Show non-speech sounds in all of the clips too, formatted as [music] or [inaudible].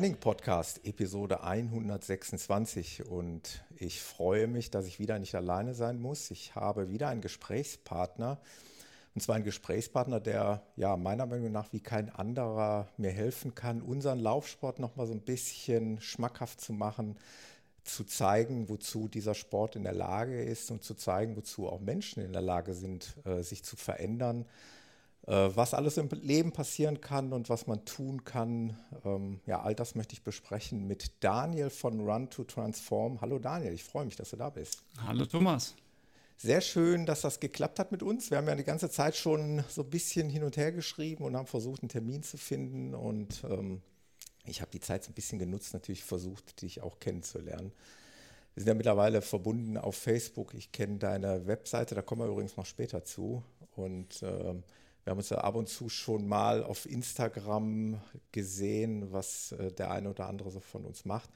Running Podcast, Episode 126. Und ich freue mich, dass ich wieder nicht alleine sein muss. Ich habe wieder einen Gesprächspartner. Und zwar einen Gesprächspartner, der ja meiner Meinung nach wie kein anderer mir helfen kann, unseren Laufsport nochmal so ein bisschen schmackhaft zu machen, zu zeigen, wozu dieser Sport in der Lage ist und zu zeigen, wozu auch Menschen in der Lage sind, äh, sich zu verändern was alles im Leben passieren kann und was man tun kann. Ähm, ja, all das möchte ich besprechen mit Daniel von Run to Transform. Hallo Daniel, ich freue mich, dass du da bist. Hallo Thomas. Sehr schön, dass das geklappt hat mit uns. Wir haben ja die ganze Zeit schon so ein bisschen hin und her geschrieben und haben versucht, einen Termin zu finden. Und ähm, ich habe die Zeit so ein bisschen genutzt, natürlich versucht, dich auch kennenzulernen. Wir sind ja mittlerweile verbunden auf Facebook. Ich kenne deine Webseite, da kommen wir übrigens noch später zu. Und ähm, wir haben uns ja ab und zu schon mal auf Instagram gesehen, was äh, der eine oder andere so von uns macht.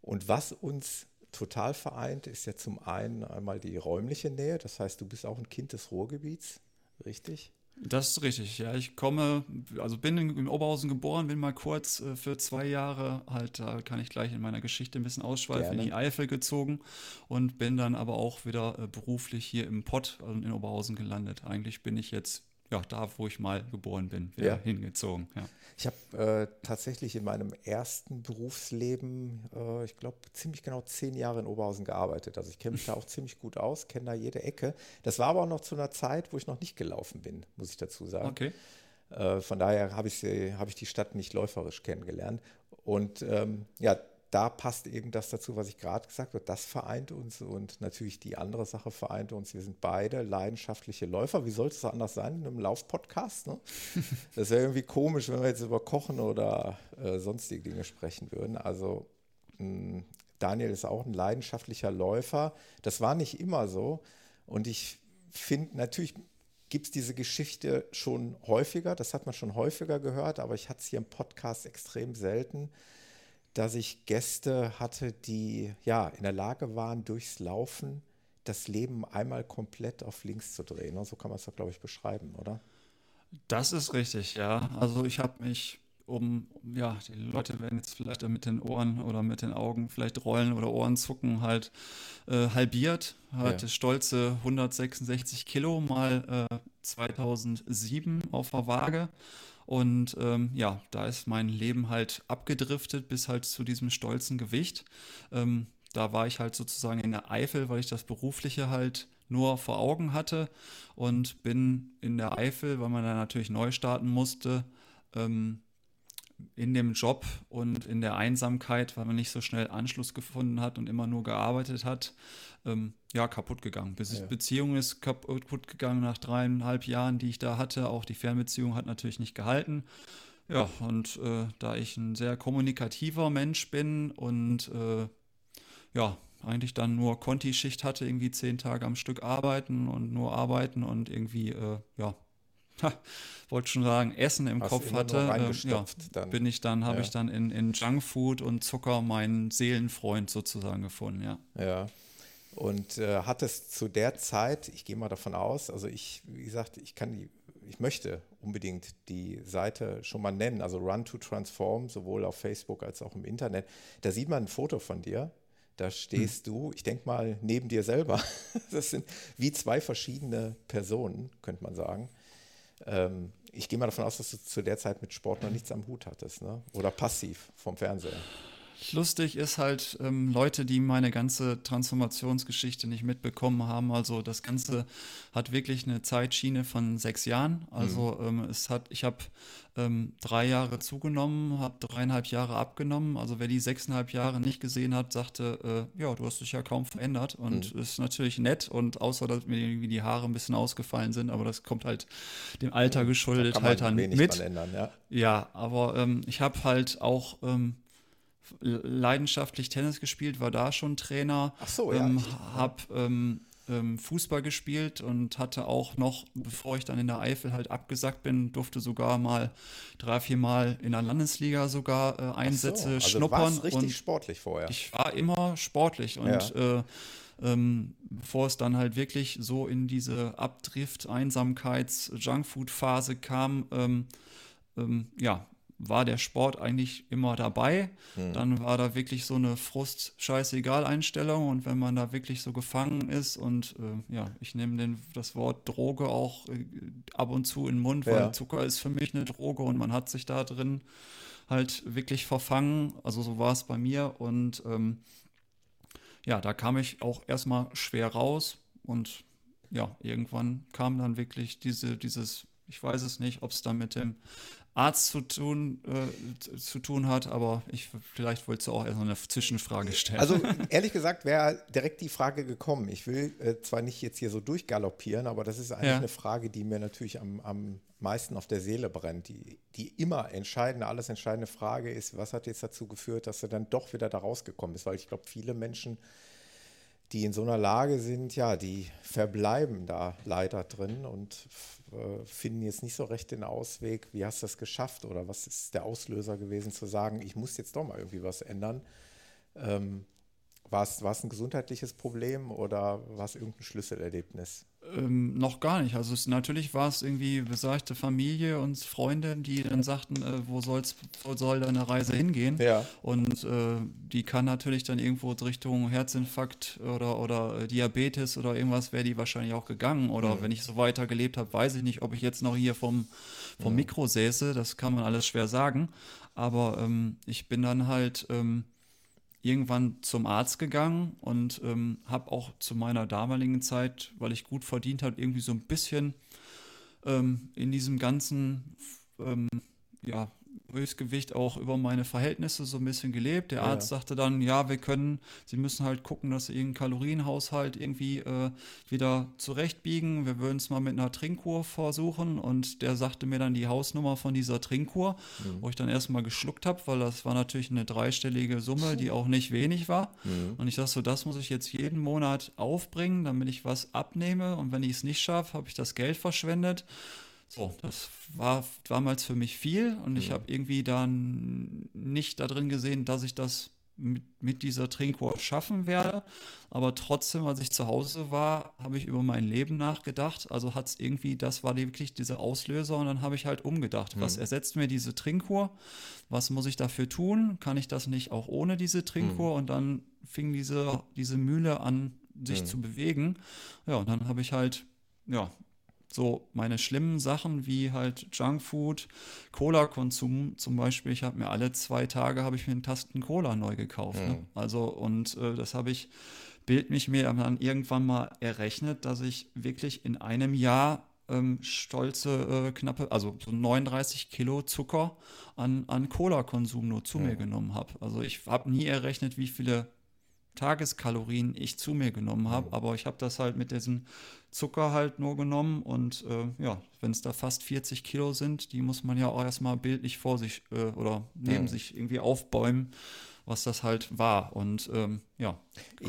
Und was uns total vereint, ist ja zum einen einmal die räumliche Nähe. Das heißt, du bist auch ein Kind des Ruhrgebiets, richtig? Das ist richtig, ja. Ich komme, also bin in, in Oberhausen geboren, bin mal kurz äh, für zwei Jahre, halt, da kann ich gleich in meiner Geschichte ein bisschen ausschweifen, Gerne. in die Eifel gezogen und bin dann aber auch wieder äh, beruflich hier im Pott also in Oberhausen gelandet. Eigentlich bin ich jetzt ja, da, wo ich mal geboren bin, wieder ja. hingezogen. Ja. Ich habe äh, tatsächlich in meinem ersten Berufsleben, äh, ich glaube, ziemlich genau zehn Jahre in Oberhausen gearbeitet. Also ich kenne mich da auch [laughs] ziemlich gut aus, kenne da jede Ecke. Das war aber auch noch zu einer Zeit, wo ich noch nicht gelaufen bin, muss ich dazu sagen. Okay. Äh, von daher habe ich, hab ich die Stadt nicht läuferisch kennengelernt. Und ähm, ja, da passt eben das dazu, was ich gerade gesagt habe. Das vereint uns und natürlich die andere Sache vereint uns. Wir sind beide leidenschaftliche Läufer. Wie sollte es anders sein in einem Laufpodcast? Ne? [laughs] Das wäre irgendwie komisch, wenn wir jetzt über Kochen oder äh, sonstige Dinge sprechen würden. Also mh, hm, Daniel ist auch ein leidenschaftlicher Läufer. Das war nicht immer so. Und ich finde, natürlich gibt es diese Geschichte schon häufiger. Das hat man schon häufiger gehört, aber ich hatte es hier im Podcast extrem selten dass ich Gäste hatte, die ja in der Lage waren, durchs Laufen das Leben einmal komplett auf links zu drehen. So kann man es doch, glaube ich, beschreiben, oder? Das ist richtig, ja. Also ich habe mich um, ja, die Leute werden jetzt vielleicht mit den Ohren oder mit den Augen vielleicht rollen oder Ohren zucken, halt äh, halbiert, hatte ja. stolze 166 Kilo mal äh, 2007 auf der Waage und ähm, ja, da ist mein Leben halt abgedriftet bis halt zu diesem stolzen Gewicht. Ähm, da war ich halt sozusagen in der Eifel, weil ich das Berufliche halt nur vor Augen hatte und bin in der Eifel, weil man da natürlich neu starten musste, ähm, in dem Job und in der Einsamkeit, weil man nicht so schnell Anschluss gefunden hat und immer nur gearbeitet hat, ähm, ja, kaputt gegangen. Be ja. Beziehung ist kaputt gegangen nach dreieinhalb Jahren, die ich da hatte. Auch die Fernbeziehung hat natürlich nicht gehalten. Ja, und äh, da ich ein sehr kommunikativer Mensch bin und äh, ja, eigentlich dann nur Conti-Schicht hatte, irgendwie zehn Tage am Stück arbeiten und nur arbeiten und irgendwie, äh, ja, wollte schon sagen, Essen im Hast Kopf hatte, äh, ja, dann. bin ich dann, habe ja. ich dann in, in Junkfood und Zucker meinen Seelenfreund sozusagen gefunden, ja. Ja. Und äh, hat es zu der Zeit, ich gehe mal davon aus, also ich, wie gesagt, ich kann die, ich möchte unbedingt die Seite schon mal nennen, also Run to Transform, sowohl auf Facebook als auch im Internet. Da sieht man ein Foto von dir. Da stehst hm. du, ich denke mal, neben dir selber. [laughs] Das sind wie zwei verschiedene Personen, könnte man sagen. Ähm, ich gehe mal davon aus, dass du zu der Zeit mit Sport noch nichts am Hut hattest, ne? Oder passiv vom Fernseher. Lustig ist halt ähm, Leute, die meine ganze Transformationsgeschichte nicht mitbekommen haben. Also das Ganze hat wirklich eine Zeitschiene von sechs Jahren. Also mhm. ähm, es hat, ich habe ähm, drei Jahre zugenommen, habe dreieinhalb Jahre abgenommen. Also wer die sechseinhalb Jahre nicht gesehen hat, sagte, äh, ja, du hast dich ja kaum verändert und mhm. ist natürlich nett. Und außer dass mir irgendwie die Haare ein bisschen ausgefallen sind, aber das kommt halt dem Alter geschuldet da halt dann mit. Ändern, ja. ja, aber ähm, ich habe halt auch ähm, leidenschaftlich Tennis gespielt, war da schon Trainer. Ach so, ja. Ähm, hab ähm, ähm, Fußball gespielt und hatte auch noch, bevor ich dann in der Eifel halt abgesackt bin, durfte sogar mal drei, vier Mal in der Landesliga sogar äh, Einsätze so, also schnuppern. Richtig und sportlich vorher. Ich war immer sportlich und ja. äh, ähm, bevor es dann halt wirklich so in diese Abdrift, Einsamkeits, Junkfood-Phase kam, ähm, ähm, ja, war der Sport eigentlich immer dabei. Hm. Dann war da wirklich so eine Frust-Scheißegal-Einstellung und wenn man da wirklich so gefangen ist und äh, ja, ich nehme den, das Wort Droge auch äh, ab und zu in den Mund, weil Ja. Zucker ist für mich eine Droge und man hat sich da drin halt wirklich verfangen. Also so war es bei mir und ähm, ja, da kam ich auch erstmal schwer raus und ja, irgendwann kam dann wirklich diese, dieses, ich weiß es nicht, ob es dann mit dem Arzt zu tun, äh, zu- tun hat, aber ich, vielleicht wolltest du auch erst noch eine Zwischenfrage stellen. Also [laughs] ehrlich gesagt wäre direkt die Frage gekommen. Ich will äh, zwar nicht jetzt hier so durchgaloppieren, aber das ist eigentlich Ja. eine Frage, die mir natürlich am, am meisten auf der Seele brennt. Die, die immer entscheidende, alles entscheidende Frage ist, was hat jetzt dazu geführt, dass du dann doch wieder da rausgekommen bist? Weil ich glaube, viele Menschen, die in so einer Lage sind, ja, die verbleiben da leider drin und äh, finden jetzt nicht so recht den Ausweg. Wie hast du das geschafft oder was ist der Auslöser gewesen, zu sagen, ich muss jetzt doch mal irgendwie was ändern? Ähm, war es, war es ein gesundheitliches Problem oder war es irgendein Schlüsselerlebnis? Ähm, noch gar nicht. Also es, natürlich war es irgendwie besagte Familie und Freunde, die dann sagten, äh, wo, soll's, wo soll deine Reise hingehen? Ja. Und äh, die kann natürlich dann irgendwo Richtung Herzinfarkt oder, oder äh, Diabetes oder irgendwas wäre die wahrscheinlich auch gegangen. Oder wenn ich so weiter gelebt habe, weiß ich nicht, ob ich jetzt noch hier vom, vom Mikro säße. Das kann man alles schwer sagen. Aber ähm, ich bin dann halt ähm, irgendwann zum Arzt gegangen und ähm, habe auch zu meiner damaligen Zeit, weil ich gut verdient habe, irgendwie so ein bisschen ähm, in diesem ganzen ähm, ja, Höchstgewicht auch über meine Verhältnisse so ein bisschen gelebt. Der Ja. Arzt sagte dann, ja, wir können, Sie müssen halt gucken, dass Sie Ihren Kalorienhaushalt irgendwie äh, wieder zurechtbiegen. Wir würden es mal mit einer Trinkkur versuchen. Und der sagte mir dann die Hausnummer von dieser Trinkkur, wo ich dann erstmal geschluckt habe, weil das war natürlich eine dreistellige Summe, die auch nicht wenig war. Und ich dachte so, das muss ich jetzt jeden Monat aufbringen, damit ich was abnehme. Und wenn ich es nicht schaffe, habe ich das Geld verschwendet. So, das war damals für mich viel und ich habe irgendwie dann nicht da drin gesehen, dass ich das mit, mit dieser Trinkur schaffen werde. Aber trotzdem, als ich zu Hause war, habe ich über mein Leben nachgedacht. Also hat es irgendwie, das war wirklich dieser Auslöser und dann habe ich halt umgedacht. Was ersetzt mir diese Trinkur? Was muss ich dafür tun? Kann ich das nicht auch ohne diese Trinkur? Und dann fing diese, diese Mühle an, sich zu bewegen. Ja, und dann habe ich halt, ja, so meine schlimmen Sachen wie halt Junkfood, Cola-Konsum zum Beispiel. Ich habe mir alle zwei Tage habe ich mir einen Tasten Cola neu gekauft. Ne? Also und äh, das habe ich bild mich mir dann irgendwann mal errechnet, dass ich wirklich in einem Jahr ähm, stolze äh, knappe, also so 39 Kilo Zucker an, an Cola-Konsum nur zu mir genommen habe. Also ich habe nie errechnet, wie viele Tageskalorien ich zu mir genommen habe, aber ich habe das halt mit diesem Zucker halt nur genommen und äh, ja, wenn es da fast 40 Kilo sind, die muss man ja auch erstmal bildlich vor sich äh, oder neben sich irgendwie aufbäumen, was das halt war. Und ähm, ja,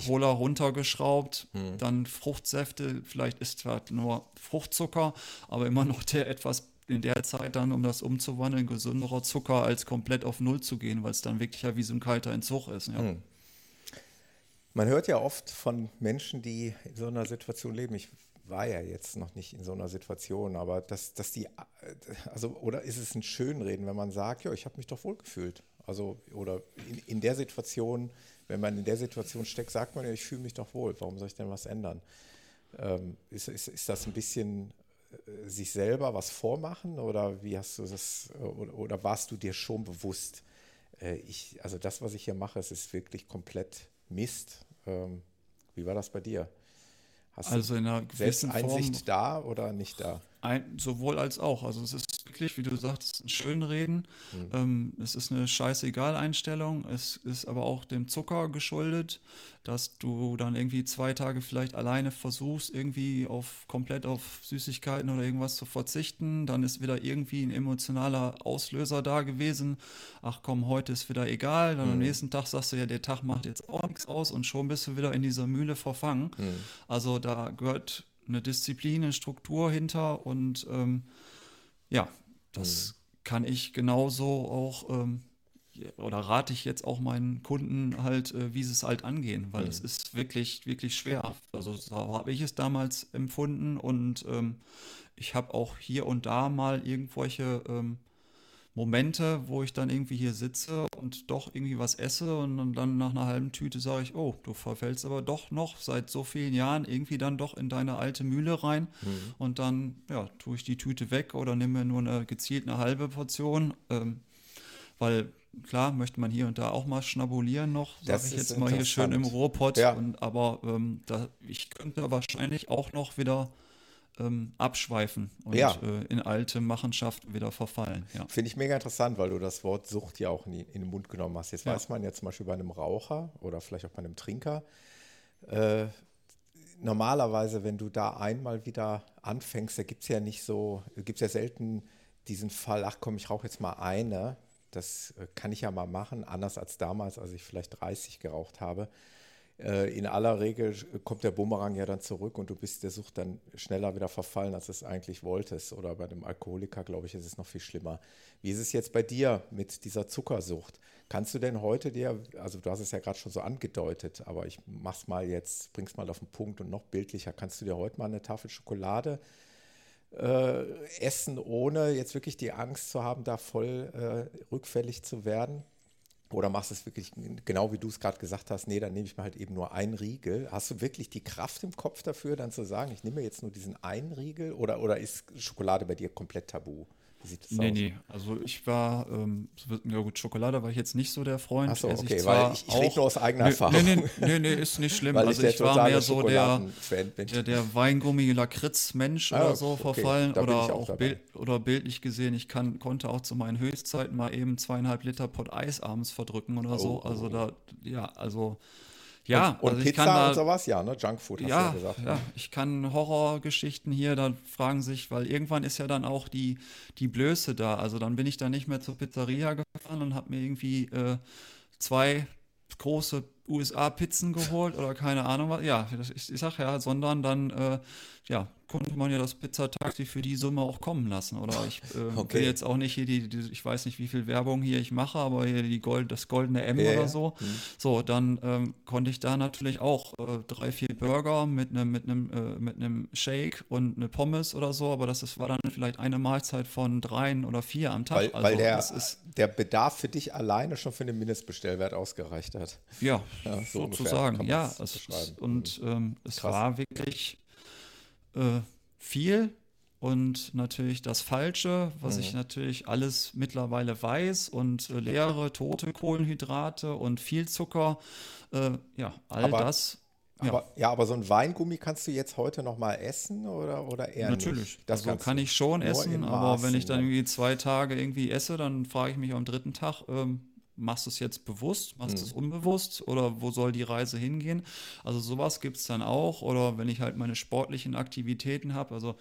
Cola runtergeschraubt, dann Fruchtsäfte, vielleicht ist zwar nur Fruchtzucker, aber immer noch der etwas in der Zeit dann, um das umzuwandeln, gesünderer Zucker als komplett auf Null zu gehen, weil es dann wirklich ja wie so ein kalter Entzug ist. Ja. Man hört ja oft von Menschen, die in so einer Situation leben. Ich war ja jetzt noch nicht in so einer Situation, aber dass, dass die, also, oder ist es ein Schönreden, wenn man sagt, ja, ich habe mich doch wohl gefühlt. Also, oder in, in der Situation, wenn man in der Situation steckt, sagt man ja, ich fühle mich doch wohl. Warum soll ich denn was ändern? Ähm, ist, ist, ist das ein bisschen äh, sich selber was vormachen oder wie hast du das, oder, oder warst du dir schon bewusst, äh, ich, also das, was ich hier mache, es ist wirklich komplett Mist. Ähm, wie war das bei dir? Hast Also in einer gewissen Selbsteinsicht Form da oder nicht da? ein, sowohl als auch. Also es ist wirklich, wie du sagst, ein Schönreden. Mhm. Ähm, es ist eine scheißegal-Einstellung. Es ist aber auch dem Zucker geschuldet, dass du dann irgendwie zwei Tage vielleicht alleine versuchst, irgendwie auf komplett auf Süßigkeiten oder irgendwas zu verzichten. Dann ist wieder irgendwie ein emotionaler Auslöser da gewesen. Ach komm, heute ist wieder egal. Dann Mhm. am nächsten Tag sagst du ja, der Tag macht jetzt auch nichts aus und schon bist du wieder in dieser Mühle verfangen. Mhm. Also da gehört eine Disziplin, eine Struktur hinter und ähm, ja, das kann ich genauso auch ähm, oder rate ich jetzt auch meinen Kunden halt, äh, wie sie es halt angehen, weil es ist wirklich, wirklich schwer. Also so habe ich es damals empfunden und ähm, ich habe auch hier und da mal irgendwelche ähm, Momente, wo ich dann irgendwie hier sitze und doch irgendwie was esse und dann nach einer halben Tüte sage ich, oh, du verfällst aber doch noch seit so vielen Jahren irgendwie dann doch in deine alte Mühle rein mhm. und dann, ja, tue ich die Tüte weg oder nehme mir nur eine gezielt eine halbe Portion, ähm, weil klar möchte man hier und da auch mal schnabulieren noch, sage ich jetzt mal hier schön im Rohpott, ja. und, aber ähm, da, ich könnte wahrscheinlich auch noch wieder ähm, abschweifen und ja. äh, in alte Machenschaften wieder verfallen. Ja. Finde ich mega interessant, weil du das Wort Sucht ja auch in, in den Mund genommen hast. Jetzt ja. weiß man ja zum Beispiel bei einem Raucher oder vielleicht auch bei einem Trinker, äh, normalerweise, wenn du da einmal wieder anfängst, da gibt es ja nicht so, gibt es ja selten diesen Fall, ach komm, ich rauche jetzt mal eine. Das äh, kann ich ja mal machen, anders als damals, als ich vielleicht 30 geraucht habe. Äh, in aller Regel kommt der Bumerang ja dann zurück und du bist der Sucht dann schneller wieder verfallen, als du es eigentlich wolltest. Oder bei dem Alkoholiker, glaube ich, ist es noch viel schlimmer. Wie ist es jetzt bei dir mit dieser Zuckersucht? Kannst du denn heute dir, also du hast es ja gerade schon so angedeutet, aber ich mach's mal jetzt, bring's mal auf den Punkt und noch bildlicher. Kannst du dir heute mal eine Tafel Schokolade äh, essen, ohne jetzt wirklich die Angst zu haben, da voll äh, rückfällig zu werden? Oder machst du es wirklich genau wie du es gerade gesagt hast, nee, dann nehme ich mir halt eben nur einen Riegel. Hast du wirklich die Kraft im Kopf dafür, dann zu sagen, ich nehme jetzt nur diesen einen Riegel oder, oder ist Schokolade bei dir komplett tabu? Wie sieht das nee, aus? Nee, also ich war, ähm, ja gut, Schokolade war ich jetzt nicht so der Freund. Achso, okay, ich weil ich, ich rede nur aus eigener nee, Erfahrung. Nee, nee, nee, nee, ist nicht schlimm. also ich, ich war mehr so der, der, der Weingummi-Lakritz-Mensch ah, oder so okay, verfallen oder auch, auch bild, oder bildlich gesehen, ich kann, konnte auch zu meinen Höchstzeiten mal eben zweieinhalb Liter Pot Eis abends verdrücken oder oh, so. Also oh. da, ja, also ja, und, und also Pizza da, und sowas, ja, ne? Junkfood, hast ja, du ja gesagt. Ja, ich kann Horrorgeschichten hier, da fragen sich, weil irgendwann ist ja dann auch die, die Blöße da. Also dann bin ich da nicht mehr zur Pizzeria gefahren und habe mir irgendwie äh, zwei große USA-Pizzen geholt oder keine Ahnung was. Ja, ich, ich sag ja, sondern dann äh, ja, konnte man ja das Pizzataxi für die Summe auch kommen lassen. Oder ich äh, okay. will jetzt auch nicht hier die, die, ich weiß nicht, wie viel Werbung hier ich mache, aber hier die Gold, das goldene M yeah. oder so. Mhm. So, dann ähm, konnte ich da natürlich auch äh, drei, vier Burger mit einem mit einem äh, mit einem Shake und eine Pommes oder so, aber das ist, war dann vielleicht eine Mahlzeit von dreien oder vier am Tag. Weil, also, weil der, ist, der Bedarf für dich alleine schon für den Mindestbestellwert ausgereicht hat. Ja, ja so sozusagen. Ja, es, und mhm. ähm, es Krass. war wirklich äh, viel und natürlich das Falsche, was mhm. ich natürlich alles mittlerweile weiß und äh, leere, tote Kohlenhydrate und viel Zucker, äh, ja, all aber, das. Ja. Aber, ja, aber so ein Weingummi kannst du jetzt heute noch mal essen oder, oder eher Natürlich. nicht? Das also kann ich schon essen, aber wenn ich dann irgendwie zwei Tage irgendwie esse, dann frage ich mich am dritten Tag, ähm, machst du es jetzt bewusst, machst du mhm. es unbewusst oder wo soll die Reise hingehen? Also sowas gibt es dann auch. Oder wenn ich halt meine sportlichen Aktivitäten habe, also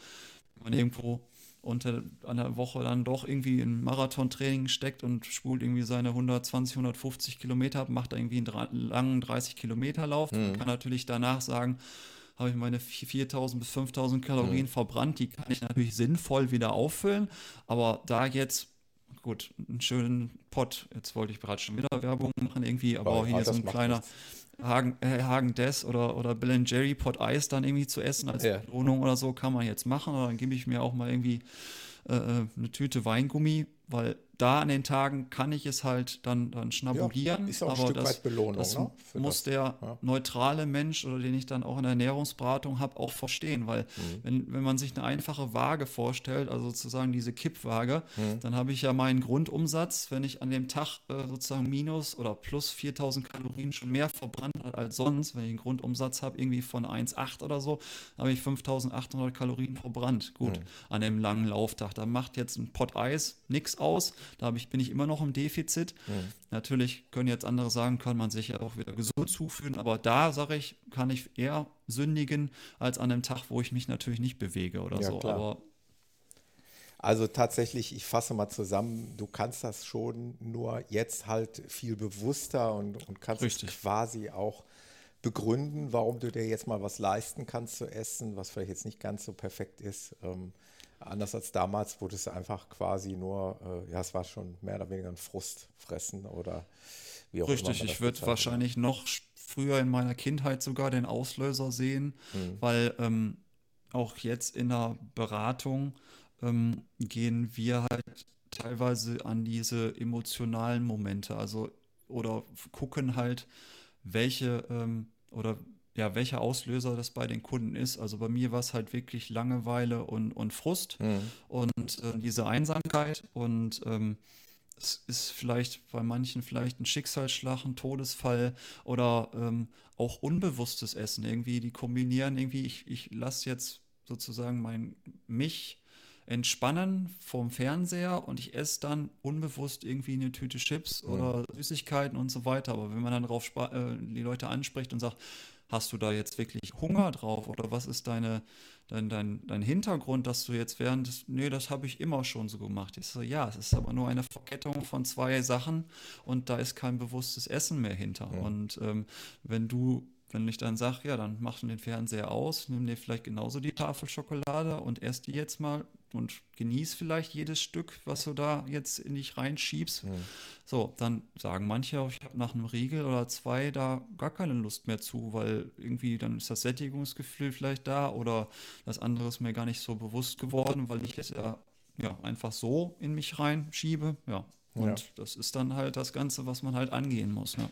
wenn man irgendwo unter einer Woche dann doch irgendwie in Marathontraining steckt und spult irgendwie seine 120, 150 Kilometer ab, macht irgendwie einen langen 30 Kilometer Lauf, mhm. kann natürlich danach sagen, habe ich meine 4000 bis 5000 Kalorien mhm. verbrannt, die kann ich natürlich sinnvoll wieder auffüllen, aber da jetzt gut, einen schönen Pot. Jetzt wollte ich gerade schon wieder Werbung machen irgendwie, aber auch hier so ein kleiner Hagen, äh, Hagen Des oder, oder Bill Jerry Pot Eis dann irgendwie zu essen als ja. Belohnung oder so kann man jetzt machen. Oder dann gebe ich mir auch mal irgendwie äh, äh eine Tüte Weingummi, weil da an den Tagen kann ich es halt dann, dann schnabulieren. Ja, ist auch ein Stück das, weit Belohnung. Das ne? muss das. der ja. neutrale Mensch oder den ich dann auch in der Ernährungsberatung habe, auch verstehen. Weil mhm. wenn, wenn man sich eine einfache Waage vorstellt, also sozusagen diese Kippwaage, mhm. dann habe ich ja meinen Grundumsatz, wenn ich an dem Tag äh, sozusagen minus oder plus 4000 Kalorien schon mehr verbrannt habe als sonst, wenn ich einen Grundumsatz habe, irgendwie von 1,8 oder so, habe ich 5800 Kalorien verbrannt. Gut, mhm. an dem langen Lauftag. Da macht jetzt ein Pot Eis nichts aus. Da ich, bin ich immer noch im Defizit. Mhm. Natürlich können jetzt andere sagen, kann man sich ja auch wieder gesund zuführen, aber da sage ich, kann ich eher sündigen als an einem Tag, wo ich mich natürlich nicht bewege oder ja, so. Klar. Aber also tatsächlich, ich fasse mal zusammen, du kannst das schon nur jetzt halt viel bewusster und, und kannst Richtig. quasi auch begründen, warum du dir jetzt mal was leisten kannst zu essen, was vielleicht jetzt nicht ganz so perfekt ist. Ähm, Anders als damals wurde es einfach quasi nur, äh, ja, es war schon mehr oder weniger ein Frustfressen oder wie auch Richtig, immer. Richtig, ich würde wahrscheinlich noch früher in meiner Kindheit sogar den Auslöser sehen, mhm. weil ähm, auch jetzt in der Beratung ähm, gehen wir halt teilweise an diese emotionalen Momente, also oder gucken halt, welche ähm, oder ja, welcher Auslöser das bei den Kunden ist. Also bei mir war es halt wirklich Langeweile und, und Frust mhm. und äh, diese Einsamkeit und ähm, es ist vielleicht bei manchen vielleicht ein Schicksalsschlag, ein Todesfall oder ähm, auch unbewusstes Essen. Irgendwie, die kombinieren irgendwie, ich, ich lasse jetzt sozusagen mein mich entspannen vorm Fernseher und ich esse dann unbewusst irgendwie eine Tüte Chips mhm. oder Süßigkeiten und so weiter. Aber wenn man dann darauf äh, die Leute anspricht und sagt, hast du da jetzt wirklich Hunger drauf oder was ist deine, dein, dein, dein Hintergrund, dass du jetzt während des, nee, das habe ich immer schon so gemacht. Ich so, ja, es ist aber nur eine Verkettung von zwei Sachen und da ist kein bewusstes Essen mehr hinter. Ja. Und ähm, wenn du wenn ich dann sage, ja, dann mach den Fernseher aus, nimm dir vielleicht genauso die Tafel Schokolade und ess die jetzt mal und genieß vielleicht jedes Stück, was du da jetzt in dich reinschiebst. Mhm. So, dann sagen manche, ich habe nach einem Riegel oder zwei da gar keine Lust mehr zu, weil irgendwie dann ist das Sättigungsgefühl vielleicht da oder das andere ist mir gar nicht so bewusst geworden, weil ich es ja, ja einfach so in mich reinschiebe. Ja, und ja. das ist dann halt das Ganze, was man halt angehen muss. Ja.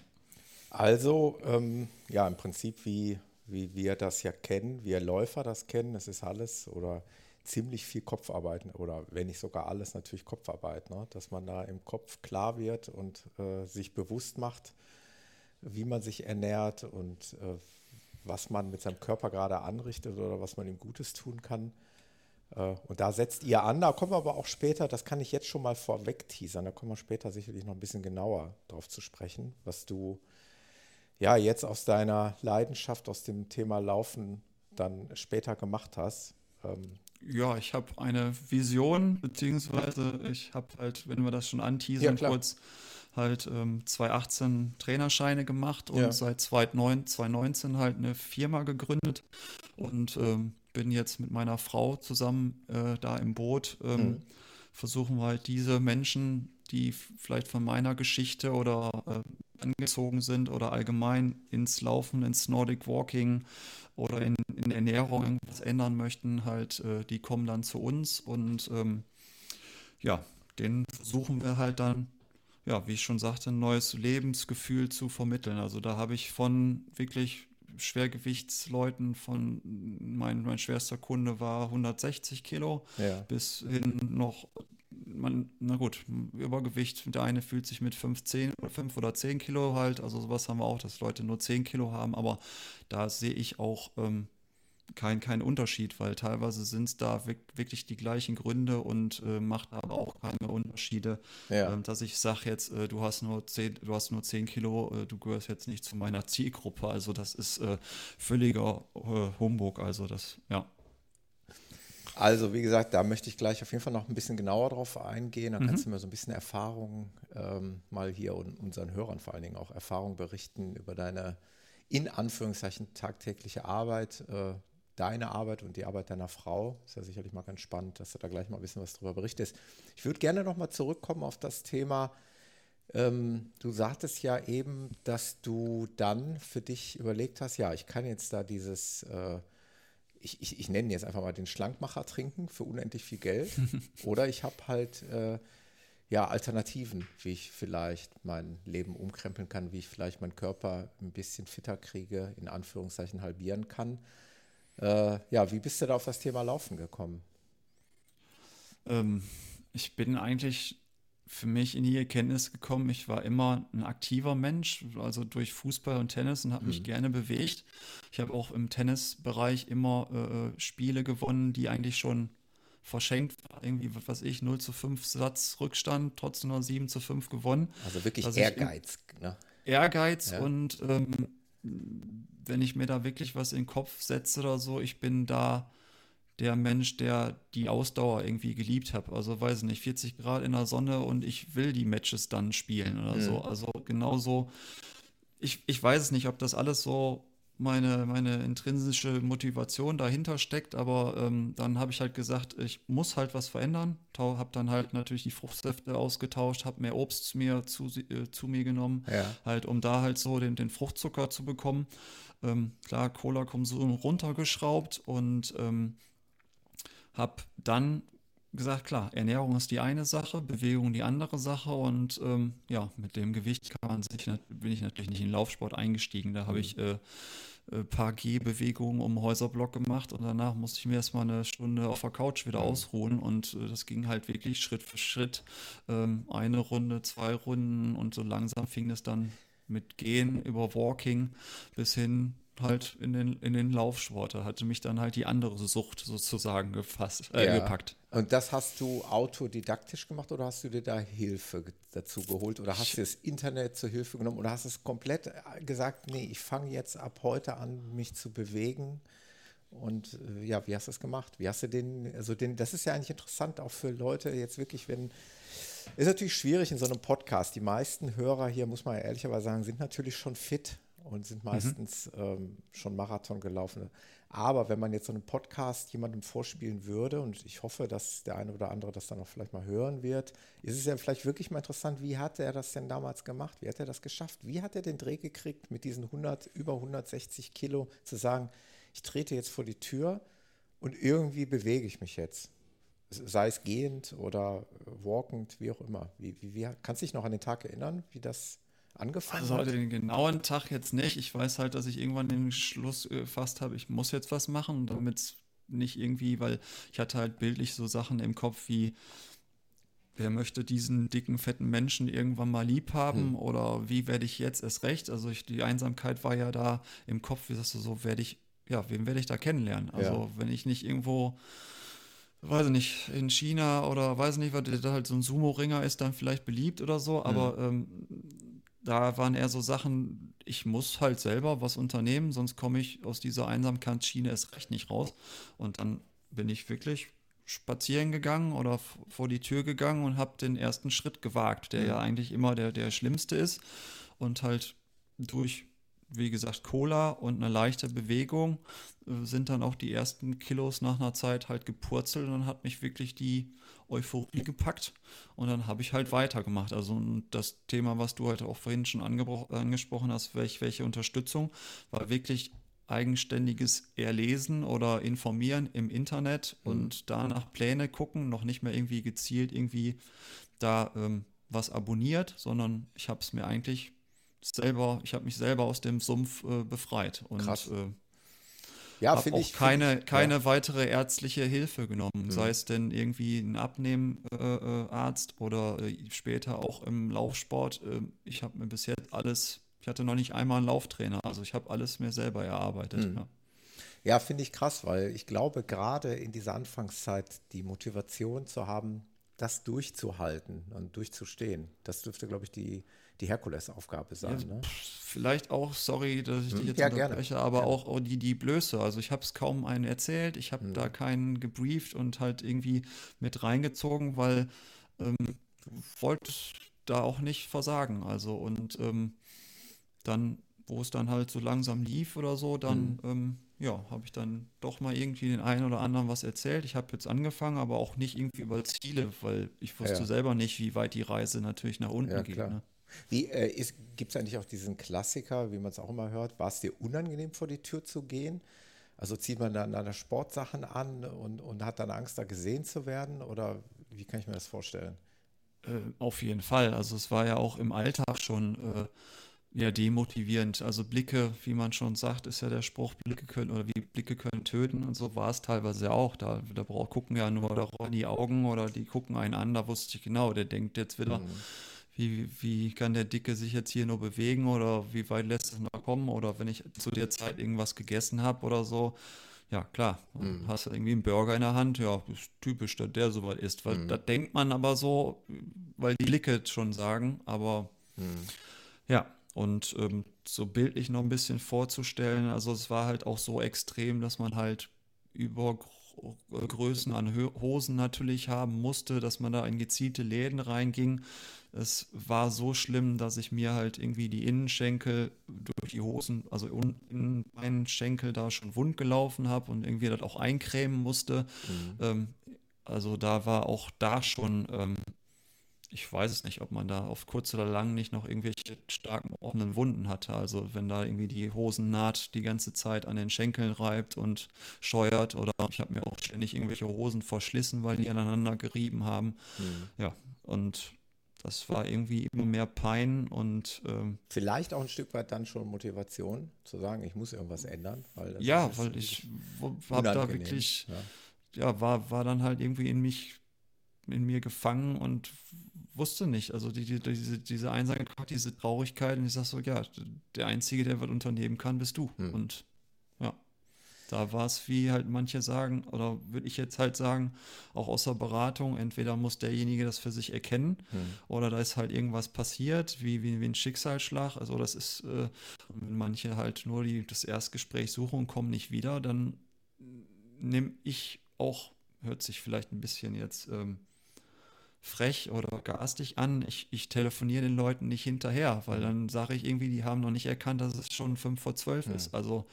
Also, ähm, ja, im Prinzip wie, wie wir das ja kennen, wir Läufer das kennen, es ist alles oder ziemlich viel Kopfarbeit oder wenn nicht sogar alles natürlich Kopfarbeit, ne? dass man da im Kopf klar wird und äh, sich bewusst macht, wie man sich ernährt und äh, was man mit seinem Körper gerade anrichtet oder was man ihm Gutes tun kann. Äh, und da setzt ihr an, da kommen wir aber auch später, das kann ich jetzt schon mal vorweg teasern, da kommen wir später sicherlich noch ein bisschen genauer drauf zu sprechen, was du ja jetzt aus deiner Leidenschaft, aus dem Thema Laufen dann später gemacht hast. Ähm, ja, ich habe eine Vision, beziehungsweise ich habe halt, wenn wir das schon anteasern, ja, kurz halt ähm, 2018 Trainerscheine gemacht und ja. seit 2019 halt eine Firma gegründet und ähm, bin jetzt mit meiner Frau zusammen äh, da im Boot. Ähm, mhm. Versuchen wir halt diese Menschen, die vielleicht von meiner Geschichte oder äh, angezogen sind oder allgemein ins Laufen, ins Nordic Walking oder in, in Ernährung irgendwas ändern möchten, halt, äh, die kommen dann zu uns und ähm, ja, den versuchen wir halt dann, ja, wie ich schon sagte, ein neues Lebensgefühl zu vermitteln. Also da habe ich von wirklich Schwergewichtsleuten von mein, mein schwerster Kunde war 160 Kilo ja. bis hin noch man, na gut, Übergewicht, der eine fühlt sich mit 5, 10, 5 oder 10 Kilo halt, also sowas haben wir auch, dass Leute nur 10 Kilo haben, aber da sehe ich auch ähm, keinen kein Unterschied, weil teilweise sind es da wirklich die gleichen Gründe und äh, macht aber auch keine Unterschiede, ja. ähm, dass ich sage jetzt, äh, du hast nur 10, du hast nur 10 Kilo, äh, du gehörst jetzt nicht zu meiner Zielgruppe, also das ist äh, völliger äh, Humbug, also das, ja. Also, wie gesagt, da möchte ich gleich auf jeden Fall noch ein bisschen genauer drauf eingehen. Da mhm. kannst du mir so ein bisschen Erfahrungen ähm, mal hier und unseren Hörern vor allen Dingen auch Erfahrungen berichten über deine in Anführungszeichen tagtägliche Arbeit, äh, deine Arbeit und die Arbeit deiner Frau. Ist ja sicherlich mal ganz spannend, dass du da gleich mal ein bisschen was drüber berichtest. Ich würde gerne noch mal zurückkommen auf das Thema. Ähm, du sagtest ja eben, dass du dann für dich überlegt hast, ja, ich kann jetzt da dieses äh, ich, ich, ich nenne jetzt einfach mal den Schlankmacher trinken für unendlich viel Geld. [laughs] Oder ich habe halt äh, ja, Alternativen, wie ich vielleicht mein Leben umkrempeln kann, wie ich vielleicht meinen Körper ein bisschen fitter kriege, in Anführungszeichen halbieren kann. Äh, ja, wie bist du da auf das Thema Laufen gekommen? Ähm, ich bin eigentlich für mich in die Erkenntnis gekommen, ich war immer ein aktiver Mensch, also durch Fußball und Tennis und habe mhm. mich gerne bewegt. Ich habe auch im Tennisbereich immer äh, äh Spiele gewonnen, die eigentlich schon verschenkt waren. Irgendwie, was weiß ich, 0 zu 5 Satz Rückstand, trotzdem noch 7 zu 5 gewonnen. Also wirklich also Ehrgeiz. Ne? Ehrgeiz ja. und ähm, wenn ich mir da wirklich was in den Kopf setze oder so, ich bin da der Mensch, der die Ausdauer irgendwie geliebt hat. Also weiß ich nicht, 40 Grad in der Sonne und ich will die Matches dann spielen oder mhm. so. Also genauso, ich, ich weiß es nicht, ob das alles so meine, meine intrinsische Motivation dahinter steckt, aber ähm, dann habe ich halt gesagt, ich muss halt was verändern. Habe dann halt natürlich die Fruchtsäfte ausgetauscht, habe mehr Obst zu mir, zu, äh, zu mir genommen, ja. halt um da halt so den, den Fruchtzucker zu bekommen. Ähm, klar, Cola-Konsum runtergeschraubt und ähm, habe dann gesagt, klar, Ernährung ist die eine Sache, Bewegung die andere Sache und ähm, ja, mit dem Gewicht kann man sich, bin ich natürlich nicht in den Laufsport eingestiegen. Da habe mhm. ich äh, ein äh, paar Gehbewegungen um Häuserblock gemacht und danach musste ich mir erstmal eine Stunde auf der Couch wieder mhm. ausruhen und äh, das ging halt wirklich Schritt für Schritt. Ähm, eine Runde, zwei Runden und so langsam fing es dann mit Gehen über Walking bis hin halt in den, in den Laufsport. Da hatte mich dann halt die andere Sucht sozusagen gefasst, äh, ja. gepackt. Und das hast du autodidaktisch gemacht oder hast du dir da Hilfe dazu geholt oder hast du das Internet zur Hilfe genommen oder hast du es komplett äh, gesagt, nee, ich fange jetzt ab heute an, mich zu bewegen? Und äh, ja, wie hast du es gemacht? Wie hast du den, also den, das ist ja eigentlich interessant auch für Leute jetzt wirklich, wenn, ist natürlich schwierig in so einem Podcast. Die meisten Hörer hier, muss man ja ehrlicherweise sagen, sind natürlich schon fit und sind meistens mhm. ähm, schon Marathon gelaufen. Aber wenn man jetzt so einen Podcast jemandem vorspielen würde, und ich hoffe, dass der eine oder andere das dann auch vielleicht mal hören wird, ist es ja vielleicht wirklich mal interessant, wie hat er das denn damals gemacht? Wie hat er das geschafft? Wie hat er den Dreh gekriegt, mit diesen 100, über 160 Kilo zu sagen, ich trete jetzt vor die Tür und irgendwie bewege ich mich jetzt? Sei es gehend oder walkend, wie auch immer. Wie, wie, wie, kannst du dich noch an den Tag erinnern, wie das angefangen also hat? den genauen Tag jetzt nicht. Ich weiß halt, dass ich irgendwann den Schluss gefasst habe, ich muss jetzt was machen, damit es nicht irgendwie, weil ich hatte halt bildlich so Sachen im Kopf wie, wer möchte diesen dicken, fetten Menschen irgendwann mal lieb haben hm. oder wie werde ich jetzt erst recht? Also ich, die Einsamkeit war ja da im Kopf, wie sagst du so, werde ich, ja, wen werde ich da kennenlernen? Also ja. wenn ich nicht irgendwo weiß ich nicht, in China oder weiß nicht, was da halt so ein Sumo-Ringer ist, dann vielleicht beliebt oder so, aber ja. ähm, da waren eher so Sachen, ich muss halt selber was unternehmen, sonst komme ich aus dieser Einsamkeitsschiene erst recht nicht raus. Und dann bin ich wirklich spazieren gegangen oder vor die Tür gegangen und habe den ersten Schritt gewagt, der mhm. ja eigentlich immer der, der schlimmste ist. Und halt durch, wie gesagt, Cola und eine leichte Bewegung äh, sind dann auch die ersten Kilos nach einer Zeit halt gepurzelt und hat mich wirklich die Euphorie gepackt und dann habe ich halt weitergemacht. Also das Thema, was du halt auch vorhin schon angesprochen hast, welche, welche Unterstützung, war wirklich eigenständiges Erlesen oder Informieren im Internet mhm. und danach Pläne gucken, noch nicht mehr irgendwie gezielt irgendwie da ähm, was abonniert, sondern ich habe es mir eigentlich selber, ich habe mich selber aus dem Sumpf äh, befreit und Krass. Äh, ja, habe auch ich, keine, ich, keine ja. weitere ärztliche Hilfe genommen, mhm. sei es denn irgendwie ein Abnehmarzt äh, oder äh, später auch im Laufsport. Äh, ich habe mir bis jetzt alles, ich hatte noch nicht einmal einen Lauftrainer, also ich habe alles mir selber erarbeitet. Mhm. Ja. Ja, finde ich krass, weil ich glaube, gerade in dieser Anfangszeit die Motivation zu haben, das durchzuhalten und durchzustehen, das dürfte, glaube ich, die, die Herkulesaufgabe sein. Ja, ne? Vielleicht auch, sorry, dass ich hm, dich jetzt ja, unterbreche, gerne. aber gerne. auch die, die Blöße. Also ich habe es kaum einen erzählt, ich habe hm. da keinen gebrieft und halt irgendwie mit reingezogen, weil ähm, wollte da auch nicht versagen. Also und ähm, dann, wo es dann halt so langsam lief oder so, dann hm. ähm, ja, habe ich dann doch mal irgendwie den einen oder anderen was erzählt. Ich habe jetzt angefangen, aber auch nicht irgendwie über Ziele, weil ich wusste ja. selber nicht, wie weit die Reise natürlich nach unten ja, geht. Ne? Wie äh, gibt es eigentlich auch diesen Klassiker, wie man es auch immer hört? War es dir unangenehm, vor die Tür zu gehen? Also zieht man dann deine Sportsachen an und, und hat dann Angst, da gesehen zu werden? Oder wie kann ich mir das vorstellen? Äh, auf jeden Fall. Also es war ja auch im Alltag schon äh, ja, demotivierend. Also Blicke, wie man schon sagt, ist ja der Spruch, Blicke können oder wie Blicke können töten und so war es teilweise auch. Da, da braucht gucken ja nur da die Augen oder die gucken einen an, da wusste ich genau, der denkt jetzt wieder. Mhm wie, wie kann der Dicke sich jetzt hier nur bewegen oder wie weit lässt es noch kommen oder wenn ich zu der Zeit irgendwas gegessen habe oder so. Ja, klar, mhm. hast du irgendwie einen Burger in der Hand, ja, ist typisch, dass der so weit ist, weil mhm. da denkt man aber so, weil die Blicke schon sagen, aber mhm. ja, und ähm, so bildlich noch ein bisschen vorzustellen, also es war halt auch so extrem, dass man halt über Größen an Hosen natürlich haben musste, dass man da in gezielte Läden reinging. Es war so schlimm, dass ich mir halt irgendwie die Innenschenkel durch die Hosen, also in meinen Schenkel da schon wund gelaufen habe und irgendwie das auch eincremen musste. Mhm. Ähm, also da war auch da schon ähm, ich weiß es nicht, ob man da auf kurz oder lang nicht noch irgendwelche starken offenen Wunden hatte. Also wenn da irgendwie die Hosennaht die ganze Zeit an den Schenkeln reibt und scheuert oder ich habe mir auch ständig irgendwelche Hosen verschlissen, weil die aneinander gerieben haben. Mhm. Ja, und das war irgendwie immer mehr Pein und ähm, vielleicht auch ein Stück weit dann schon Motivation zu sagen, ich muss irgendwas ändern. Weil ja, weil ich habe da wirklich, ja. ja, war, war dann halt irgendwie in mich in mir gefangen und wusste nicht. Also die, die, diese, diese Einsamkeit, diese Traurigkeit. Und ich sage so, ja, der Einzige, der was unternehmen kann, bist du. Hm. Und da war es, wie halt manche sagen, oder würde ich jetzt halt sagen, auch außer Beratung, entweder muss derjenige das für sich erkennen hm. oder da ist halt irgendwas passiert, wie, wie, wie ein Schicksalsschlag. Also das ist, äh, wenn manche halt nur die, das Erstgespräch suchen und kommen nicht wieder, dann nehme ich auch, hört sich vielleicht ein bisschen jetzt ähm, frech oder garstig an. Ich, ich telefoniere den Leuten nicht hinterher, weil dann sage ich irgendwie, die haben noch nicht erkannt, dass es schon fünf vor zwölf ja. ist. Also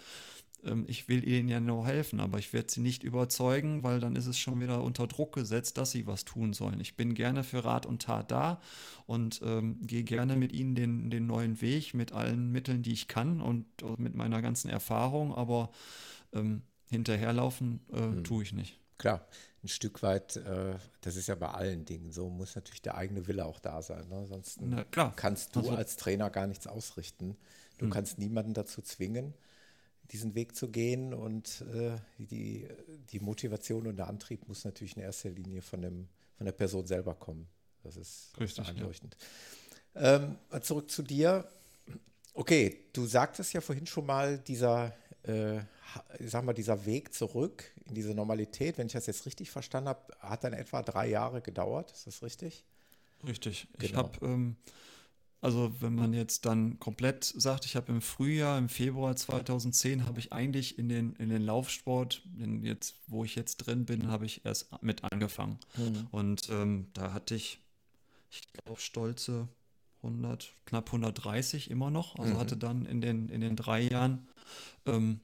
ähm, ich will ihnen ja nur helfen, aber ich werde sie nicht überzeugen, weil dann ist es schon wieder unter Druck gesetzt, dass sie was tun sollen. Ich bin gerne für Rat und Tat da und ähm, gehe gerne mit ihnen den, den neuen Weg mit allen Mitteln, die ich kann und, mit meiner ganzen Erfahrung, aber ähm, hinterherlaufen äh, hm. tue ich nicht. Klar, ein Stück weit, äh, das ist ja bei allen Dingen so, muss natürlich der eigene Wille auch da sein. Ne? Sonst kannst du also, als Trainer gar nichts ausrichten. Du hm. kannst niemanden dazu zwingen, diesen Weg zu gehen und äh, die, die Motivation und der Antrieb muss natürlich in erster Linie von, dem, von der Person selber kommen. Das ist Richtig, einleuchtend. Ja. Ähm, zurück zu dir. Okay, du sagtest ja vorhin schon mal, dieser äh, sag mal, dieser Weg zurück in diese Normalität, wenn ich das jetzt richtig verstanden habe, hat dann etwa drei Jahre gedauert. Ist das richtig? Richtig. Genau. Ich habe, ähm, also wenn man jetzt dann komplett sagt, ich habe im Frühjahr, im Februar 2010, habe ich eigentlich in den, in den Laufsport, in jetzt, wo ich jetzt drin bin, habe ich erst mit angefangen. Mhm. Und ähm, da hatte ich, ich glaube, stolze 100, knapp 130 immer noch. Also mhm. hatte dann in den, in den drei Jahren ähm,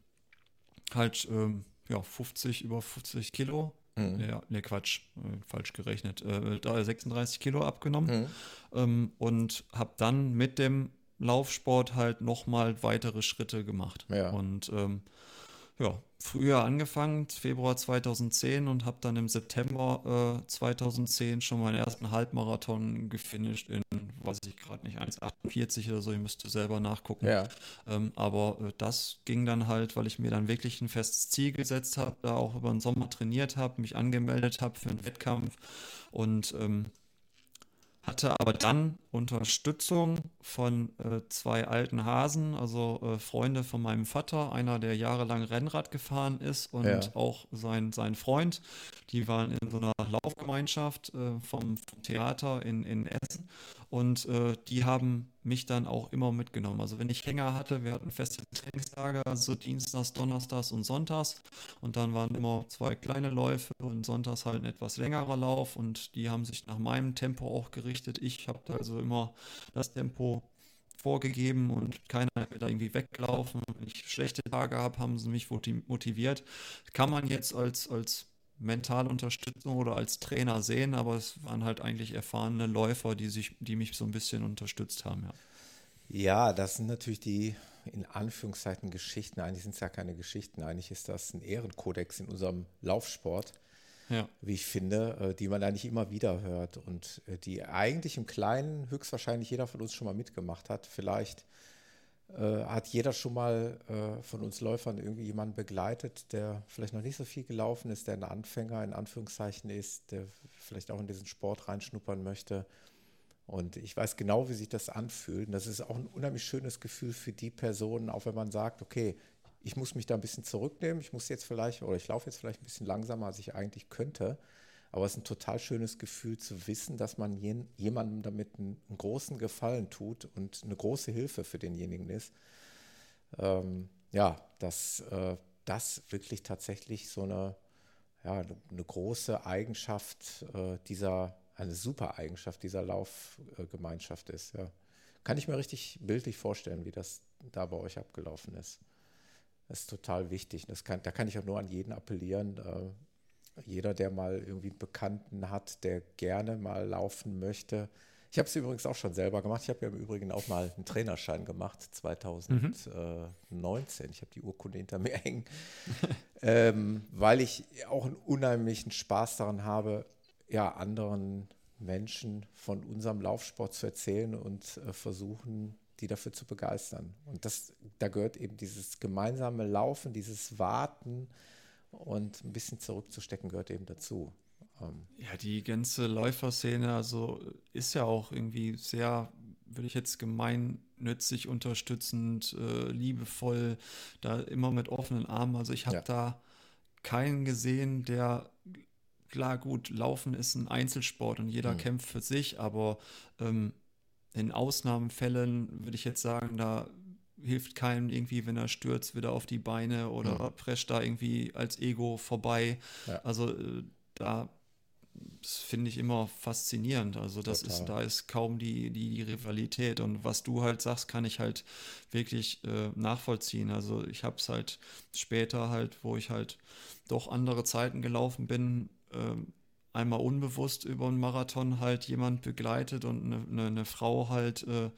halt ähm, ja, 50, über 50 Kilo. Mhm. Ja, ne, Quatsch, äh, falsch gerechnet. Äh, 36 Kilo abgenommen. Mhm. Ähm, und habe dann mit dem Laufsport halt nochmal weitere Schritte gemacht. Ja. Und ähm, ja, früher angefangen, Februar 2010 und habe dann im September äh, 2010 schon meinen ersten Halbmarathon gefinisht in, weiß ich gerade nicht, 1,48 oder so, ich müsste selber nachgucken. Ja. Ähm, aber äh, das ging dann halt, weil ich mir dann wirklich ein festes Ziel gesetzt habe, da auch über den Sommer trainiert habe, mich angemeldet habe für einen Wettkampf und ähm, hatte aber dann Unterstützung von äh, zwei alten Hasen, also äh, Freunde von meinem Vater, einer, der jahrelang Rennrad gefahren ist und ja. auch sein, sein Freund. Die waren in so einer Laufgemeinschaft äh, vom, vom, Theater in, in Essen und äh, die haben mich dann auch immer mitgenommen. Also wenn ich Hänger hatte, wir hatten feste Trainingstage, also Dienstags, Donnerstags und Sonntags. Und dann waren immer zwei kleine Läufe und Sonntags halt ein etwas längerer Lauf und die haben sich nach meinem Tempo auch gerichtet. Ich habe also immer das Tempo vorgegeben und keiner wird da irgendwie weglaufen. Wenn ich schlechte Tage habe, haben sie mich motiviert. Kann man jetzt als, als mentale Unterstützung oder als Trainer sehen, aber es waren halt eigentlich erfahrene Läufer, die sich, die mich so ein bisschen unterstützt haben, ja. Ja, das sind natürlich die in Anführungszeichen Geschichten. Eigentlich sind es ja keine Geschichten. Eigentlich ist das ein Ehrenkodex in unserem Laufsport, ja. wie ich finde, äh, die man eigentlich immer wieder hört und äh, die eigentlich im Kleinen höchstwahrscheinlich jeder von uns schon mal mitgemacht hat. Vielleicht äh, hat jeder schon mal äh, von uns Läufern irgendwie jemanden begleitet, der vielleicht noch nicht so viel gelaufen ist, der ein Anfänger in Anführungszeichen ist, der vielleicht auch in diesen Sport reinschnuppern möchte. Und ich weiß genau, wie sich das anfühlt. Und das ist auch ein unheimlich schönes Gefühl für die Personen, auch wenn man sagt, okay, ich muss mich da ein bisschen zurücknehmen, ich muss jetzt vielleicht, oder ich laufe jetzt vielleicht ein bisschen langsamer, als ich eigentlich könnte. Aber es ist ein total schönes Gefühl zu wissen, dass man jemandem damit einen, großen Gefallen tut und eine große Hilfe für denjenigen ist. Ähm, ja, dass äh, das wirklich tatsächlich so eine, ja, eine große Eigenschaft äh, dieser, eine super Eigenschaft dieser Laufgemeinschaft ist. Ja. Kann ich mir richtig bildlich vorstellen, wie das da bei euch abgelaufen ist. Das ist total wichtig. Das kann, da kann ich auch nur an jeden appellieren. Jeder, der mal irgendwie einen Bekannten hat, der gerne mal laufen möchte. Ich habe es übrigens auch schon selber gemacht. Ich habe ja im Übrigen auch mal einen Trainerschein gemacht, 2019. Mhm. Ich habe die Urkunde hinter mir [laughs] hängen, ähm, weil ich auch einen unheimlichen Spaß daran habe, ja, anderen Menschen von unserem Laufsport zu erzählen und äh, versuchen, die dafür zu begeistern. Und das, da gehört eben dieses gemeinsame Laufen, dieses Warten und ein bisschen zurückzustecken gehört eben dazu. Ähm ja, die ganze Läuferszene, also ist ja auch irgendwie sehr, würde ich jetzt gemeinnützig, unterstützend, äh, liebevoll, da immer mit offenen Armen. Also ich habe ja. da keinen gesehen, der klar, gut, Laufen ist ein Einzelsport und jeder mhm. kämpft für sich, aber ähm, in Ausnahmefällen würde ich jetzt sagen, da hilft keinem irgendwie, wenn er stürzt, wieder auf die Beine oder mhm. prescht da irgendwie als Ego vorbei. Ja. Also äh, da finde ich immer faszinierend. Also das Total. ist, da ist kaum die, die, die, Rivalität. Und was du halt sagst, kann ich halt wirklich äh, nachvollziehen. Also ich habe es halt später halt, wo ich halt doch andere Zeiten gelaufen bin, äh, einmal unbewusst über einen Marathon halt jemand begleitet und eine, eine, eine Frau halt äh,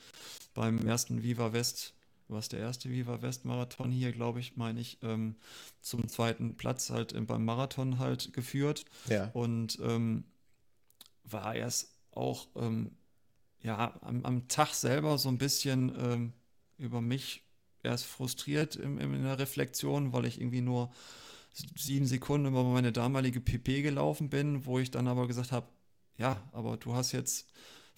beim ersten Viva West was der erste Viva West Marathon hier, glaube ich, meine ich, ähm, zum zweiten Platz halt beim Marathon halt geführt. Ja. Und ähm, war erst auch ähm, ja am, am, Tag selber so ein bisschen ähm, über mich erst frustriert in, in der Reflexion, weil ich irgendwie nur sieben Sekunden über meine damalige PP gelaufen bin, wo ich dann aber gesagt habe, ja, aber du hast jetzt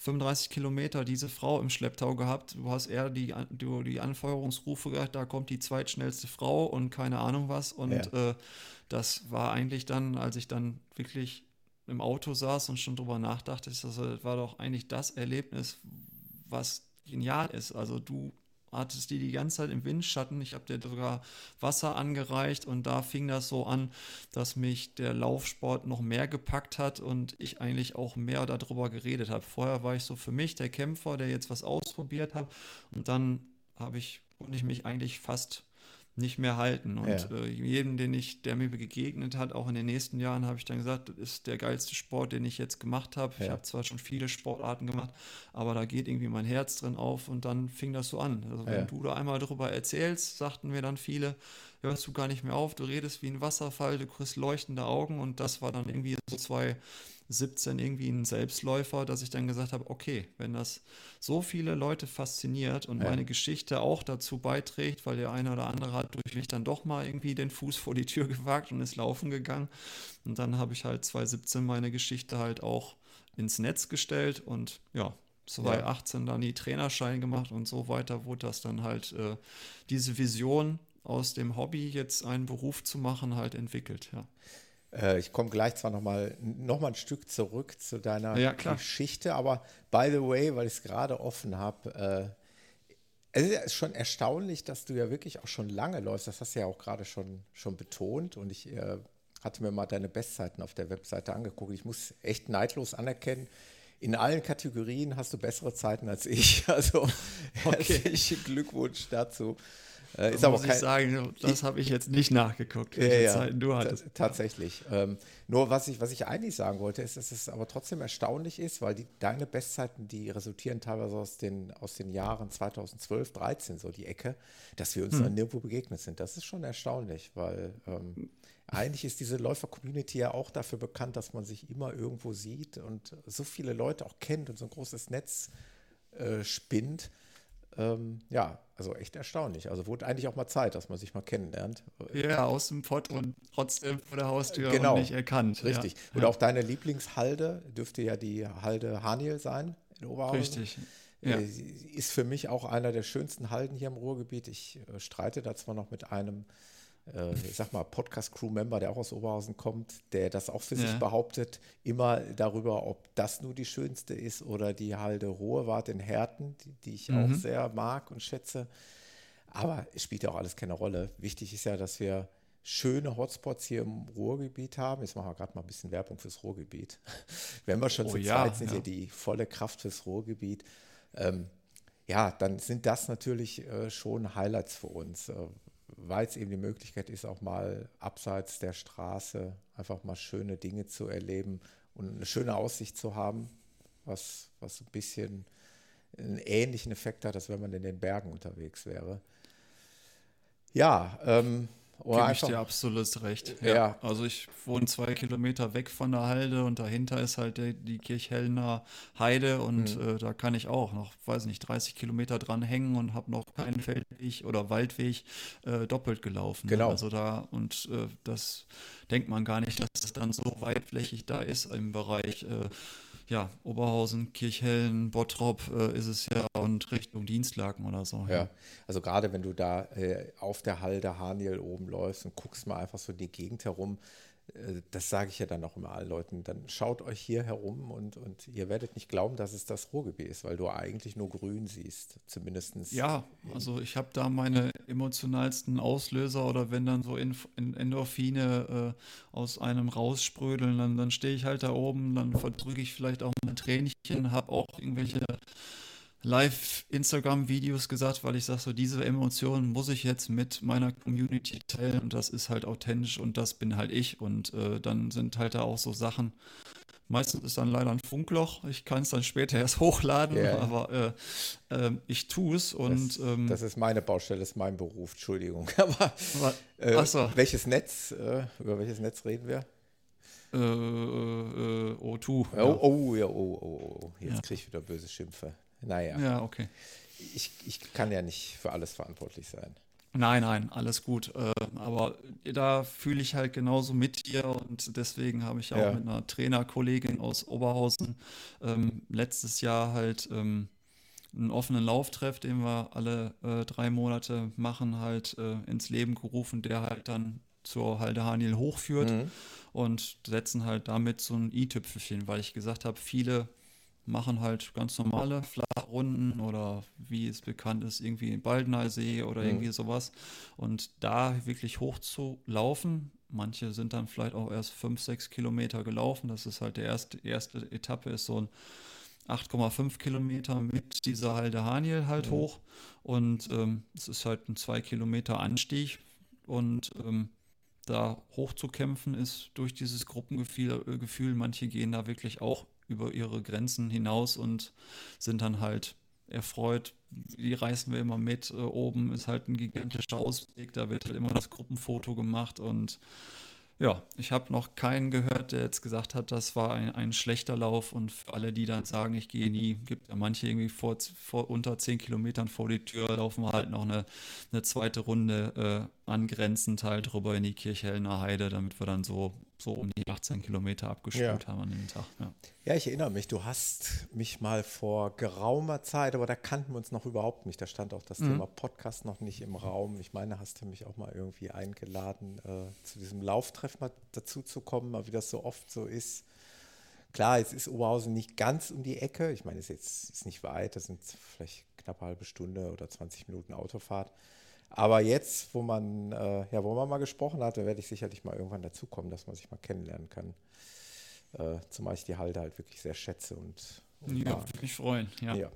35 Kilometer diese Frau im Schlepptau gehabt. Du hast eher die, die, die Anfeuerungsrufe gehört, da kommt die zweitschnellste Frau und keine Ahnung was. Und ja. äh, das war eigentlich dann, als ich dann wirklich im Auto saß und schon drüber nachdachte, das war doch eigentlich das Erlebnis, was genial ist. Also du hattest die die ganze Zeit im Windschatten. Ich habe dir sogar Wasser angereicht und da fing das so an, dass mich der Laufsport noch mehr gepackt hat und ich eigentlich auch mehr darüber geredet habe. Vorher war ich so für mich der Kämpfer, der jetzt was ausprobiert hat und dann habe ich, konnte ich mich eigentlich fast nicht mehr halten. Und ja. äh, jedem, den ich, der mir begegnet hat, auch in den nächsten Jahren, habe ich dann gesagt, das ist der geilste Sport, den ich jetzt gemacht habe. Ja. Ich habe zwar schon viele Sportarten gemacht, aber da geht irgendwie mein Herz drin auf und dann fing das so an. Also wenn ja. du da einmal darüber erzählst, sagten mir dann viele, hörst du gar nicht mehr auf, du redest wie ein Wasserfall, du kriegst leuchtende Augen und das war dann irgendwie so zwei 17 irgendwie ein Selbstläufer, dass ich dann gesagt habe, okay, wenn das so viele Leute fasziniert und ja. meine Geschichte auch dazu beiträgt, weil der eine oder andere hat durch mich dann doch mal irgendwie den Fuß vor die Tür gewagt und ist laufen gegangen. Und dann habe ich halt 2017 meine Geschichte halt auch ins Netz gestellt und ja, 2018 ja. dann die Trainerschein gemacht und so weiter wurde das dann halt äh, diese Vision aus dem Hobby jetzt einen Beruf zu machen halt entwickelt, ja. Äh, ich komme gleich zwar nochmal noch mal ein Stück zurück zu deiner ja, Geschichte, aber by the way, weil ich es gerade offen habe, äh, es ist schon erstaunlich, dass du ja wirklich auch schon lange läufst. Das hast du ja auch gerade schon, schon betont. Und ich äh, hatte mir mal deine Bestzeiten auf der Webseite angeguckt. Ich muss echt neidlos anerkennen, in allen Kategorien hast du bessere Zeiten als ich. [laughs] Also okay. herzlichen Glückwunsch dazu. Äh, ist aber muss kein, ich sagen, das habe ich jetzt nicht nachgeguckt, welche ja, Zeiten du hattest. Tatsächlich. Ähm, nur was ich, was ich eigentlich sagen wollte, ist, dass es aber trotzdem erstaunlich ist, weil die, deine Bestzeiten, die resultieren teilweise aus den, aus den Jahren 2012, 13, so die Ecke, dass wir uns hm. dann nirgendwo begegnet sind. Das ist schon erstaunlich, weil ähm, eigentlich ist diese Läufer-Community ja auch dafür bekannt, dass man sich immer irgendwo sieht und so viele Leute auch kennt und so ein großes Netz äh, spinnt. Ähm, ja, also echt erstaunlich. Also wurde eigentlich auch mal Zeit, dass man sich mal kennenlernt. Ja, aus dem Pott und trotzdem vor der Haustür genau, nicht erkannt. Richtig. Ja. Und ja. auch deine Lieblingshalde dürfte ja die Halde Haniel sein in Oberhausen. Richtig. Äh, ja. Ist für mich auch einer der schönsten Halden hier im Ruhrgebiet. Ich äh, streite da zwar noch mit einem äh, ich sag mal, Podcast-Crew-Member, der auch aus Oberhausen kommt, der das auch für ja. sich behauptet, immer darüber, ob das nur die schönste ist oder die Halde Ruhrwart in Herten, die, die ich mhm. auch sehr mag und schätze. Aber es spielt ja auch alles keine Rolle. Wichtig ist ja, dass wir schöne Hotspots hier im Ruhrgebiet haben. Jetzt machen wir gerade mal ein bisschen Werbung fürs Ruhrgebiet. [laughs] Wenn wir schon oh, zu ja, zweit sind, ja. hier die volle Kraft fürs Ruhrgebiet. Ähm, ja, dann sind das natürlich äh, schon Highlights für uns. Äh, weil es eben die Möglichkeit ist, auch mal abseits der Straße einfach mal schöne Dinge zu erleben und eine schöne Aussicht zu haben, was, was ein bisschen einen ähnlichen Effekt hat, als wenn man in den Bergen unterwegs wäre. Ja, ähm, oder Gebe ich dir absolut recht. Ja. ja. Also ich wohne zwei Kilometer weg von der Halde und dahinter ist halt die, die Kirchhellner Heide und mhm. äh, da kann ich auch noch, weiß nicht, 30 Kilometer dran hängen und habe noch keinen Feldweg oder Waldweg äh, doppelt gelaufen. Genau. Also da und äh, das denkt man gar nicht, dass es dann so weitflächig da ist im Bereich äh, ja, Oberhausen, Kirchhellen, Bottrop äh, ist es ja und Richtung Dienstlaken oder so. Ja, also gerade wenn du da äh, auf der Halde Haniel oben läufst und guckst mal einfach so die Gegend herum, das sage ich ja dann auch immer allen Leuten, dann schaut euch hier herum und, und ihr werdet nicht glauben, dass es das Ruhrgebiet ist, weil du eigentlich nur grün siehst, zumindest. Ja, also ich habe da meine emotionalsten Auslöser oder wenn dann so Endorphine äh, aus einem raussprödeln, dann, dann stehe ich halt da oben, dann verdrücke ich vielleicht auch mein Tränchen, habe auch irgendwelche Live-Instagram-Videos gesagt, weil ich sage, so diese Emotionen muss ich jetzt mit meiner Community teilen und das ist halt authentisch und das bin halt ich und äh, dann sind halt da auch so Sachen. Meistens ist dann leider ein Funkloch. Ich kann es dann später [laughs] erst hochladen, yeah. aber äh, äh, ich tue es und. Das, ähm, das, ist meine Baustelle, das ist mein Beruf, Entschuldigung. [laughs] aber äh, so. welches Netz, äh, über welches Netz reden wir? Äh, äh, O2. Oh, ja. oh, ja, oh, oh, oh. Jetzt ja. kriege ich wieder böse Schimpfe. Naja. Ja, okay. Ich, ich kann ja nicht für alles verantwortlich sein. Nein, nein, alles gut. Äh, aber da fühle ich halt genauso mit dir und deswegen habe ich auch ja. mit einer Trainerkollegin aus Oberhausen ähm, letztes Jahr halt ähm, einen offenen Lauftreff, den wir alle äh, drei Monate machen, halt äh, ins Leben gerufen, der halt dann zur Halde Haniel hochführt mhm. und setzen halt damit so ein i-Tüpfelchen, weil ich gesagt habe, viele machen halt ganz normale Flachrunden oder wie es bekannt ist, irgendwie Baldeneysee oder mhm. irgendwie sowas. Und da wirklich hoch zu laufen, manche sind dann vielleicht auch erst fünf, sechs Kilometer gelaufen. Das ist halt der erste, erste Etappe, ist so ein 8,5 Kilometer mit dieser Halde Haniel halt mhm. hoch. Und ähm, es ist halt ein zwei Kilometer Anstieg. Und ähm, da hochzukämpfen ist durch dieses Gruppengefühl, äh, Gefühl, manche gehen da wirklich auch über ihre Grenzen hinaus und sind dann halt erfreut. Die reißen wir immer mit. Äh, oben ist halt ein gigantischer Ausblick, da wird halt immer das Gruppenfoto gemacht und ja, ich habe noch keinen gehört, der jetzt gesagt hat, das war ein, ein schlechter Lauf. Und für alle, die dann sagen, ich gehe nie, gibt ja manche irgendwie vor, vor unter 10 Kilometern vor die Tür, laufen wir halt noch eine, eine zweite Runde äh, angrenzend halt rüber in die Kirchhellner Heide, damit wir dann so so um die 18 Kilometer abgespult ja. haben an dem Tag. Ja. ja. ich erinnere mich, du hast mich mal vor geraumer Zeit, aber da kannten wir uns noch überhaupt nicht. Da stand auch das mhm. Thema Podcast noch nicht im Raum. Ich meine, hast du mich auch mal irgendwie eingeladen, äh, zu diesem Lauftreff mal dazu zu kommen, wie das so oft so ist. Klar, jetzt ist Oberhausen nicht ganz um die Ecke. Ich meine, es ist jetzt ist nicht weit, das sind vielleicht knapp eine halbe Stunde oder 20 Minuten Autofahrt. Aber jetzt, wo man, äh, ja, wo man mal gesprochen hat, da werde ich sicherlich mal irgendwann dazukommen, dass man sich mal kennenlernen kann. Äh, zumal ich die Halde halt wirklich sehr schätze und, und ja, würde mich freuen, ja. ja.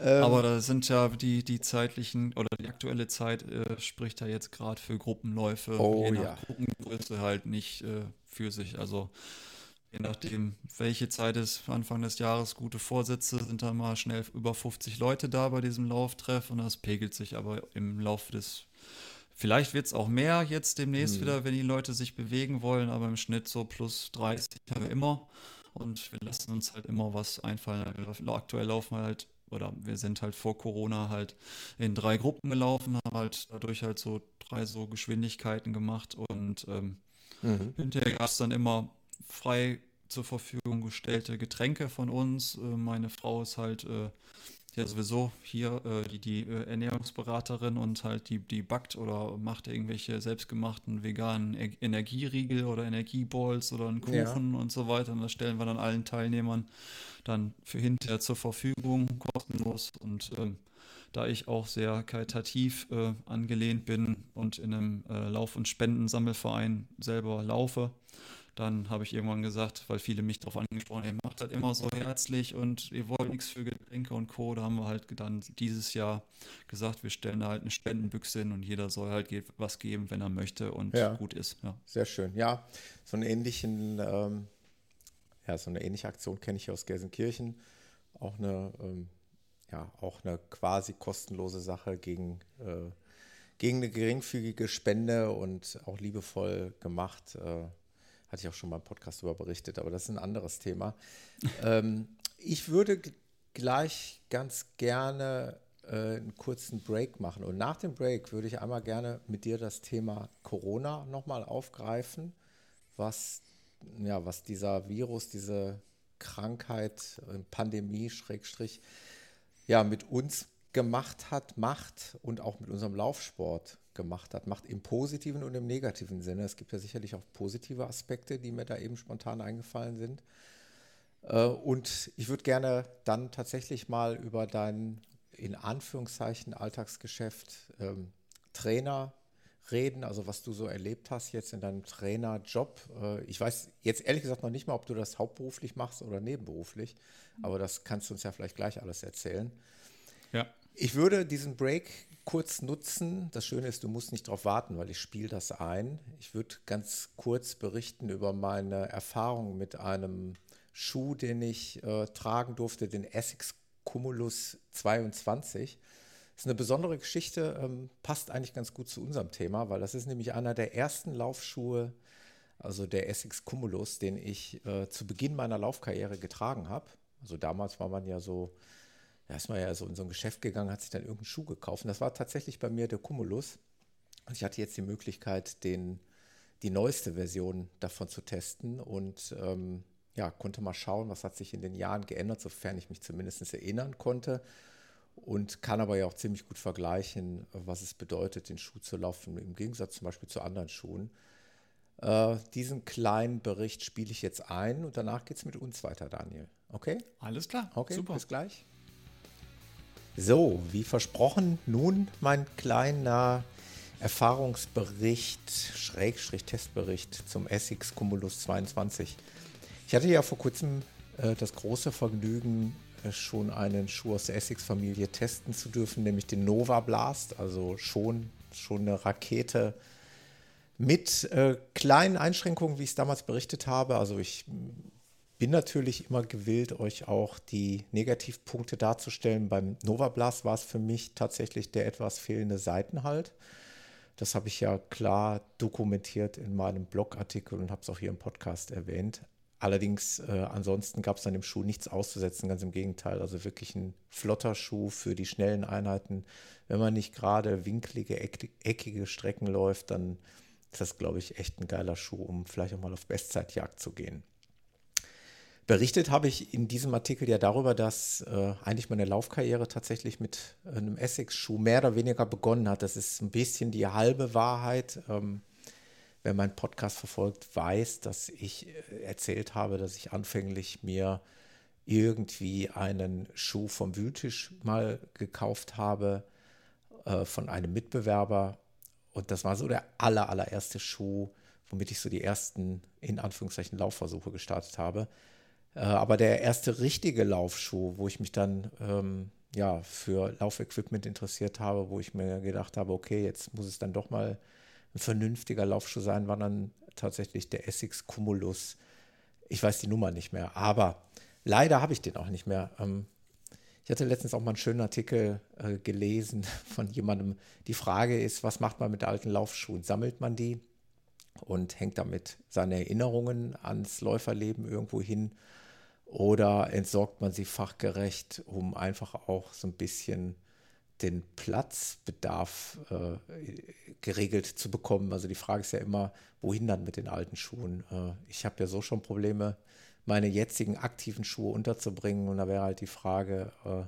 Ähm, Aber da sind ja die, die zeitlichen oder die aktuelle Zeit äh, spricht ja jetzt gerade für Gruppenläufe, oh, je nach ja. Gruppengröße halt nicht äh, für sich. Also Je nachdem, welche Zeit ist, Anfang des Jahres gute Vorsätze, sind dann mal schnell über 50 Leute da bei diesem Lauftreff und das pegelt sich aber im Laufe des, vielleicht wird es auch mehr jetzt demnächst mhm. wieder, wenn die Leute sich bewegen wollen, aber im Schnitt so plus 30 haben wir immer und wir lassen uns halt immer was einfallen. Aktuell laufen wir halt oder wir sind halt vor Corona halt in drei Gruppen gelaufen, haben halt dadurch halt so drei so Geschwindigkeiten gemacht und ähm, mhm. hinterher gab es dann immer frei zur Verfügung gestellte Getränke von uns. Äh, meine Frau ist halt äh, ja sowieso hier äh, die, die Ernährungsberaterin und halt die, die backt oder macht irgendwelche selbstgemachten veganen e Energieriegel oder Energieballs oder einen Kuchen ja. und so weiter. Und das stellen wir dann allen Teilnehmern dann für hinterher zur Verfügung, kostenlos. Und ähm, da ich auch sehr karitativ äh, angelehnt bin und in einem äh, Lauf- und Spendensammelverein selber laufe, dann habe ich irgendwann gesagt, weil viele mich darauf angesprochen haben, ihr macht das immer so herzlich und ihr wollt nichts für Getränke und Co. Da haben wir halt dann dieses Jahr gesagt, wir stellen da halt eine Spendenbüchse hin und jeder soll halt was geben, wenn er möchte und ja. gut ist. Ja. Sehr schön. Ja, so einen ähnlichen, ähm, ja, so eine ähnliche Aktion kenne ich aus Gelsenkirchen. Auch eine, ähm, ja, auch eine quasi kostenlose Sache gegen äh, gegen eine geringfügige Spende und auch liebevoll gemacht. Äh, hatte ich auch schon mal im Podcast darüber berichtet, aber das ist ein anderes Thema. [laughs] ähm, ich würde gleich ganz gerne äh, einen kurzen Break machen. Und nach dem Break würde ich einmal gerne mit dir das Thema Corona nochmal aufgreifen, was, ja, was dieser Virus, diese Krankheit, äh, Pandemie, Schrägstrich, ja, mit uns gemacht hat, macht und auch mit unserem Laufsport gemacht hat, macht im positiven und im negativen Sinne. Es gibt ja sicherlich auch positive Aspekte, die mir da eben spontan eingefallen sind. Äh, und ich würde gerne dann tatsächlich mal über dein in Anführungszeichen Alltagsgeschäft ähm, Trainer reden, also was du so erlebt hast jetzt in deinem Trainerjob. Äh, ich weiß jetzt ehrlich gesagt noch nicht mal, ob du das hauptberuflich machst oder nebenberuflich, aber das kannst du uns ja vielleicht gleich alles erzählen. Ja. Ich würde diesen Break kurz nutzen. Das Schöne ist, du musst nicht darauf warten, weil ich spiele das ein. Ich würde ganz kurz berichten über meine Erfahrung mit einem Schuh, den ich äh, tragen durfte, den Essex Cumulus 22. Das ist eine besondere Geschichte, ähm, passt eigentlich ganz gut zu unserem Thema, weil das ist nämlich einer der ersten Laufschuhe, also der Essex Cumulus, den ich äh, zu Beginn meiner Laufkarriere getragen habe. Also damals war man ja so da ist man ja so in so ein Geschäft gegangen, hat sich dann irgendeinen Schuh gekauft. Und das war tatsächlich bei mir der Cumulus. Und ich hatte jetzt die Möglichkeit, den, die neueste Version davon zu testen und ähm, ja, konnte mal schauen, was hat sich in den Jahren geändert, sofern ich mich zumindest erinnern konnte. Und kann aber ja auch ziemlich gut vergleichen, was es bedeutet, den Schuh zu laufen, im Gegensatz zum Beispiel zu anderen Schuhen. Äh, diesen kleinen Bericht spiele ich jetzt ein und danach geht es mit uns weiter, Daniel. Okay? Alles klar. Okay, super. Bis gleich. So, wie versprochen, nun mein kleiner Erfahrungsbericht, Schrägstrich Testbericht zum Essex Cumulus 22. Ich hatte ja vor kurzem äh, das große Vergnügen, äh, schon einen Schuh aus der Essex-Familie testen zu dürfen, nämlich den Nova Blast, also schon, schon eine Rakete mit äh, kleinen Einschränkungen, wie ich es damals berichtet habe. Also ich bin natürlich immer gewillt, euch auch die Negativpunkte darzustellen. Beim Nova Blast war es für mich tatsächlich der etwas fehlende Seitenhalt. Das habe ich ja klar dokumentiert in meinem Blogartikel und habe es auch hier im Podcast erwähnt. Allerdings, äh, ansonsten gab es an dem Schuh nichts auszusetzen, ganz im Gegenteil. Also wirklich ein flotter Schuh für die schnellen Einheiten. Wenn man nicht gerade winkelige, eckige Strecken läuft, dann ist das, glaube ich, echt ein geiler Schuh, um vielleicht auch mal auf Bestzeitjagd zu gehen. Berichtet habe ich in diesem Artikel ja darüber, dass äh, eigentlich meine Laufkarriere tatsächlich mit einem Essex-Schuh mehr oder weniger begonnen hat. Das ist ein bisschen die halbe Wahrheit. Ähm, wer meinen Podcast verfolgt, weiß, dass ich äh, erzählt habe, dass ich anfänglich mir irgendwie einen Schuh vom Wühltisch mal gekauft habe äh, von einem Mitbewerber. Und das war so der aller, allererste Schuh, womit ich so die ersten, in Anführungszeichen, Laufversuche gestartet habe. Äh, aber der erste richtige Laufschuh, wo ich mich dann ähm, ja, für Laufequipment interessiert habe, wo ich mir gedacht habe, okay, jetzt muss es dann doch mal ein vernünftiger Laufschuh sein, war dann tatsächlich der Essex Cumulus. Ich weiß die Nummer nicht mehr, aber leider habe ich den auch nicht mehr. Ähm, ich hatte letztens auch mal einen schönen Artikel äh, gelesen [laughs] von jemandem. Die Frage ist, was macht man mit alten Laufschuhen? Sammelt man die und hängt damit seine Erinnerungen ans Läuferleben irgendwo hin? Oder entsorgt man sie fachgerecht, um einfach auch so ein bisschen den Platzbedarf äh, geregelt zu bekommen? Also die Frage ist ja immer, wohin dann mit den alten Schuhen? Äh, ich habe ja so schon Probleme, meine jetzigen aktiven Schuhe unterzubringen. Und da wäre halt die Frage, äh,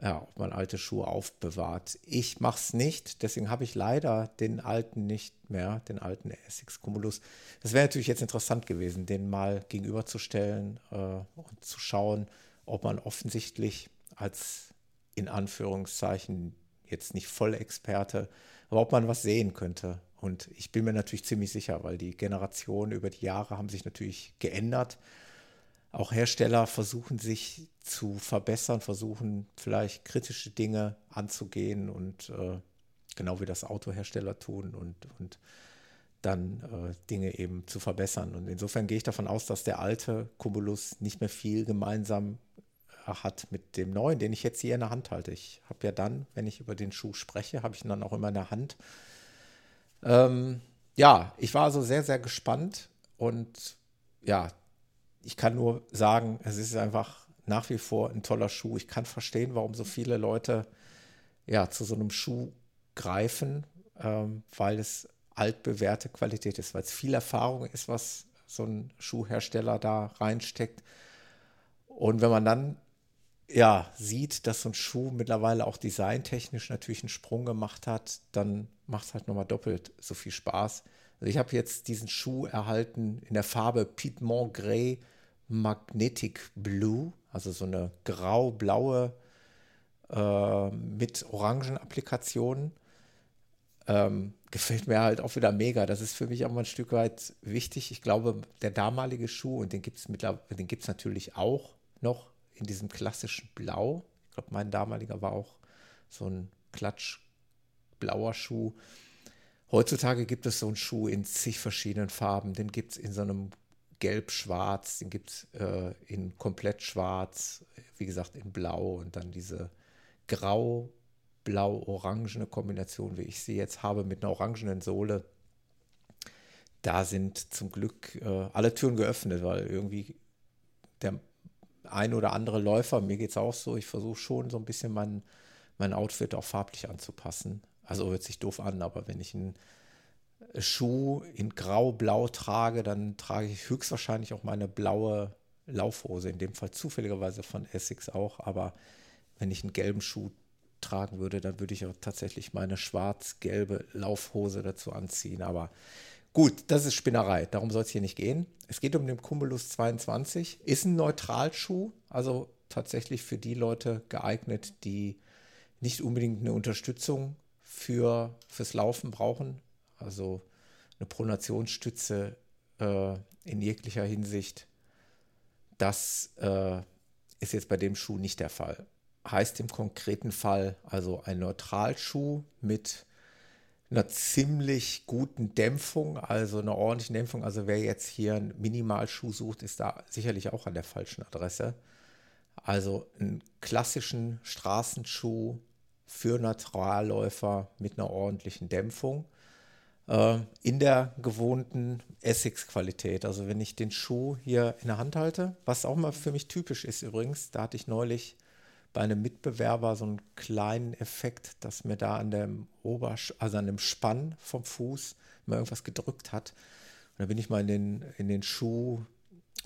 ja, ob man alte Schuhe aufbewahrt. Ich mache es nicht, deswegen habe ich leider den alten nicht mehr, den alten Essex Cumulus. Das wäre natürlich jetzt interessant gewesen, den mal gegenüberzustellen äh, und zu schauen, ob man offensichtlich als in Anführungszeichen jetzt nicht Vollexperte, aber ob man was sehen könnte, Und ich bin mir natürlich ziemlich sicher, weil die Generationen über die Jahre haben sich natürlich geändert. Auch Hersteller versuchen sich zu verbessern, versuchen vielleicht kritische Dinge anzugehen und äh, genau wie das Autohersteller tun und, und dann äh, Dinge eben zu verbessern. Und insofern gehe ich davon aus, dass der alte Cumulus nicht mehr viel gemeinsam äh, hat mit dem neuen, den ich jetzt hier in der Hand halte. Ich habe ja dann, wenn ich über den Schuh spreche, habe ich ihn dann auch immer in der Hand. Ähm, ja, ich war also sehr, sehr gespannt und ja, ich kann nur sagen, es ist einfach nach wie vor ein toller Schuh. Ich kann verstehen, warum so viele Leute ja zu so einem Schuh greifen, ähm, weil es altbewährte Qualität ist, weil es viel Erfahrung ist, was so ein Schuhhersteller da reinsteckt. Und wenn man dann ja sieht, dass so ein Schuh mittlerweile auch designtechnisch natürlich einen Sprung gemacht hat, dann macht es halt nochmal doppelt so viel Spaß. Also ich habe jetzt diesen Schuh erhalten in der Farbe Piedmont Grey Magnetic Blue, also so eine grau-blaue äh, mit orangen Applikationen. Ähm, gefällt mir halt auch wieder mega. Das ist für mich auch mal ein Stück weit wichtig. Ich glaube, der damalige Schuh, und den gibt es den gibt's natürlich auch noch in diesem klassischen Blau. Ich glaube, mein damaliger war auch so ein klatschblauer Schuh. Heutzutage gibt es so einen Schuh in zig verschiedenen Farben. Den gibt es in so einem Gelb-Schwarz, den gibt es äh, in komplett schwarz, wie gesagt in Blau und dann diese grau blau-orangene Kombination, wie ich sie jetzt habe, mit einer orangenen Sohle. Da sind zum Glück äh, alle Türen geöffnet, weil irgendwie der ein oder andere Läufer, mir geht es auch so, ich versuche schon so ein bisschen mein, mein Outfit auch farblich anzupassen. Also hört sich doof an, aber wenn ich einen Schuh in grau-blau trage, dann trage ich höchstwahrscheinlich auch meine blaue Laufhose, in dem Fall zufälligerweise von Essex auch, aber wenn ich einen gelben Schuh tragen würde, dann würde ich auch tatsächlich meine schwarz-gelbe Laufhose dazu anziehen. Aber gut, das ist Spinnerei. Darum soll es hier nicht gehen. Es geht um den Cumulus 22. Ist ein Neutralschuh, also tatsächlich für die Leute geeignet, die nicht unbedingt eine Unterstützung für, fürs Laufen brauchen. Also eine Pronationsstütze äh, in jeglicher Hinsicht. Das äh, ist jetzt bei dem Schuh nicht der Fall heißt im konkreten Fall also ein Neutralschuh mit einer ziemlich guten Dämpfung, also einer ordentlichen Dämpfung. Also wer jetzt hier einen Minimalschuh sucht, ist da sicherlich auch an der falschen Adresse. Also einen klassischen Straßenschuh für Naturalläufer mit einer ordentlichen Dämpfung äh, in der gewohnten Essex-Qualität. Also wenn ich den Schuh hier in der Hand halte, was auch mal für mich typisch ist übrigens, da hatte ich neulich bei einem Mitbewerber so einen kleinen Effekt, dass mir da an dem Obersch also an dem Spann vom Fuß mal irgendwas gedrückt hat. Und da bin ich mal in den, in den Schuh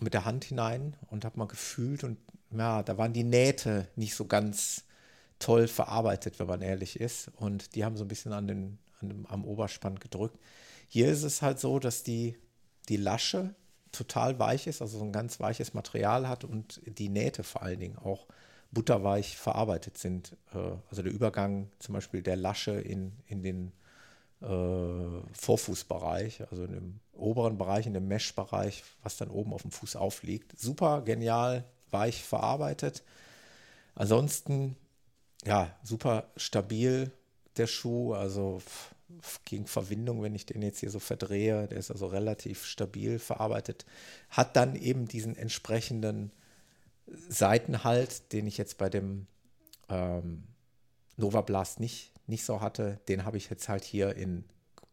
mit der Hand hinein und habe mal gefühlt und ja, da waren die Nähte nicht so ganz toll verarbeitet, wenn man ehrlich ist. Und die haben so ein bisschen an den, an dem, am Oberspann gedrückt. Hier ist es halt so, dass die, die Lasche total weich ist, also so ein ganz weiches Material hat und die Nähte vor allen Dingen auch butterweich verarbeitet sind. Äh, also der Übergang zum Beispiel der Lasche in, in den äh, Vorfußbereich, also in dem oberen Bereich, in dem Mesh-Bereich, was dann oben auf dem Fuß aufliegt. Super genial, weich verarbeitet. Ansonsten, ja, super stabil der Schuh, also gegen Verwindung, wenn ich den jetzt hier so verdrehe, der ist also relativ stabil verarbeitet, hat dann eben diesen entsprechenden Seitenhalt, den ich jetzt bei dem ähm, Nova Blast nicht, nicht so hatte, den habe ich jetzt halt hier in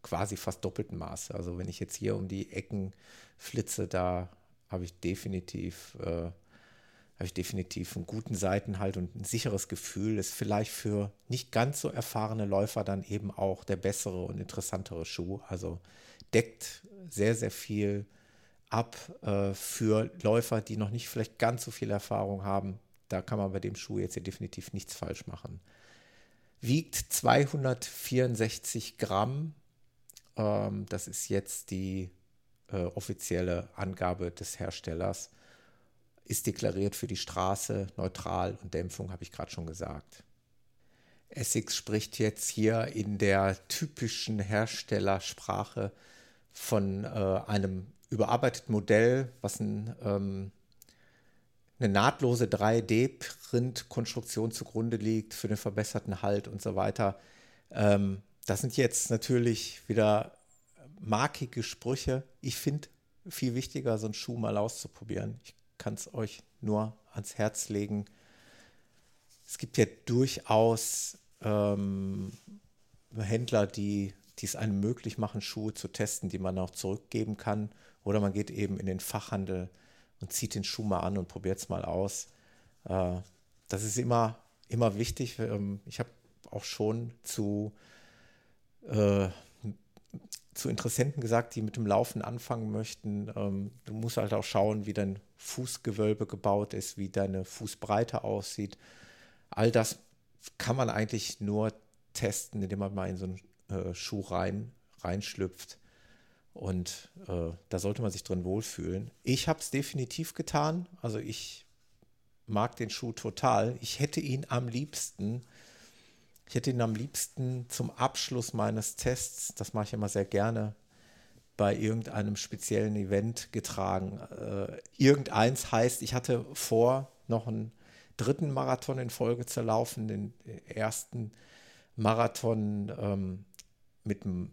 quasi fast doppeltem Maß. Also wenn ich jetzt hier um die Ecken flitze, da habe ich definitiv, äh, habe ich definitiv einen guten Seitenhalt und ein sicheres Gefühl. Ist vielleicht für nicht ganz so erfahrene Läufer dann eben auch der bessere und interessantere Schuh. Also deckt sehr, sehr viel ab äh, für Läufer, die noch nicht vielleicht ganz so viel Erfahrung haben. Da kann man bei dem Schuh jetzt hier definitiv nichts falsch machen. Wiegt 264 Gramm. Ähm, das ist jetzt die äh, offizielle Angabe des Herstellers. Ist deklariert für die Straße, neutral und Dämpfung, habe ich gerade schon gesagt. Essex spricht jetzt hier in der typischen Herstellersprache von äh, einem überarbeiteten Modell, was ein, ähm, eine nahtlose 3D-Print-Konstruktion zugrunde liegt für den verbesserten Halt und so weiter. Ähm, das sind jetzt natürlich wieder markige Sprüche. Ich finde viel wichtiger, so einen Schuh mal auszuprobieren. Ich kann es euch nur ans Herz legen. Es gibt ja durchaus ähm, Händler, die es einem möglich machen, Schuhe zu testen, die man auch zurückgeben kann. Oder man geht eben in den Fachhandel und zieht den Schuh mal an und probiert es mal aus. Äh, das ist immer, immer wichtig. Ähm, ich habe auch schon zu äh, zu Interessenten gesagt, die mit dem Laufen anfangen möchten, ähm, du musst halt auch schauen, wie dein Fußgewölbe gebaut ist, wie deine Fußbreite aussieht. All das kann man eigentlich nur testen, indem man mal in so einen äh, Schuh rein, reinschlüpft. Und äh, da sollte man sich drin wohlfühlen. Ich habe es definitiv getan. Also ich mag den Schuh total. Ich hätte ihn am liebsten ich hätte ihn am liebsten zum Abschluss meines Tests, das mache ich immer sehr gerne, bei irgendeinem speziellen Event getragen. Äh, irgendeins heißt, ich hatte vor, noch einen dritten Marathon in Folge zu laufen, den ersten Marathon ähm, mit einem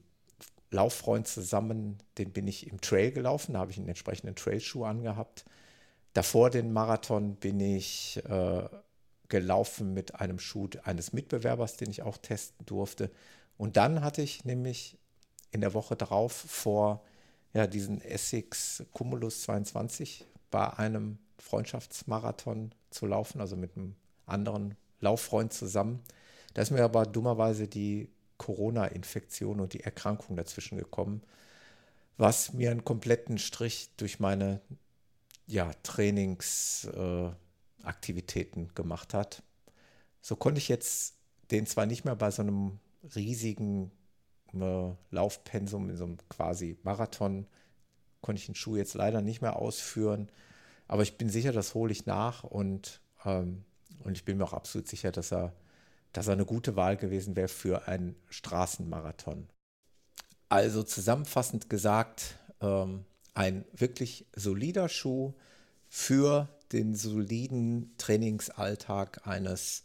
Lauffreund zusammen, den bin ich im Trail gelaufen, da habe ich einen entsprechenden Trailschuh angehabt. Davor den Marathon bin ich äh, gelaufen mit einem Schuh eines Mitbewerbers, den ich auch testen durfte. Und dann hatte ich nämlich in der Woche darauf vor ja, diesen Essex Cumulus 22 bei einem Freundschaftsmarathon zu laufen, also mit einem anderen Lauffreund zusammen. Da ist mir aber dummerweise die Corona-Infektion und die Erkrankung dazwischen gekommen, was mir einen kompletten Strich durch meine ja, Trainings- äh, Aktivitäten gemacht hat. So konnte ich jetzt den zwar nicht mehr bei so einem riesigen äh, Laufpensum, in so einem quasi Marathon, konnte ich den Schuh jetzt leider nicht mehr ausführen, aber ich bin sicher, das hole ich nach und, ähm, und ich bin mir auch absolut sicher, dass er, dass er eine gute Wahl gewesen wäre für einen Straßenmarathon. Also zusammenfassend gesagt, ähm, ein wirklich solider Schuh für den soliden Trainingsalltag eines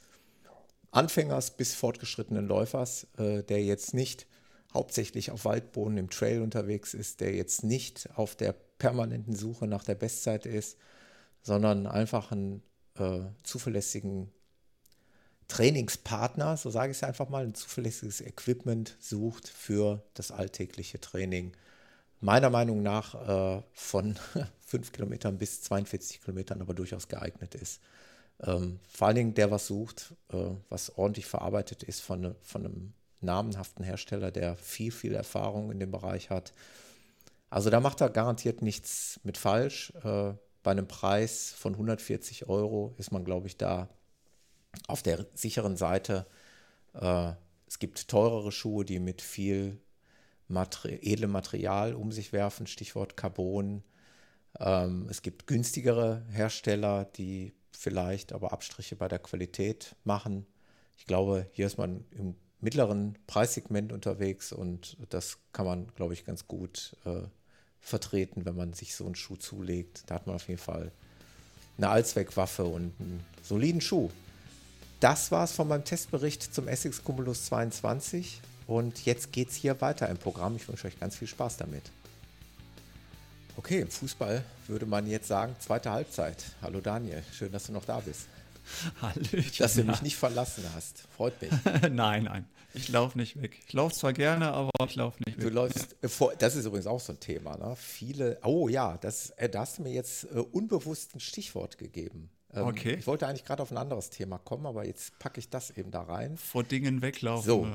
Anfängers bis fortgeschrittenen Läufers, äh, der jetzt nicht hauptsächlich auf Waldboden im Trail unterwegs ist, der jetzt nicht auf der permanenten Suche nach der Bestzeit ist, sondern einfach einen äh, zuverlässigen Trainingspartner, so sage ich es einfach mal, ein zuverlässiges Equipment sucht für das alltägliche Training. Meiner Meinung nach äh, von [laughs] 5 Kilometern bis 42 Kilometern aber durchaus geeignet ist. Ähm, vor allen Dingen der, was sucht, äh, was ordentlich verarbeitet ist von, ne, von einem namenhaften Hersteller, der viel, viel Erfahrung in dem Bereich hat. Also da macht er garantiert nichts mit falsch. Äh, bei einem Preis von 140 Euro ist man, glaube ich, da auf der sicheren Seite. Äh, es gibt teurere Schuhe, die mit viel Materi edlem Material um sich werfen, Stichwort Carbon. Ähm, es gibt günstigere Hersteller, die vielleicht aber Abstriche bei der Qualität machen. Ich glaube, hier ist man im mittleren Preissegment unterwegs und das kann man, glaube ich, ganz gut äh, vertreten, wenn man sich so einen Schuh zulegt. Da hat man auf jeden Fall eine Allzweckwaffe und einen soliden Schuh. Das war es von meinem Testbericht zum Essex Cumulus 22. Und jetzt geht es hier weiter im Programm. Ich wünsche euch ganz viel Spaß damit. Okay, im Fußball würde man jetzt sagen, zweite Halbzeit. Hallo Daniel, schön, dass du noch da bist. Hallöchen. Dass du mich nicht verlassen hast. Freut mich. [laughs] nein, nein. Ich laufe nicht weg. Ich laufe zwar gerne, aber ich laufe nicht weg. Du läufst, äh, vor, das ist übrigens auch so ein Thema. Ne? Viele, oh ja, das, äh, da hast du mir jetzt äh, unbewusst ein Stichwort gegeben. Ähm, okay. Ich wollte eigentlich gerade auf ein anderes Thema kommen, aber jetzt packe ich das eben da rein. Vor Dingen weglaufen so.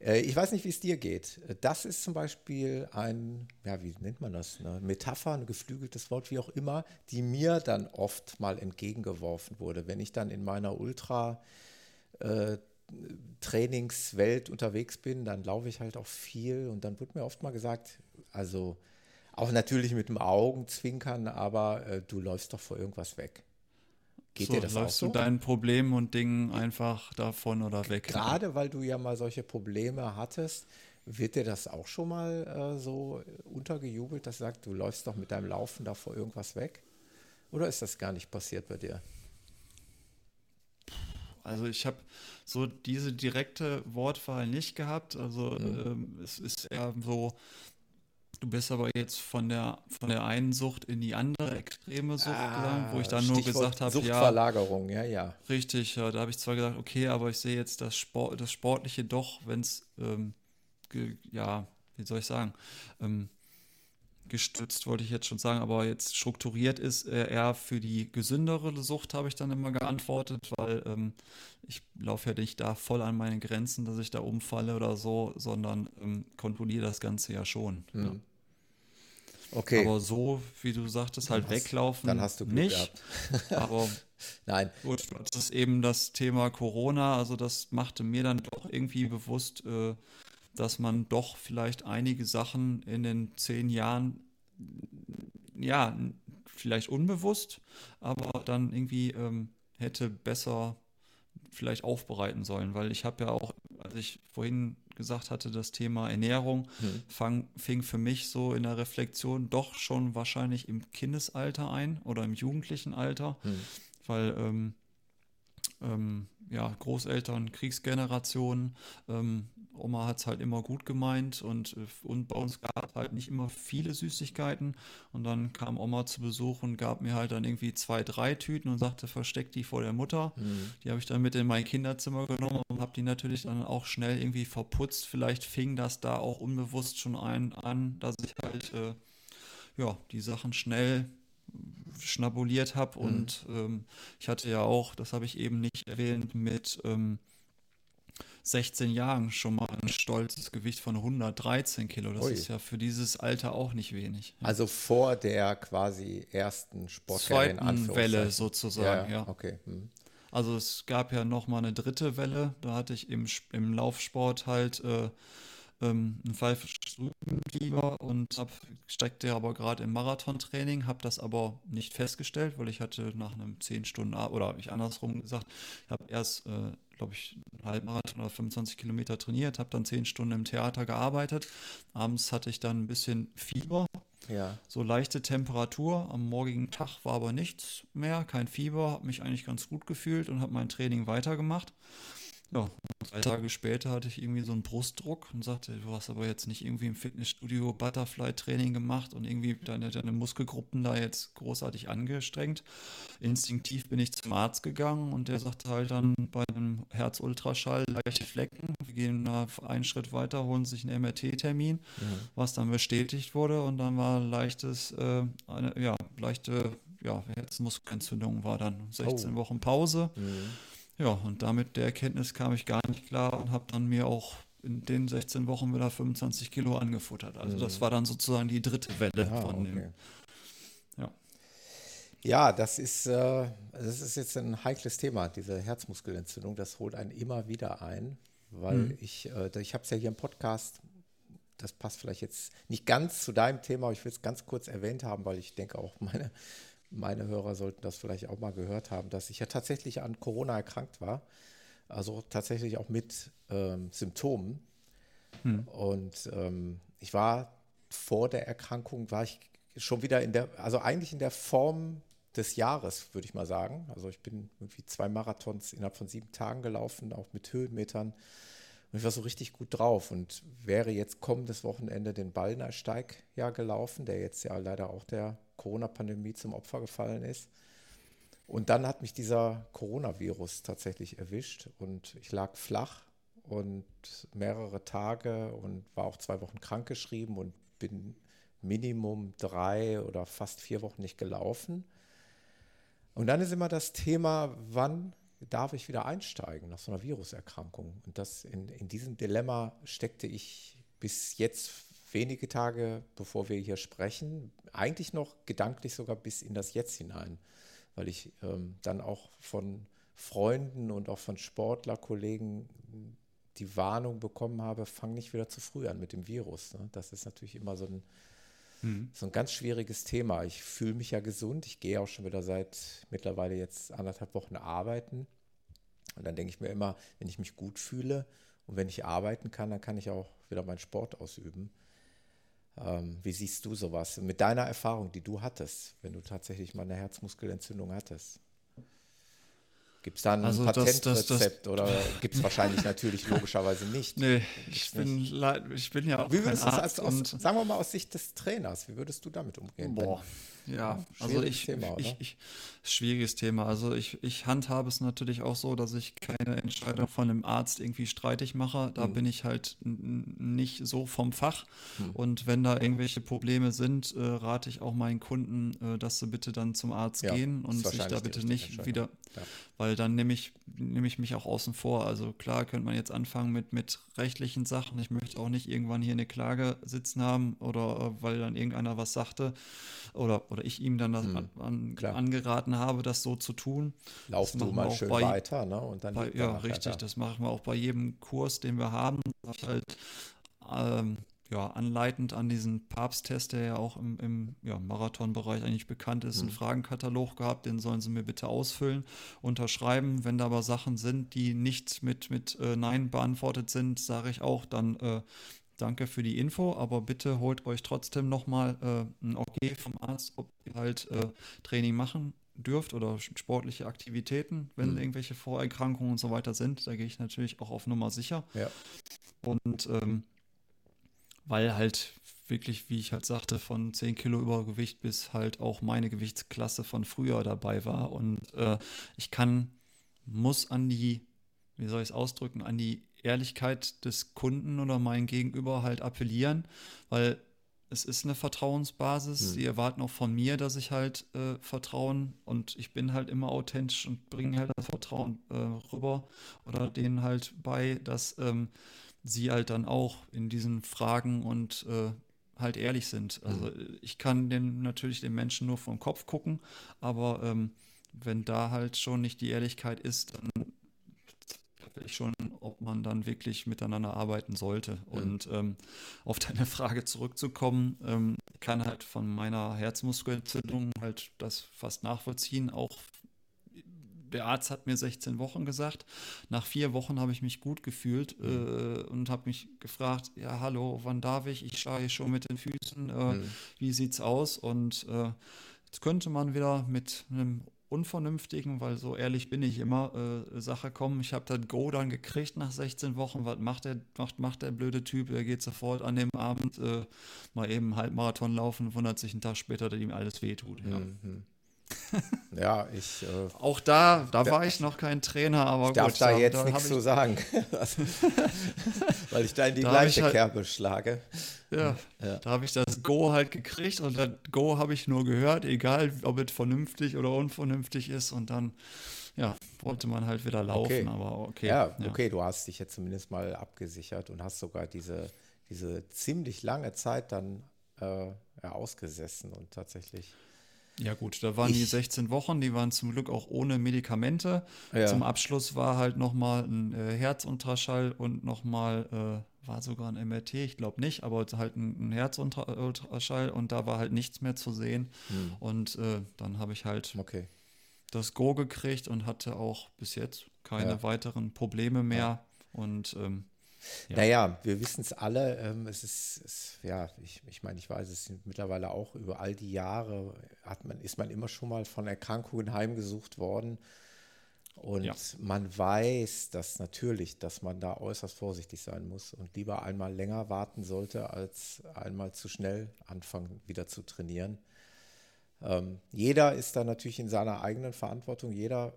Äh, ich weiß nicht, wie es dir geht. Das ist zum Beispiel ein, ja, wie nennt man das? Eine Metapher, ein geflügeltes Wort, wie auch immer, die mir dann oft mal entgegengeworfen wurde. Wenn ich dann in meiner Ultra- äh, unterwegs bin, dann laufe ich halt auch viel und dann wird mir oft mal gesagt, also auch natürlich mit dem Augenzwinkern, aber äh, du läufst doch vor irgendwas weg. Geht so, dir das auch läufst so? du deinen Problemen und Dingen einfach davon oder weg. Gerade weil du ja mal solche Probleme hattest, wird dir das auch schon mal äh, so untergejubelt, dass du sagst, du läufst doch mit deinem Laufen da vor irgendwas weg? Oder ist das gar nicht passiert bei dir? Also ich habe so diese direkte Wortwahl nicht gehabt. Also Mhm. ähm, es ist eher so, du bist aber jetzt von der von der einen Sucht in die andere extreme Sucht gegangen, wo ich dann nur Ah, Stichwort gesagt habe, ja, Suchtverlagerung, ja, ja. richtig, ja, da habe ich zwar gesagt, okay, aber ich sehe jetzt das Sport, das Sportliche doch, wenn es ähm, ja, wie soll ich sagen, ähm, gestützt wollte ich jetzt schon sagen, aber jetzt strukturiert ist äh, eher für die gesündere Sucht, habe ich dann immer geantwortet, weil ähm, ich laufe ja nicht da voll an meine Grenzen, dass ich da umfalle oder so, sondern ähm, kontrolliere das Ganze ja schon. Ja. Hm. Okay, Aber so, wie du sagtest, halt hast- weglaufen dann hast du Glück nicht. [laughs] Aber nein, gut, das ist eben das Thema Corona. Also das machte mir dann doch irgendwie bewusst, äh, dass man doch vielleicht einige Sachen in den zehn Jahren, ja, vielleicht unbewusst, aber dann irgendwie ähm, hätte besser vielleicht aufbereiten sollen, weil ich habe ja auch, als ich vorhin gesagt hatte, das Thema Ernährung Hm. fang, fing für mich so in der Reflexion doch schon wahrscheinlich im Kindesalter ein oder im jugendlichen Alter, Hm. weil ähm, ähm, ja, Großeltern, Kriegsgenerationen, ähm, Oma hat es halt immer gut gemeint und, äh, und bei uns gab es halt nicht immer viele Süßigkeiten und dann kam Oma zu Besuch und gab mir halt dann irgendwie zwei, drei Tüten und sagte, versteck die vor der Mutter. Hm. Die habe ich dann mit in mein Kinderzimmer genommen und habe die natürlich dann auch schnell irgendwie verputzt. Vielleicht fing das da auch unbewusst schon ein, an, dass ich halt äh, ja, die Sachen schnell schnabuliert habe. Mhm. Und ähm, ich hatte ja auch, das habe ich eben nicht erwähnt, mit ähm, 16 Jahren schon mal ein stolzes Gewicht von 113 Kilo. Das Ui. ist ja für dieses Alter auch nicht wenig. Ja. also vor der quasi ersten Sportkarriere in Zweiten Welle sozusagen, ja, ja. okay. Hm. Also es gab ja noch mal eine dritte Welle. Da hatte ich im, im Laufsport halt äh, ähm, einen Pfeifenfieber und hab, steckte aber gerade im Marathontraining, habe das aber nicht festgestellt, weil ich hatte nach einem 10 Stunden, oder ich andersrum gesagt, ich habe erst, äh, glaube ich, einen Halbmarathon oder 25 Kilometer trainiert, habe dann 10 Stunden im Theater gearbeitet. Abends hatte ich dann ein bisschen Fieber, Ja. so leichte Temperatur. Am morgigen Tag war aber nichts mehr, kein Fieber, habe mich eigentlich ganz gut gefühlt und habe mein Training weitergemacht. Ja, drei Tage später hatte ich irgendwie so einen Brustdruck und sagte, du hast aber jetzt nicht irgendwie im Fitnessstudio Butterfly-Training gemacht und irgendwie deine, deine Muskelgruppen da jetzt großartig angestrengt. Instinktiv bin ich zum Arzt gegangen und der sagte halt dann bei einem Herzultraschall leichte Flecken. Wir gehen da einen Schritt weiter, holen sich einen MRT-Termin was dann bestätigt wurde und dann war leichtes, äh, eine, ja, leichte, ja, Herzmuskelentzündung war dann 16 Oh. Wochen Pause. Mhm. Ja, und damit der Erkenntnis kam ich gar nicht klar und habe dann mir auch in den 16 Wochen wieder 25 Kilo angefuttert. Also das war dann sozusagen die dritte Welle Ah, von dem. okay. Ja. Ja, das ist, äh, das ist jetzt ein heikles Thema, diese Herzmuskelentzündung. Das holt einen immer wieder ein, weil Mhm. ich, äh, ich habe es ja hier im Podcast, das passt vielleicht jetzt nicht ganz zu deinem Thema, aber ich will es ganz kurz erwähnt haben, weil ich denke auch [laughs] meine, meine Hörer sollten das vielleicht auch mal gehört haben, dass ich ja tatsächlich an Corona erkrankt war. Also tatsächlich auch mit ähm, Symptomen. Und ähm, ich war vor der Erkrankung, war ich schon wieder in der, also eigentlich in der Form des Jahres, würde ich mal sagen. Also ich bin irgendwie zwei Marathons innerhalb von sieben Tagen gelaufen, auch mit Höhenmetern. Und ich war so richtig gut drauf und wäre jetzt kommendes Wochenende den Ballnersteig ja gelaufen, der jetzt ja leider auch der Corona-Pandemie zum Opfer gefallen ist. Und dann hat mich dieser Coronavirus tatsächlich erwischt und ich lag flach und mehrere Tage und war auch zwei Wochen krankgeschrieben und bin Minimum drei oder fast vier Wochen nicht gelaufen. Und dann ist immer das Thema, wann darf ich wieder einsteigen nach so einer Viruserkrankung? Und das in, in diesem Dilemma steckte ich bis jetzt wenige Tage, bevor wir hier sprechen, eigentlich noch gedanklich sogar bis in das Jetzt hinein, weil ich ähm, dann auch von Freunden und auch von Sportlerkollegen die Warnung bekommen habe, fang nicht wieder zu früh an mit dem Virus. Ne? Das ist natürlich immer so ein, Mhm. So ein ganz schwieriges Thema. Ich fühle mich ja gesund. Ich gehe auch schon wieder seit mittlerweile jetzt anderthalb Wochen arbeiten. Und dann denke ich mir immer, wenn ich mich gut fühle und wenn ich arbeiten kann, dann kann ich auch wieder meinen Sport ausüben. Ähm, wie siehst du sowas mit deiner Erfahrung, die du hattest, wenn du tatsächlich mal eine Herzmuskelentzündung hattest? Gibt es da ein also Patentrezept oder gibt es wahrscheinlich [laughs] natürlich logischerweise nicht? Nee, ich bin, nicht. ich bin ja auch Wie würdest kein Arzt aus, sagen wir mal aus Sicht des Trainers, wie würdest du damit umgehen? Boah, ja, also ich, Thema, ich, ich, schwieriges Thema. Also ich, ich handhabe es natürlich auch so, dass ich keine Entscheidung von einem Arzt irgendwie streitig mache. Da mhm. bin ich halt nicht so vom Fach. Mhm. Und wenn da irgendwelche Probleme sind, äh, rate ich auch meinen Kunden, äh, dass sie bitte dann zum Arzt ja, gehen und sich da bitte nicht wieder, ja. weil dann nehme ich, nehme ich mich auch außen vor. Also klar könnte man jetzt anfangen mit, mit rechtlichen Sachen. Ich möchte auch nicht irgendwann hier eine Klage sitzen haben oder äh, weil dann irgendeiner was sagte oder, oder ich ihm dann das mhm. an, an, angeraten habe, das so zu tun. Lauf du mal schön bei, weiter, ne? Und dann bei, ja, richtig. Da. Das machen wir auch bei jedem Kurs, den wir haben. Halt, ähm, ja, anleitend an diesen Papsttest, der ja auch im, im ja, Marathonbereich eigentlich bekannt ist, mhm. einen Fragenkatalog gehabt, den sollen sie mir bitte ausfüllen, unterschreiben. Wenn da aber Sachen sind, die nicht mit, mit äh, Nein beantwortet sind, sage ich auch, dann äh, danke für die Info, aber bitte holt euch trotzdem nochmal äh, ein Okay vom Arzt, ob ihr halt äh, Training machen dürft oder sportliche Aktivitäten, wenn mhm. irgendwelche Vorerkrankungen und so weiter sind. Da gehe ich natürlich auch auf Nummer sicher. Ja. Und ähm, weil halt wirklich, wie ich halt sagte, von 10 Kilo Übergewicht bis halt auch meine Gewichtsklasse von früher dabei war. Und äh, ich kann, muss an die, wie soll ich es ausdrücken, an die Ehrlichkeit des Kunden oder mein Gegenüber halt appellieren, weil es ist eine Vertrauensbasis. Mhm. Sie erwarten auch von mir, dass ich halt äh, vertrauen und ich bin halt immer authentisch und bringe halt das Vertrauen äh, rüber oder denen halt bei, dass ähm, sie halt dann auch in diesen Fragen und äh, halt ehrlich sind. Also mhm. ich kann den natürlich den Menschen nur vom Kopf gucken, aber ähm, wenn da halt schon nicht die Ehrlichkeit ist, dann ich schon, ob man dann wirklich miteinander arbeiten sollte. Mhm. Und ähm, auf deine [laughs] Frage zurückzukommen, ähm, kann halt von meiner Herzmuskelentzündung halt das fast nachvollziehen. Auch der Arzt hat mir 16 Wochen gesagt. Nach vier Wochen habe ich mich gut gefühlt mhm. äh, und habe mich gefragt, ja, hallo, wann darf ich? Ich schaue schon mit den Füßen. Äh, mhm. Wie sieht's aus? Und äh, jetzt könnte man wieder mit einem unvernünftigen, weil so ehrlich bin ich immer, äh, Sache kommen. Ich habe das Go dann gekriegt nach 16 Wochen. Was macht der, macht, macht der blöde Typ? Er geht sofort an dem Abend äh, mal eben Halbmarathon laufen, wundert sich einen Tag später, dass ihm alles wehtut. Ja. Mhm. [laughs] Ja, ich. Äh, auch da, da war ich noch kein Trainer, aber ich darf gut, da jetzt da nichts zu sagen, [laughs] weil ich da in die gleiche halt, Kerbe schlage. Ja, ja. da habe ich das Go halt gekriegt und das Go habe ich nur gehört, egal ob es vernünftig oder unvernünftig ist und dann ja, wollte man halt wieder laufen, okay. aber okay. Ja, ja, okay, du hast dich jetzt zumindest mal abgesichert und hast sogar diese, diese ziemlich lange Zeit dann äh, ausgesessen und tatsächlich ja gut, da waren ich, die 16 Wochen, die waren zum Glück auch ohne Medikamente. Ja. Zum Abschluss war halt nochmal ein äh, Herzultraschall und nochmal, äh, war sogar ein MRT, ich glaube nicht, aber halt ein, ein Herzultraschall und da war halt nichts mehr zu sehen. Hm. Und äh, dann habe ich halt okay. das Go gekriegt und hatte auch bis jetzt keine ja. weiteren Probleme mehr. Ja. Und ähm, ja. Naja, wir wissen es alle. Ähm, es ist, es, ja, ich, ich meine, ich weiß es mittlerweile auch über all die Jahre hat man, ist man immer schon mal von Erkrankungen heimgesucht worden. Und ja. man weiß dass natürlich, dass man da äußerst vorsichtig sein muss und lieber einmal länger warten sollte, als einmal zu schnell anfangen, wieder zu trainieren. Ähm, jeder ist da natürlich in seiner eigenen Verantwortung. Jeder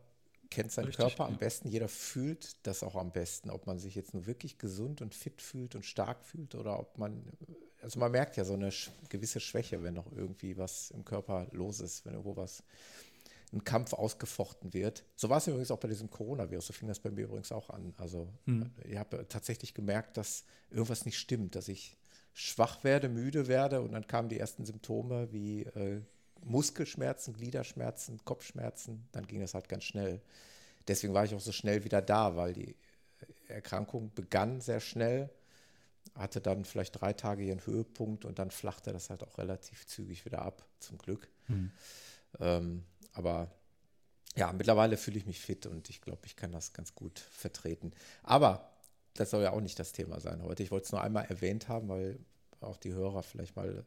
kennt seinen Richtig, Körper am besten, jeder fühlt das auch am besten, ob man sich jetzt nur wirklich gesund und fit fühlt und stark fühlt oder ob man, also man merkt ja so eine gewisse Schwäche, wenn noch irgendwie was im Körper los ist, wenn irgendwo was, ein Kampf ausgefochten wird. So war es übrigens auch bei diesem Coronavirus, so fing das bei mir übrigens auch an. Also hm. ich habe tatsächlich gemerkt, dass irgendwas nicht stimmt, dass ich schwach werde, müde werde und dann kamen die ersten Symptome wie äh, Muskelschmerzen, Gliederschmerzen, Kopfschmerzen, dann ging das halt ganz schnell. Deswegen war ich auch so schnell wieder da, weil die Erkrankung begann sehr schnell. hatte dann vielleicht drei Tage ihren Höhepunkt und dann flachte das halt auch relativ zügig wieder ab, zum Glück. Mhm. Ähm, aber ja, mittlerweile fühle ich mich fit und ich glaube, ich kann das ganz gut vertreten. Aber das soll ja auch nicht das Thema sein heute. Ich wollte es nur einmal erwähnt haben, weil auch die Hörer vielleicht mal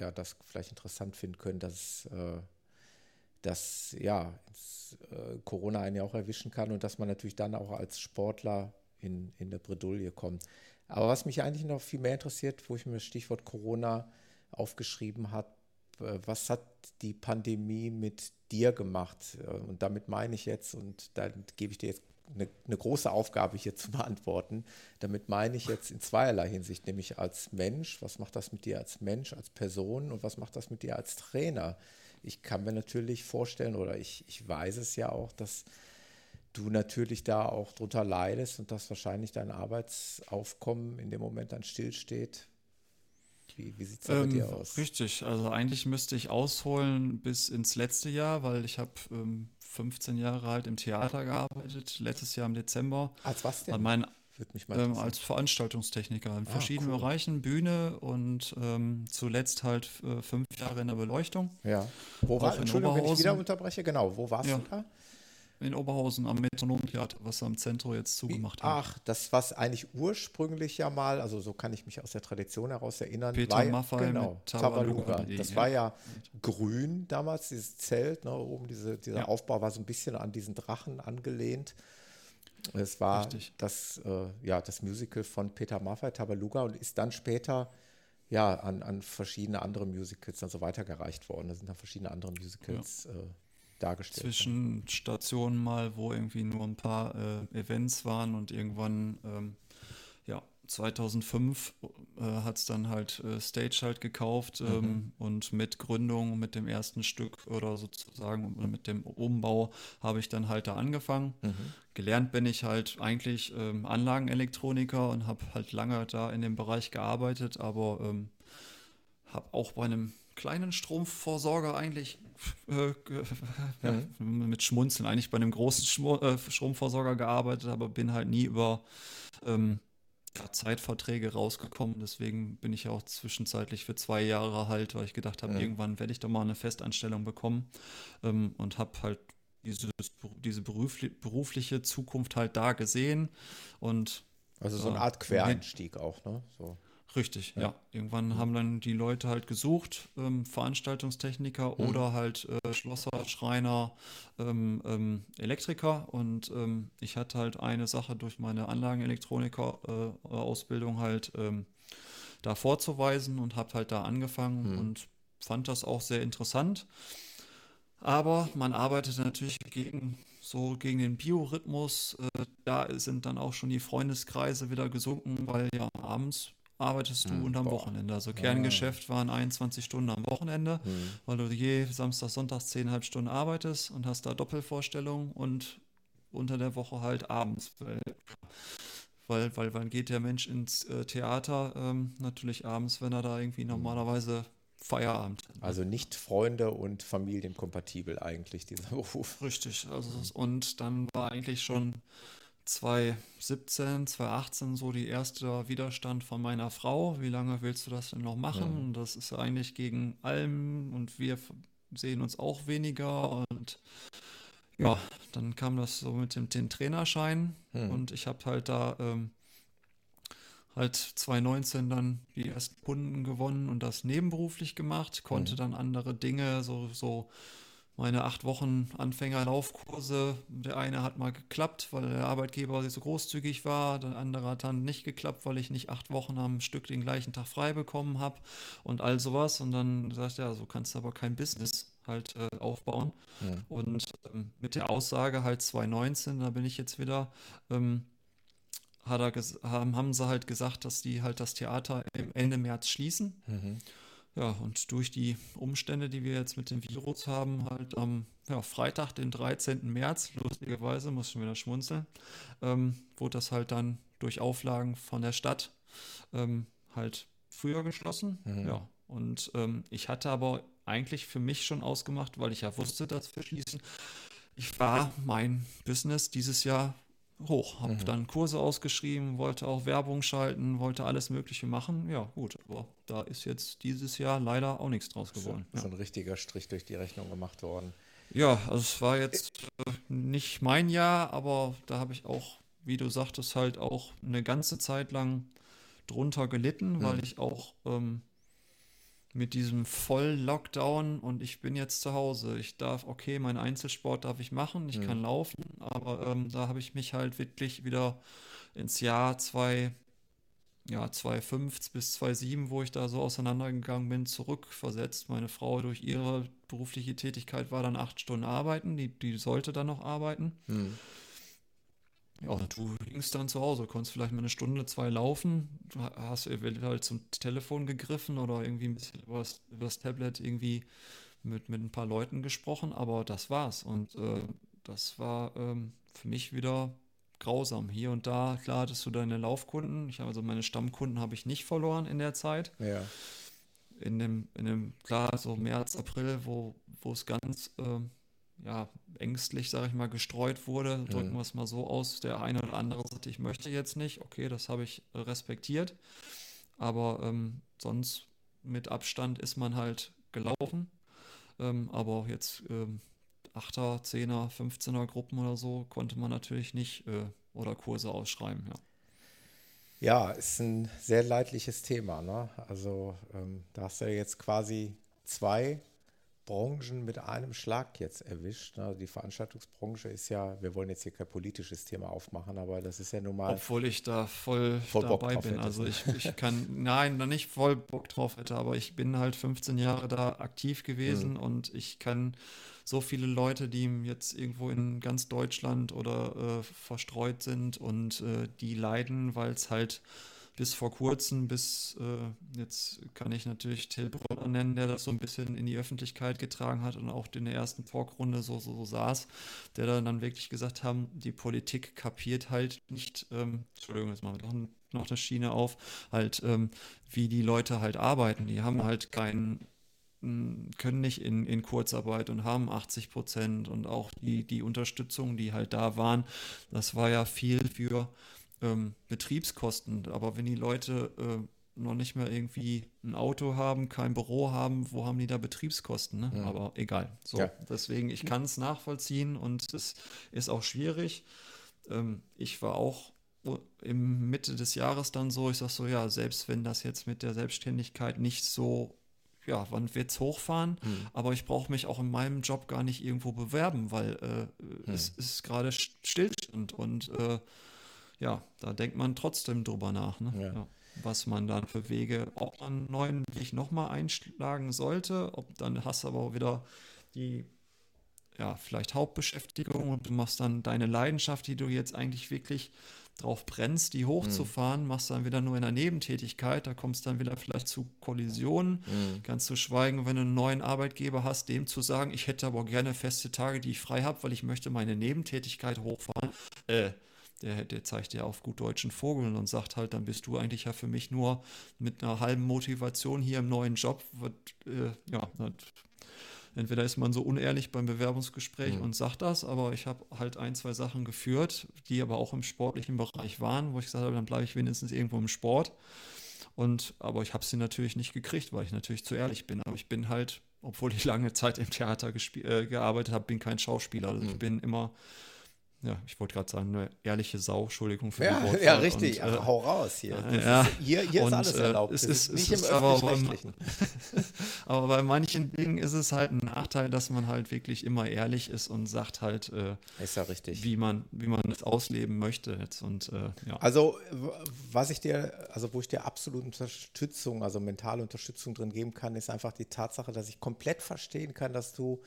ja, das vielleicht interessant finden können, dass, äh, dass ja, äh, Corona einen ja auch erwischen kann und dass man natürlich dann auch als Sportler in, in der Bredouille kommt. Aber was mich eigentlich noch viel mehr interessiert, wo ich mir das Stichwort Corona aufgeschrieben habe, äh, was hat die Pandemie mit dir gemacht? Äh, und damit meine ich jetzt, und da gebe ich dir jetzt eine, eine, große Aufgabe hier [laughs] zu beantworten. Damit meine ich jetzt in zweierlei Hinsicht, nämlich als Mensch, was macht das mit dir als Mensch, als Person und was macht das mit dir als Trainer? Ich kann mir natürlich vorstellen, oder ich, ich weiß es ja auch, dass du natürlich da auch drunter leidest und dass wahrscheinlich dein Arbeitsaufkommen in dem Moment dann stillsteht. Wie, wie sieht es ähm, bei dir aus? Richtig, also eigentlich müsste ich ausholen bis ins letzte Jahr, weil ich habe ähm, 15 Jahre halt im Theater gearbeitet, letztes Jahr im Dezember. Als was denn? Mein, ähm, als Veranstaltungstechniker in ah, verschiedenen cool. Bereichen, Bühne und ähm, zuletzt halt äh, fünf Jahre in der Beleuchtung. Ja. Wo war, Entschuldigung, wenn ich wieder unterbreche, genau, wo warst ja. du da? In Oberhausen am Metronomtheater, was am Zentrum jetzt zugemacht hat. Ach, das was eigentlich ursprünglich ja mal, also so kann ich mich aus der Tradition heraus erinnern. Peter war, Maffei genau, Tabaluga. Tabaluga. Das war ja grün damals, dieses Zelt, ne, oben diese, dieser ja. Aufbau war so ein bisschen an diesen Drachen angelehnt. Es war das, äh, ja, das Musical von Peter Maffei, Tabaluga, und ist dann später ja, an, an verschiedene andere Musicals dann so weitergereicht worden. Da sind dann verschiedene andere Musicals ja. äh, dargestellt. Zwischen Stationen mal, wo irgendwie nur ein paar äh, Events waren und irgendwann, ähm, ja, 2005 äh, hat es dann halt äh, Stage halt gekauft ähm, mhm. und mit Gründung, mit dem ersten Stück oder sozusagen mit dem Umbau habe ich dann halt da angefangen. Mhm. Gelernt bin ich halt eigentlich ähm, Anlagenelektroniker und habe halt lange da in dem Bereich gearbeitet, aber ähm, habe auch bei einem kleinen Stromversorger eigentlich [laughs] äh, [laughs] ja, mhm. mit Schmunzeln eigentlich bei einem großen Schmu äh, Stromversorger gearbeitet, aber bin halt nie über ähm, ja, Zeitverträge rausgekommen. Deswegen bin ich ja auch zwischenzeitlich für zwei Jahre halt, weil ich gedacht habe, ja. irgendwann werde ich doch mal eine Festanstellung bekommen ähm, und habe halt dieses, diese berufliche Zukunft halt da gesehen und also so eine Art Quereinstieg auch, ne? So. Richtig, ja. ja. Irgendwann mhm. haben dann die Leute halt gesucht, ähm, Veranstaltungstechniker mhm. oder halt äh, Schlosser, Schreiner, ähm, ähm, Elektriker. Und ähm, ich hatte halt eine Sache durch meine Anlagenelektroniker-Ausbildung äh, halt ähm, da vorzuweisen und habe halt da angefangen mhm. und fand das auch sehr interessant. Aber man arbeitet natürlich gegen so gegen den Biorhythmus. Äh, da sind dann auch schon die Freundeskreise wieder gesunken, weil ja abends arbeitest du hm, und am boah. Wochenende. Also Kerngeschäft waren 21 Stunden am Wochenende, hm. weil du je Samstag, Sonntag 10,5 Stunden arbeitest und hast da Doppelvorstellungen und unter der Woche halt abends. Weil, weil, wann geht der Mensch ins äh, Theater? Ähm, natürlich abends, wenn er da irgendwie hm. normalerweise Feierabend. Also nicht Freunde und Familien kompatibel eigentlich, dieser [laughs] Beruf. Richtig. Also, und dann war eigentlich schon 2017, 2018 so die erste Widerstand von meiner Frau. Wie lange willst du das denn noch machen? Mhm. Das ist eigentlich gegen allem und wir sehen uns auch weniger und ja, dann kam das so mit dem, dem Trainerschein mhm. und ich habe halt da ähm, halt 2019 dann die ersten Kunden gewonnen und das nebenberuflich gemacht, konnte mhm. dann andere Dinge, so, so meine acht Wochen Anfängerlaufkurse. Der eine hat mal geklappt, weil der Arbeitgeber so großzügig war. Der andere hat dann nicht geklappt, weil ich nicht acht Wochen am Stück den gleichen Tag frei bekommen habe und all sowas. Und dann sagt er, so kannst du aber kein Business halt äh, aufbauen. Ja. Und ähm, mit der Aussage halt 2019, da bin ich jetzt wieder, ähm, hat er haben, haben sie halt gesagt, dass die halt das Theater Ende März schließen. Mhm. Ja, und durch die Umstände, die wir jetzt mit dem Virus haben, halt am ja, Freitag, den 13. März, lustigerweise, muss ich schon wieder schmunzeln, ähm, wurde das halt dann durch Auflagen von der Stadt ähm, halt früher geschlossen. Mhm. Ja, und ähm, ich hatte aber eigentlich für mich schon ausgemacht, weil ich ja wusste, dass wir schließen. Ich war mein Business dieses Jahr hoch. Habe mhm. dann Kurse ausgeschrieben, wollte auch Werbung schalten, wollte alles Mögliche machen. Ja, gut, aber da ist jetzt dieses Jahr leider auch nichts draus geworden. So, ja. so ein richtiger Strich durch die Rechnung gemacht worden. Ja, also es war jetzt äh, nicht mein Jahr, aber da habe ich auch, wie du sagtest, halt auch eine ganze Zeit lang drunter gelitten, mhm. weil ich auch ähm, mit diesem Voll-Lockdown und ich bin jetzt zu Hause. Ich darf, okay, meinen Einzelsport darf ich machen, ich mhm. kann laufen, aber ähm, da habe ich mich halt wirklich wieder ins Jahr 2, ja, 2005 bis 2007, wo ich da so auseinandergegangen bin, zurückversetzt. Meine Frau durch ihre berufliche Tätigkeit war dann acht Stunden arbeiten, die, die sollte dann noch arbeiten. Mhm. Ja, du hingst dann zu Hause, konntest vielleicht mal eine Stunde, zwei laufen, hast eventuell halt zum Telefon gegriffen oder irgendwie ein bisschen über das, Tablet irgendwie mit, mit ein paar Leuten gesprochen, aber das war's. Und äh, das war ähm, für mich wieder grausam. Hier und da, klar, hattest du deine Laufkunden. Ich habe also meine Stammkunden habe ich nicht verloren in der Zeit. Ja. In dem, in dem, klar, so März, April, wo, wo es ganz äh, ja, ängstlich, sage ich mal, gestreut wurde, drücken wir es mal so aus. Der eine oder andere sagte, ich möchte jetzt nicht. Okay, das habe ich respektiert. Aber ähm, sonst mit Abstand ist man halt gelaufen. Ähm, aber jetzt ähm, 8er, 10er, 15er Gruppen oder so konnte man natürlich nicht äh, oder Kurse ausschreiben, ja. Ja, ist ein sehr leidliches Thema. Ne? Also ähm, da hast du ja jetzt quasi zwei Branchen mit einem Schlag jetzt erwischt. Ne? Die Veranstaltungsbranche ist ja, wir wollen jetzt hier kein politisches Thema aufmachen, aber das ist ja nun mal. Obwohl ich da voll, voll dabei bin. Hättest, also ich, ich kann, nein, nicht voll Bock drauf hätte, aber ich bin halt 15 Jahre da aktiv gewesen mhm. und ich kann so viele Leute, die jetzt irgendwo in ganz Deutschland oder äh, verstreut sind und äh, die leiden, weil es halt bis vor kurzem, bis äh, jetzt kann ich natürlich Till Brunner nennen, der das so ein bisschen in die Öffentlichkeit getragen hat und auch in der ersten Talkrunde so, so, so saß, der dann, dann wirklich gesagt haben, die Politik kapiert halt nicht, ähm, Entschuldigung, jetzt machen wir doch noch eine Schiene auf, halt, ähm, wie die Leute halt arbeiten. Die haben halt keinen können nicht in, in Kurzarbeit und haben 80 Prozent und auch die, die Unterstützung, die halt da waren, das war ja viel für ähm, Betriebskosten. Aber wenn die Leute äh, noch nicht mehr irgendwie ein Auto haben, kein Büro haben, wo haben die da Betriebskosten? Ne? Ja. Aber egal. So, ja. deswegen, ich kann es nachvollziehen und es ist auch schwierig. Ähm, ich war auch im Mitte des Jahres dann so, ich sag so, ja, selbst wenn das jetzt mit der Selbstständigkeit nicht so ja, wann wird es hochfahren? Hm. Aber ich brauche mich auch in meinem Job gar nicht irgendwo bewerben, weil äh, hm. es ist gerade Stillstand und äh, ja, da denkt man trotzdem drüber nach, ne? ja. Ja, was man dann für Wege, ob man einen neuen Weg nochmal einschlagen sollte, ob dann hast du aber auch wieder die, ja, vielleicht Hauptbeschäftigung und du machst dann deine Leidenschaft, die du jetzt eigentlich wirklich drauf brennst, die hochzufahren, mhm. machst dann wieder nur in der Nebentätigkeit, da kommst dann wieder vielleicht zu Kollisionen, mhm. kannst du schweigen, wenn du einen neuen Arbeitgeber hast, dem zu sagen, ich hätte aber gerne feste Tage, die ich frei habe, weil ich möchte meine Nebentätigkeit hochfahren. Äh, der, der zeigt ja auf gut deutschen Vogeln und sagt halt, dann bist du eigentlich ja für mich nur mit einer halben Motivation hier im neuen Job. Wird, äh, ja, entweder ist man so unehrlich beim Bewerbungsgespräch mhm. und sagt das, aber ich habe halt ein, zwei Sachen geführt, die aber auch im sportlichen Bereich waren, wo ich gesagt habe, dann bleibe ich wenigstens irgendwo im Sport. Und, aber ich habe sie natürlich nicht gekriegt, weil ich natürlich zu ehrlich bin. Aber ich bin halt, obwohl ich lange Zeit im Theater äh, gearbeitet habe, bin kein Schauspieler. Also mhm. ich bin immer ja, ich wollte gerade sagen, eine ehrliche Sau, Entschuldigung für ja, die Wortwahl. Ja, richtig, und, äh, hau raus hier. Ja, ist, hier, hier ist alles äh, erlaubt. Es ist, nicht es im öffentlich-rechtlichen. Aber, [laughs] aber, bei manchen Dingen ist es halt ein Nachteil, dass man halt wirklich immer ehrlich ist und sagt halt, äh, ist ja richtig. wie man wie man es ausleben möchte jetzt und äh, ja. Also was ich dir, also wo ich dir absolute Unterstützung, also mentale Unterstützung drin geben kann, ist einfach die Tatsache, dass ich komplett verstehen kann, dass du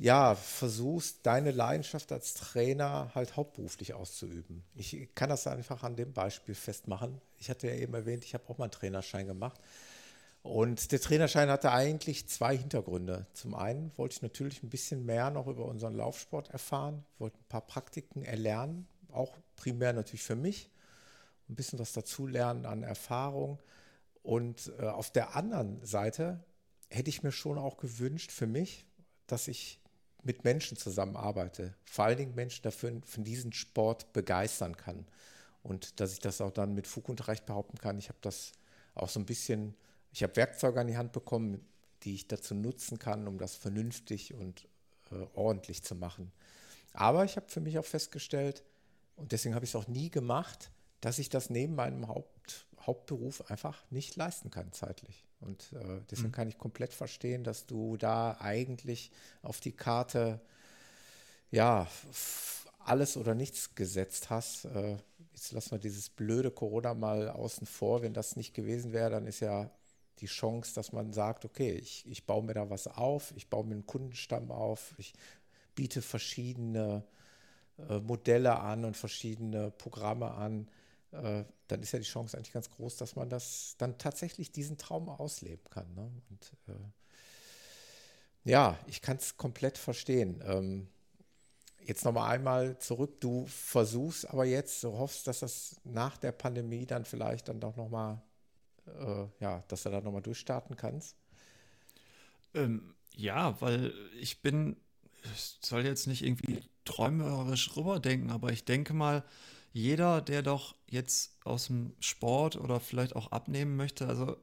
ja, versuchst, deine Leidenschaft als Trainer halt hauptberuflich auszuüben. Ich kann das einfach an dem Beispiel festmachen. Ich hatte ja eben erwähnt, ich habe auch mal einen Trainerschein gemacht. Und der Trainerschein hatte eigentlich zwei Hintergründe. Zum einen wollte ich natürlich ein bisschen mehr noch über unseren Laufsport erfahren, wollte ein paar Praktiken erlernen, auch primär natürlich für mich, ein bisschen was dazulernen an Erfahrung. Und äh, auf der anderen Seite hätte ich mir schon auch gewünscht für mich, dass ich mit Menschen zusammenarbeite, vor allen Dingen Menschen dafür von diesem Sport begeistern kann. Und dass ich das auch dann mit Fug und Recht behaupten kann. Ich habe das auch so ein bisschen, ich habe Werkzeuge an die Hand bekommen, die ich dazu nutzen kann, um das vernünftig und äh, ordentlich zu machen. Aber ich habe für mich auch festgestellt, und deswegen habe ich es auch nie gemacht, dass ich das neben meinem Haupt, Hauptberuf einfach nicht leisten kann zeitlich. Und äh, deswegen mhm. kann ich komplett verstehen, dass du da eigentlich auf die Karte ja alles oder nichts gesetzt hast. Äh, jetzt lassen wir dieses blöde Corona mal außen vor. Wenn das nicht gewesen wäre, dann ist ja die Chance, dass man sagt, okay, ich, ich baue mir da was auf, ich baue mir einen Kundenstamm auf, ich biete verschiedene äh, Modelle an und verschiedene Programme an, äh, dann ist ja die Chance eigentlich ganz groß, dass man das dann tatsächlich diesen Traum ausleben kann. Ne? Und äh, ja, ich kann es komplett verstehen. Ähm, jetzt nochmal einmal zurück. Du versuchst aber jetzt, du hoffst, dass das nach der Pandemie dann vielleicht dann doch nochmal, äh, ja, dass du da nochmal durchstarten kannst. Ähm, ja, weil ich bin, ich soll jetzt nicht irgendwie träumerisch rüberdenken, aber ich denke mal, jeder, der doch jetzt aus dem Sport oder vielleicht auch abnehmen möchte, also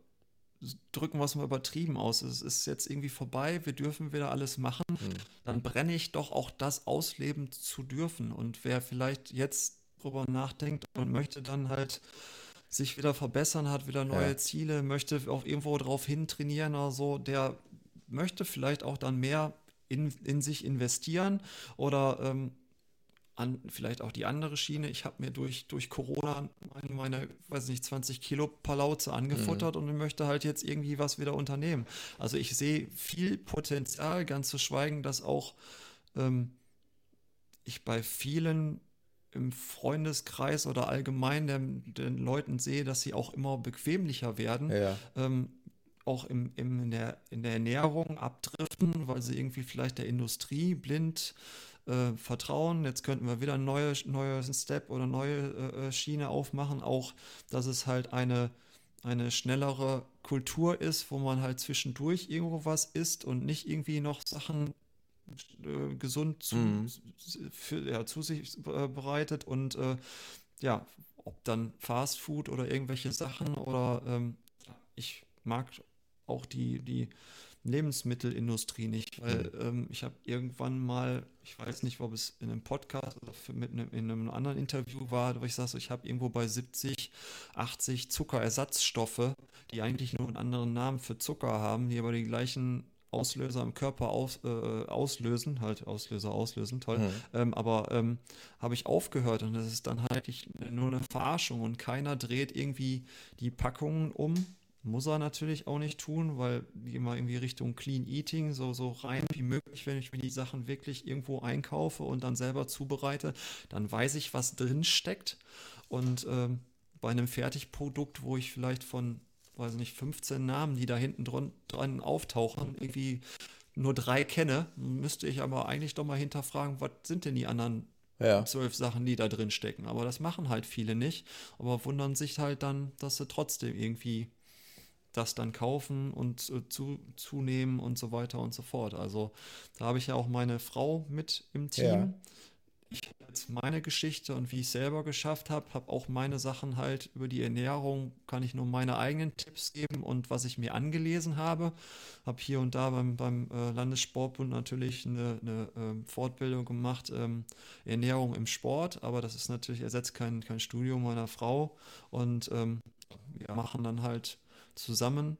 drücken wir es mal übertrieben aus, es ist jetzt irgendwie vorbei, wir dürfen wieder alles machen, mhm. dann brenne ich doch auch das ausleben zu dürfen. Und wer vielleicht jetzt drüber nachdenkt und möchte dann halt sich wieder verbessern, hat wieder neue ja. Ziele, möchte auch irgendwo drauf hin trainieren oder so, der möchte vielleicht auch dann mehr in, in sich investieren oder ähm, an, vielleicht auch die andere Schiene. Ich habe mir durch, durch Corona meine, meine, weiß nicht, 20 Kilo Palauze angefuttert mhm. und möchte halt jetzt irgendwie was wieder unternehmen. Also ich sehe viel Potenzial, ganz zu schweigen, dass auch ähm, ich bei vielen im Freundeskreis oder allgemein den, den, Leuten sehe, dass sie auch immer bequemlicher werden. Ja. Ähm, auch im, im, in, der, in der Ernährung abdriften, weil sie irgendwie vielleicht der Industrie blind äh, vertrauen. Jetzt könnten wir wieder einen neue, neue Step oder neue äh, äh, Schiene aufmachen. Auch, dass es halt eine, eine schnellere Kultur ist, wo man halt zwischendurch irgendwo was isst und nicht irgendwie noch Sachen äh, gesund zu, mhm. für, ja, zu sich äh, bereitet und äh, ja, ob dann Fast Food oder irgendwelche Sachen oder ähm, ich mag auch die, die Lebensmittelindustrie nicht, weil mhm. ähm, ich habe irgendwann mal, ich weiß nicht, ob es in einem Podcast oder mit einem, in einem anderen Interview war, wo ich sage, ich habe irgendwo bei 70, 80 Zuckerersatzstoffe, die eigentlich nur einen anderen Namen für Zucker haben, die aber die gleichen Auslöser im Körper aus, äh, auslösen, halt Auslöser auslösen, toll. Mhm. Ähm, aber ähm, habe ich aufgehört und das ist dann halt nur eine Verarschung und keiner dreht irgendwie die Packungen um muss er natürlich auch nicht tun, weil die immer irgendwie Richtung Clean Eating, so, so rein wie möglich, wenn ich mir die Sachen wirklich irgendwo einkaufe und dann selber zubereite, dann weiß ich, was drin steckt. Und ähm, bei einem Fertigprodukt, wo ich vielleicht von, weiß nicht, 15 Namen, die da hinten dran, dran auftauchen, irgendwie nur drei kenne, müsste ich aber eigentlich doch mal hinterfragen, was sind denn die anderen ja. zwölf Sachen, die da drin stecken. Aber das machen halt viele nicht, aber wundern sich halt dann, dass sie trotzdem irgendwie das dann kaufen und äh, zu, zunehmen und so weiter und so fort. Also da habe ich ja auch meine Frau mit im Team. Ja. Ich habe jetzt meine Geschichte und wie ich selber geschafft habe, habe auch meine Sachen halt über die Ernährung, kann ich nur meine eigenen Tipps geben und was ich mir angelesen habe. Habe hier und da beim, beim äh, Landessportbund natürlich eine, eine äh, Fortbildung gemacht, ähm, Ernährung im Sport, aber das ist natürlich, ersetzt kein, kein Studium meiner Frau und ähm, wir machen dann halt zusammen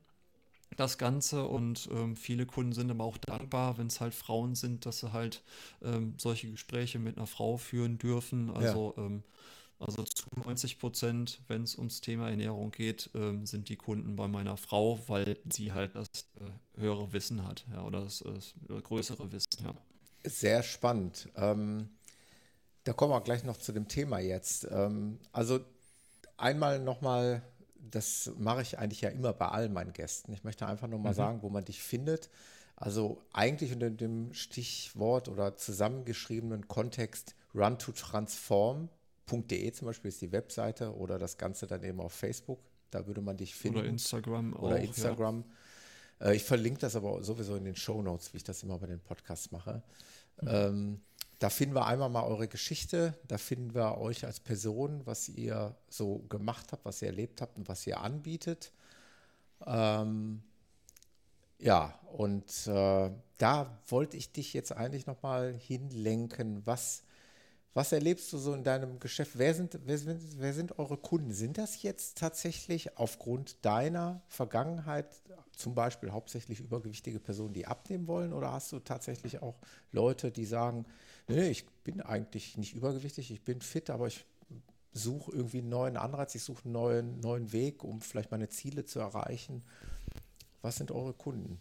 das Ganze und ähm, viele Kunden sind aber auch dankbar, wenn es halt Frauen sind, dass sie halt ähm, solche Gespräche mit einer Frau führen dürfen. Also, ja. ähm, also zu 90 Prozent, wenn es ums Thema Ernährung geht, ähm, sind die Kunden bei meiner Frau, weil sie halt das äh, höhere Wissen hat, ja, oder das, das größere Wissen, ja. Sehr spannend. Ähm, da kommen wir gleich noch zu dem Thema jetzt. Ähm, also einmal nochmal das mache ich eigentlich ja immer bei allen meinen Gästen. Ich möchte einfach nur mal mhm. sagen, wo man dich findet. Also eigentlich unter dem Stichwort oder zusammengeschriebenen Kontext run to transform.de zum Beispiel ist die Webseite oder das Ganze dann eben auf Facebook. Da würde man dich finden. Oder Instagram auch. Oder Instagram. Äh, ich verlinke das aber sowieso in den Show Notes, wie ich das immer bei den Podcasts mache. Mhm. Ähm, da finden wir einmal mal eure Geschichte, da finden wir euch als Person, was ihr so gemacht habt, was ihr erlebt habt und was ihr anbietet. Ähm, ja, und äh, da wollte ich dich jetzt eigentlich nochmal hinlenken. Was, was erlebst du so in deinem Geschäft? Wer sind, wer, sind, wer sind eure Kunden? Sind das jetzt tatsächlich aufgrund deiner Vergangenheit zum Beispiel hauptsächlich übergewichtige Personen, die abnehmen wollen? Oder hast du tatsächlich auch Leute, die sagen, nee, ich bin eigentlich nicht übergewichtig, ich bin fit, aber ich suche irgendwie einen neuen Anreiz, ich suche einen neuen, neuen Weg, um vielleicht meine Ziele zu erreichen. Was sind eure Kunden?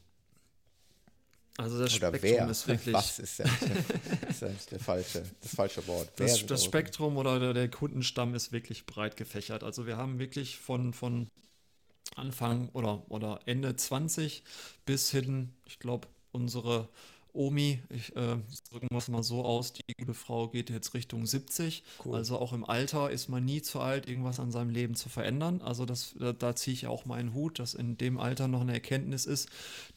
Also das Oder Spektrum wer? ist wirklich. Was ist ja, [laughs] ist ja der falsche, das falsche Wort. Das, das Spektrum oder der, Kundenstamm ist wirklich breit gefächert. Also wir haben wirklich von, von Anfang oder, oder Ende 20 bis hin, ich glaube, unsere Omi, ich äh, drücken wir es mal so aus, die gute Frau geht jetzt Richtung 70. Cool. Also auch im Alter ist man nie zu alt, irgendwas an seinem Leben zu verändern. Also das, da, da ziehe ich auch meinen Hut, dass in dem Alter noch eine Erkenntnis ist,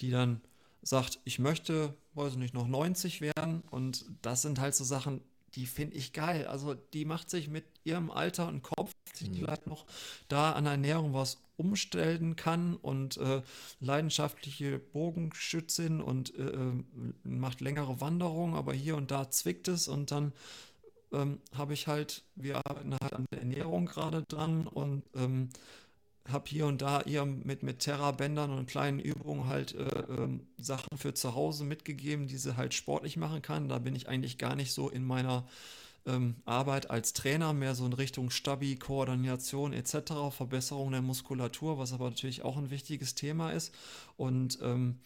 die dann sagt, ich möchte, weiß nicht, noch 90 werden. Und das sind halt so Sachen, die finde ich geil. Also die macht sich mit ihrem Alter und Kopf, die mhm. vielleicht noch da an Ernährung was umstellen kann und äh, leidenschaftliche Bogenschützin und äh, äh, macht längere Wanderungen, aber hier und da zwickt es und dann ähm, habe ich halt, wir arbeiten halt an der Ernährung gerade dran und ähm, habe hier und da ihr mit, mit Terra-Bändern und kleinen Übungen halt äh, äh, Sachen für zu Hause mitgegeben, die sie halt sportlich machen kann. Da bin ich eigentlich gar nicht so in meiner ähm, Arbeit als Trainer, mehr so in Richtung Stabi, Koordination etc., Verbesserung der Muskulatur, was aber natürlich auch ein wichtiges Thema ist. Und ähm,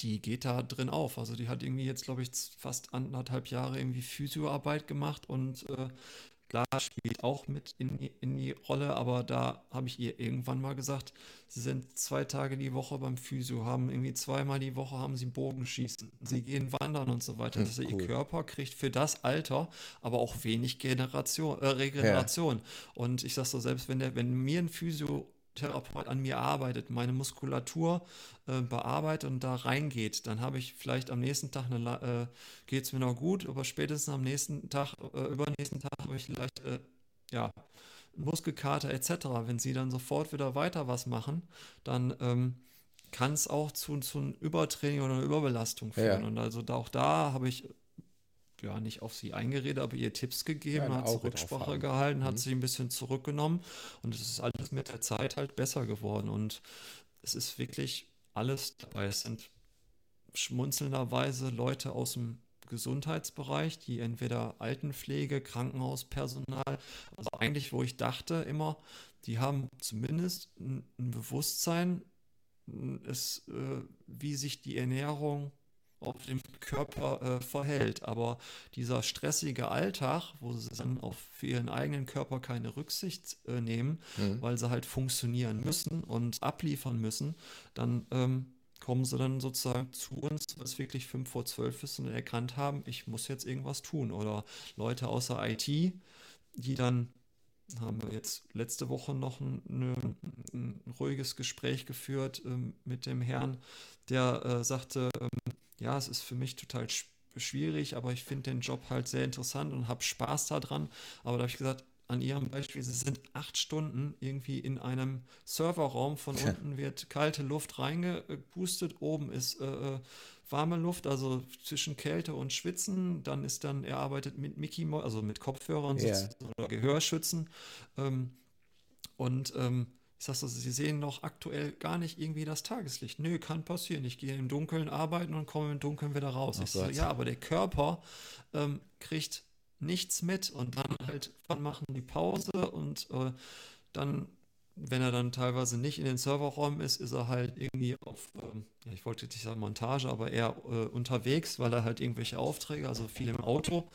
die geht da drin auf. Also die hat irgendwie jetzt, glaube ich, fast anderthalb Jahre irgendwie Physioarbeit gemacht und äh, Klar, spielt auch mit in die, in die Rolle, aber da habe ich ihr irgendwann mal gesagt, sie sind zwei Tage die Woche beim Physio, haben irgendwie zweimal die Woche haben sie Bogenschießen, sie gehen wandern und so weiter. Also cool. ihr Körper kriegt für das Alter aber auch wenig Generation, äh, Regeneration. Ja. Und ich sage so, selbst wenn der, wenn mir ein Physio Therapeut an mir arbeitet, meine Muskulatur äh, bearbeitet und da reingeht, dann habe ich vielleicht am nächsten Tag eine, äh, geht es mir noch gut, aber spätestens am nächsten Tag, äh, übernächsten Tag habe ich vielleicht, äh, ja, Muskelkater etc. Wenn sie dann sofort wieder weiter was machen, dann ähm, kann es auch zu, zu einem Übertraining oder einer Überbelastung führen. Ja. Und also da, auch da habe ich ja nicht auf sie eingeredet, aber ihr Tipps gegeben, ja, hat sie Rücksprache gehalten, hat mhm. sich ein bisschen zurückgenommen und es ist alles mit der Zeit halt besser geworden und es ist wirklich alles dabei. Es sind schmunzelnderweise Leute aus dem Gesundheitsbereich, die entweder Altenpflege, Krankenhauspersonal, also eigentlich, wo ich dachte immer, die haben zumindest ein, ein Bewusstsein, ist, äh, wie sich die Ernährung auf dem Körper äh, verhält. Aber dieser stressige Alltag, wo sie dann auf für ihren eigenen Körper keine Rücksicht äh, nehmen, mhm. weil sie halt funktionieren müssen und abliefern müssen, dann ähm, kommen sie dann sozusagen zu uns, was wirklich 5 vor 12 ist und erkannt haben, ich muss jetzt irgendwas tun. Oder Leute außer IT, die dann haben wir jetzt letzte Woche noch ein, ein, ein ruhiges Gespräch geführt ähm, mit dem Herrn, der äh, sagte, ähm, ja, es ist für mich total schwierig, aber ich finde den Job halt sehr interessant und habe Spaß daran. Aber da habe ich gesagt, an Ihrem Beispiel, Sie sind acht Stunden irgendwie in einem Serverraum, von unten wird kalte Luft reingepustet, oben ist äh, äh, warme Luft, also zwischen Kälte und Schwitzen. Dann ist dann, er arbeitet mit Mickey, also mit Kopfhörern yeah. oder Gehörschützen. Ähm, und ähm, ich sag so, Sie sehen noch aktuell gar nicht irgendwie das Tageslicht. Nö, kann passieren. Ich gehe im Dunkeln arbeiten und komme im Dunkeln wieder raus. ich so, ja, aber der Körper ähm, kriegt nichts mit und dann halt, wann machen die Pause und äh, dann, wenn er dann teilweise nicht in den Serverräumen ist, ist er halt irgendwie auf, ähm, ja, ich wollte nicht sagen Montage, aber eher äh, unterwegs, weil er halt irgendwelche Aufträge, also viel im Auto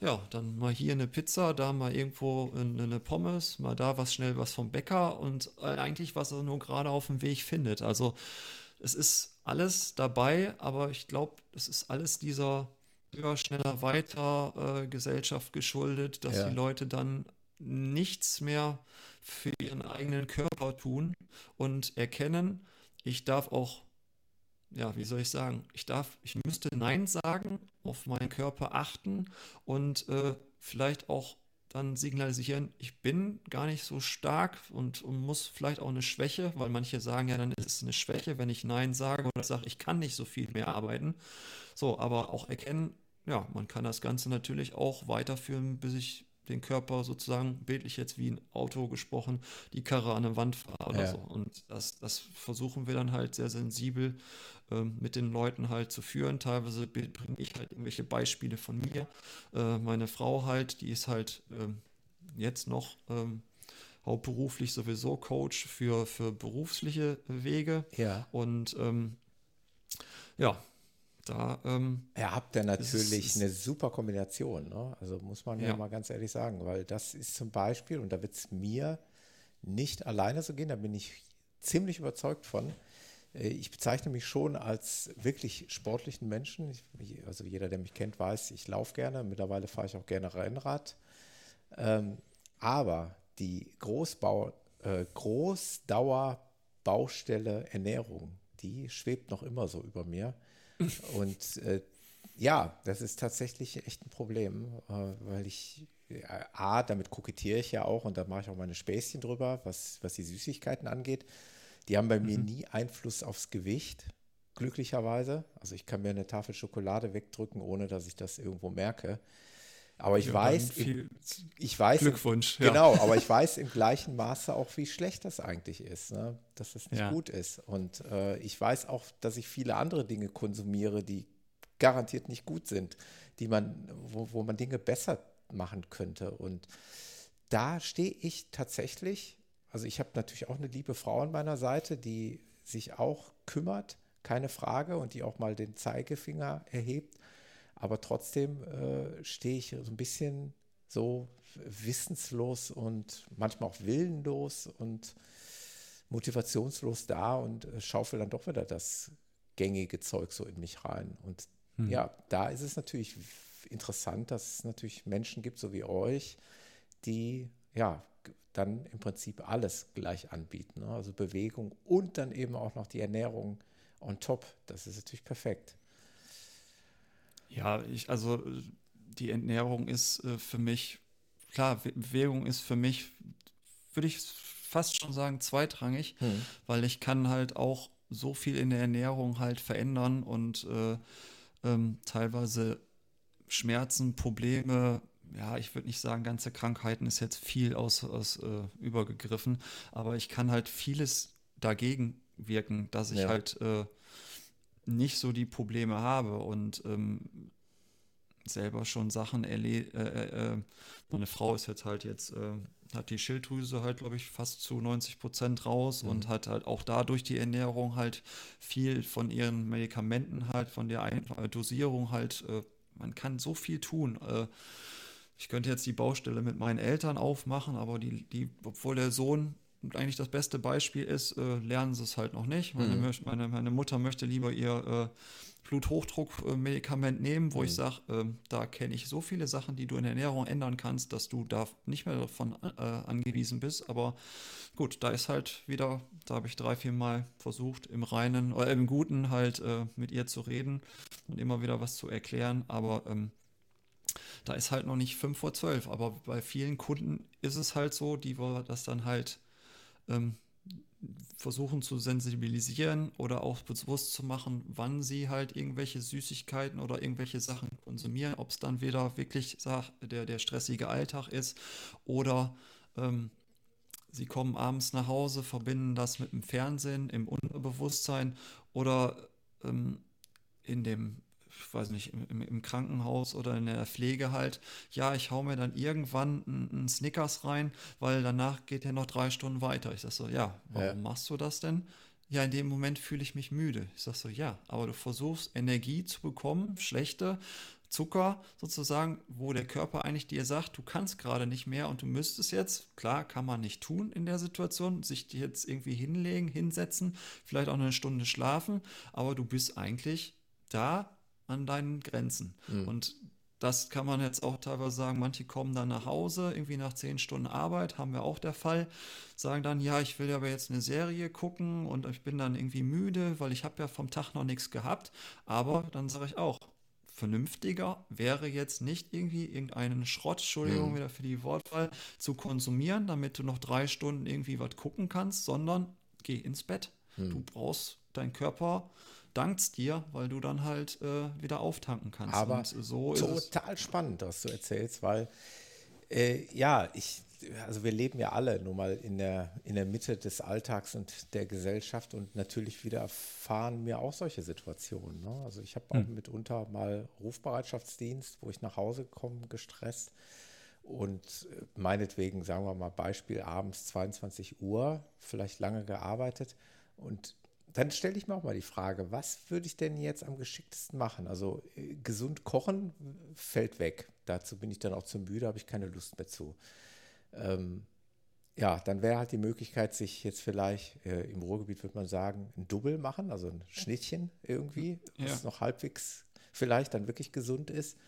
ja, dann mal hier eine Pizza, da mal irgendwo eine Pommes, mal da was schnell was vom Bäcker und eigentlich was er nur gerade auf dem Weg findet. Also es ist alles dabei, aber ich glaube, es ist alles dieser höher, schneller, weiter äh, Gesellschaft geschuldet, dass ja. die Leute dann nichts mehr für ihren eigenen Körper tun und erkennen, ich darf auch ja, wie soll ich sagen, ich darf, ich müsste Nein sagen, auf meinen Körper achten und äh, vielleicht auch dann signalisieren, ich bin gar nicht so stark und, und, muss vielleicht auch eine Schwäche, weil manche sagen ja, dann ist es eine Schwäche, wenn ich Nein sage oder sage, ich kann nicht so viel mehr arbeiten. So, aber auch erkennen, ja, man kann das Ganze natürlich auch weiterführen, bis ich den Körper sozusagen, bildlich jetzt wie ein Auto gesprochen, die Karre an eine Wand fahre oder ja. so. Und das, das versuchen wir dann halt sehr sensibel ähm, mit den Leuten halt zu führen. Teilweise bringe ich halt irgendwelche Beispiele von mir. Äh, meine Frau halt, die ist halt ähm, jetzt noch ähm, hauptberuflich sowieso Coach für, für berufliche Wege. Ja. Und ähm, ja, da. Ähm, ja, habt ihr natürlich ist, eine super Kombination. Ne? Also muss man ja. ja mal ganz ehrlich sagen, weil das ist zum Beispiel, und da wird es mir nicht alleine so gehen, da bin ich ziemlich überzeugt von. Äh, ich bezeichne mich schon als wirklich sportlichen Menschen. Ich, also jeder, der mich kennt, weiß, ich laufe gerne. Mittlerweile fahre ich auch gerne Rennrad. Ähm, aber die Großbau, äh, Großdauerbaustelle Ernährung, die schwebt noch immer so über mir. Und äh, ja, das ist tatsächlich echt ein Problem, äh, weil ich, äh, A, damit kokettiere ich ja auch und da mache ich auch meine Späßchen drüber, was, was die Süßigkeiten angeht. Die haben bei mhm. mir nie Einfluss aufs Gewicht, glücklicherweise. Also ich kann mir eine Tafel Schokolade wegdrücken, ohne dass ich das irgendwo merke. Aber ich ja, weiß, im, ich weiß, Glückwunsch. Im, genau, [laughs] aber ich weiß im gleichen Maße auch, wie schlecht das eigentlich ist, ne? dass das nicht ja. gut ist. Und äh, ich weiß auch, dass ich viele andere Dinge konsumiere, die garantiert nicht gut sind, die man, wo, wo man Dinge besser machen könnte. Und da stehe ich tatsächlich, also ich habe natürlich auch eine liebe Frau an meiner Seite, die sich auch kümmert, keine Frage, und die auch mal den Zeigefinger erhebt. Aber trotzdem äh, stehe ich so ein bisschen so wissenslos und manchmal auch willenlos und motivationslos da und äh, schaufel dann doch wieder das gängige Zeug so in mich rein. Und hm. ja, da ist es natürlich interessant, dass es natürlich Menschen gibt, so wie euch, die ja dann im Prinzip alles gleich anbieten. Ne? Also Bewegung und dann eben auch noch die Ernährung on top. Das ist natürlich perfekt. Ja, ich, also die Ernährung ist äh, für mich, klar, Bewegung ist für mich, würde ich fast schon sagen, zweitrangig, hm. weil ich kann halt auch so viel in der Ernährung halt verändern und äh, ähm, teilweise Schmerzen, Probleme, ja, ich würde nicht sagen, ganze Krankheiten ist jetzt viel aus, aus äh, übergegriffen, aber ich kann halt vieles dagegen wirken, dass ich ja. halt äh, nicht so die Probleme habe und ähm, selber schon Sachen erlebt. Äh, äh, äh, meine Frau ist jetzt halt jetzt, äh, hat die Schilddrüse halt, glaube ich, fast zu 90 Prozent raus mhm. und hat halt auch dadurch die Ernährung halt viel von ihren Medikamenten halt, von der Ein äh, Dosierung halt, äh, man kann so viel tun. ich könnte jetzt die Baustelle mit meinen Eltern aufmachen, aber die, die, obwohl der Sohn eigentlich das beste Beispiel ist, äh, lernen sie es halt noch nicht. Meine, mhm. meine, meine Mutter möchte lieber ihr äh, Bluthochdruckmedikament nehmen, wo mhm. ich sage, äh, da kenne ich so viele Sachen, die du in der Ernährung ändern kannst, dass du da nicht mehr davon äh, angewiesen bist. Aber gut, da ist halt wieder, da habe ich drei, vier Mal versucht, im Reinen oder im Guten halt äh, mit ihr zu reden und immer wieder was zu erklären. Aber ähm, da ist halt noch nicht fünf vor zwölf. Aber bei vielen Kunden ist es halt so, die wir das dann halt ähm, versuchen zu sensibilisieren oder auch bewusst zu machen, wann sie halt irgendwelche Süßigkeiten oder irgendwelche Sachen konsumieren, ob es dann wieder wirklich der, der stressige Alltag ist oder ähm, sie kommen abends nach Hause, verbinden das mit dem Fernsehen im Unterbewusstsein oder ähm, in dem ich weiß nicht, im, im, Krankenhaus oder in der Pflege halt, ja, ich hau mir dann irgendwann einen Snickers rein, weil danach geht er noch drei Stunden weiter. Ich sag so, ja, warum ja. machst du das denn? Ja, in dem Moment fühle ich mich müde. Ich sag so, ja, aber du versuchst Energie zu bekommen, schlechte Zucker sozusagen, wo der Körper eigentlich dir sagt, du kannst gerade nicht mehr und du müsstest jetzt, klar, kann man nicht tun in der Situation, sich jetzt irgendwie hinlegen, hinsetzen, vielleicht auch eine Stunde schlafen, aber du bist eigentlich da an deinen Grenzen. Mhm. Und das kann man jetzt auch teilweise sagen, manche kommen dann nach Hause, irgendwie nach zehn Stunden Arbeit, haben wir auch der Fall, sagen dann, ja, ich will aber jetzt eine Serie gucken und ich bin dann irgendwie müde, weil ich habe ja vom Tag noch nichts gehabt. Aber dann sage ich auch, vernünftiger wäre jetzt nicht irgendwie irgendeinen Schrott, Entschuldigung mhm. wieder für die Wortwahl, zu konsumieren, damit du noch drei Stunden irgendwie was gucken kannst, sondern geh ins Bett. Mhm. Du brauchst dein Körper dankt dir, weil du dann halt äh, wieder auftanken kannst. Aber so total spannend, was du erzählst, weil äh, ja, ich also wir leben ja alle nun mal in der, in der Mitte des Alltags und der Gesellschaft und natürlich widerfahren mir auch solche Situationen. Ne? Also ich habe auch hm. mitunter mal Rufbereitschaftsdienst, wo ich nach Hause komme, gestresst und äh, meinetwegen, sagen wir mal Beispiel, abends 22 Uhr, vielleicht lange gearbeitet und dann stelle ich mir auch mal die Frage, was würde ich denn jetzt am geschicktesten machen? Also äh, gesund kochen fällt weg. Dazu bin ich dann auch zu müde, habe ich keine Lust mehr zu ähm, ja, dann wäre halt die Möglichkeit, sich jetzt vielleicht äh, im Ruhrgebiet, würde man sagen, ein Double machen, also ein Schnittchen irgendwie, was ja. noch halbwegs vielleicht dann wirklich gesund ist.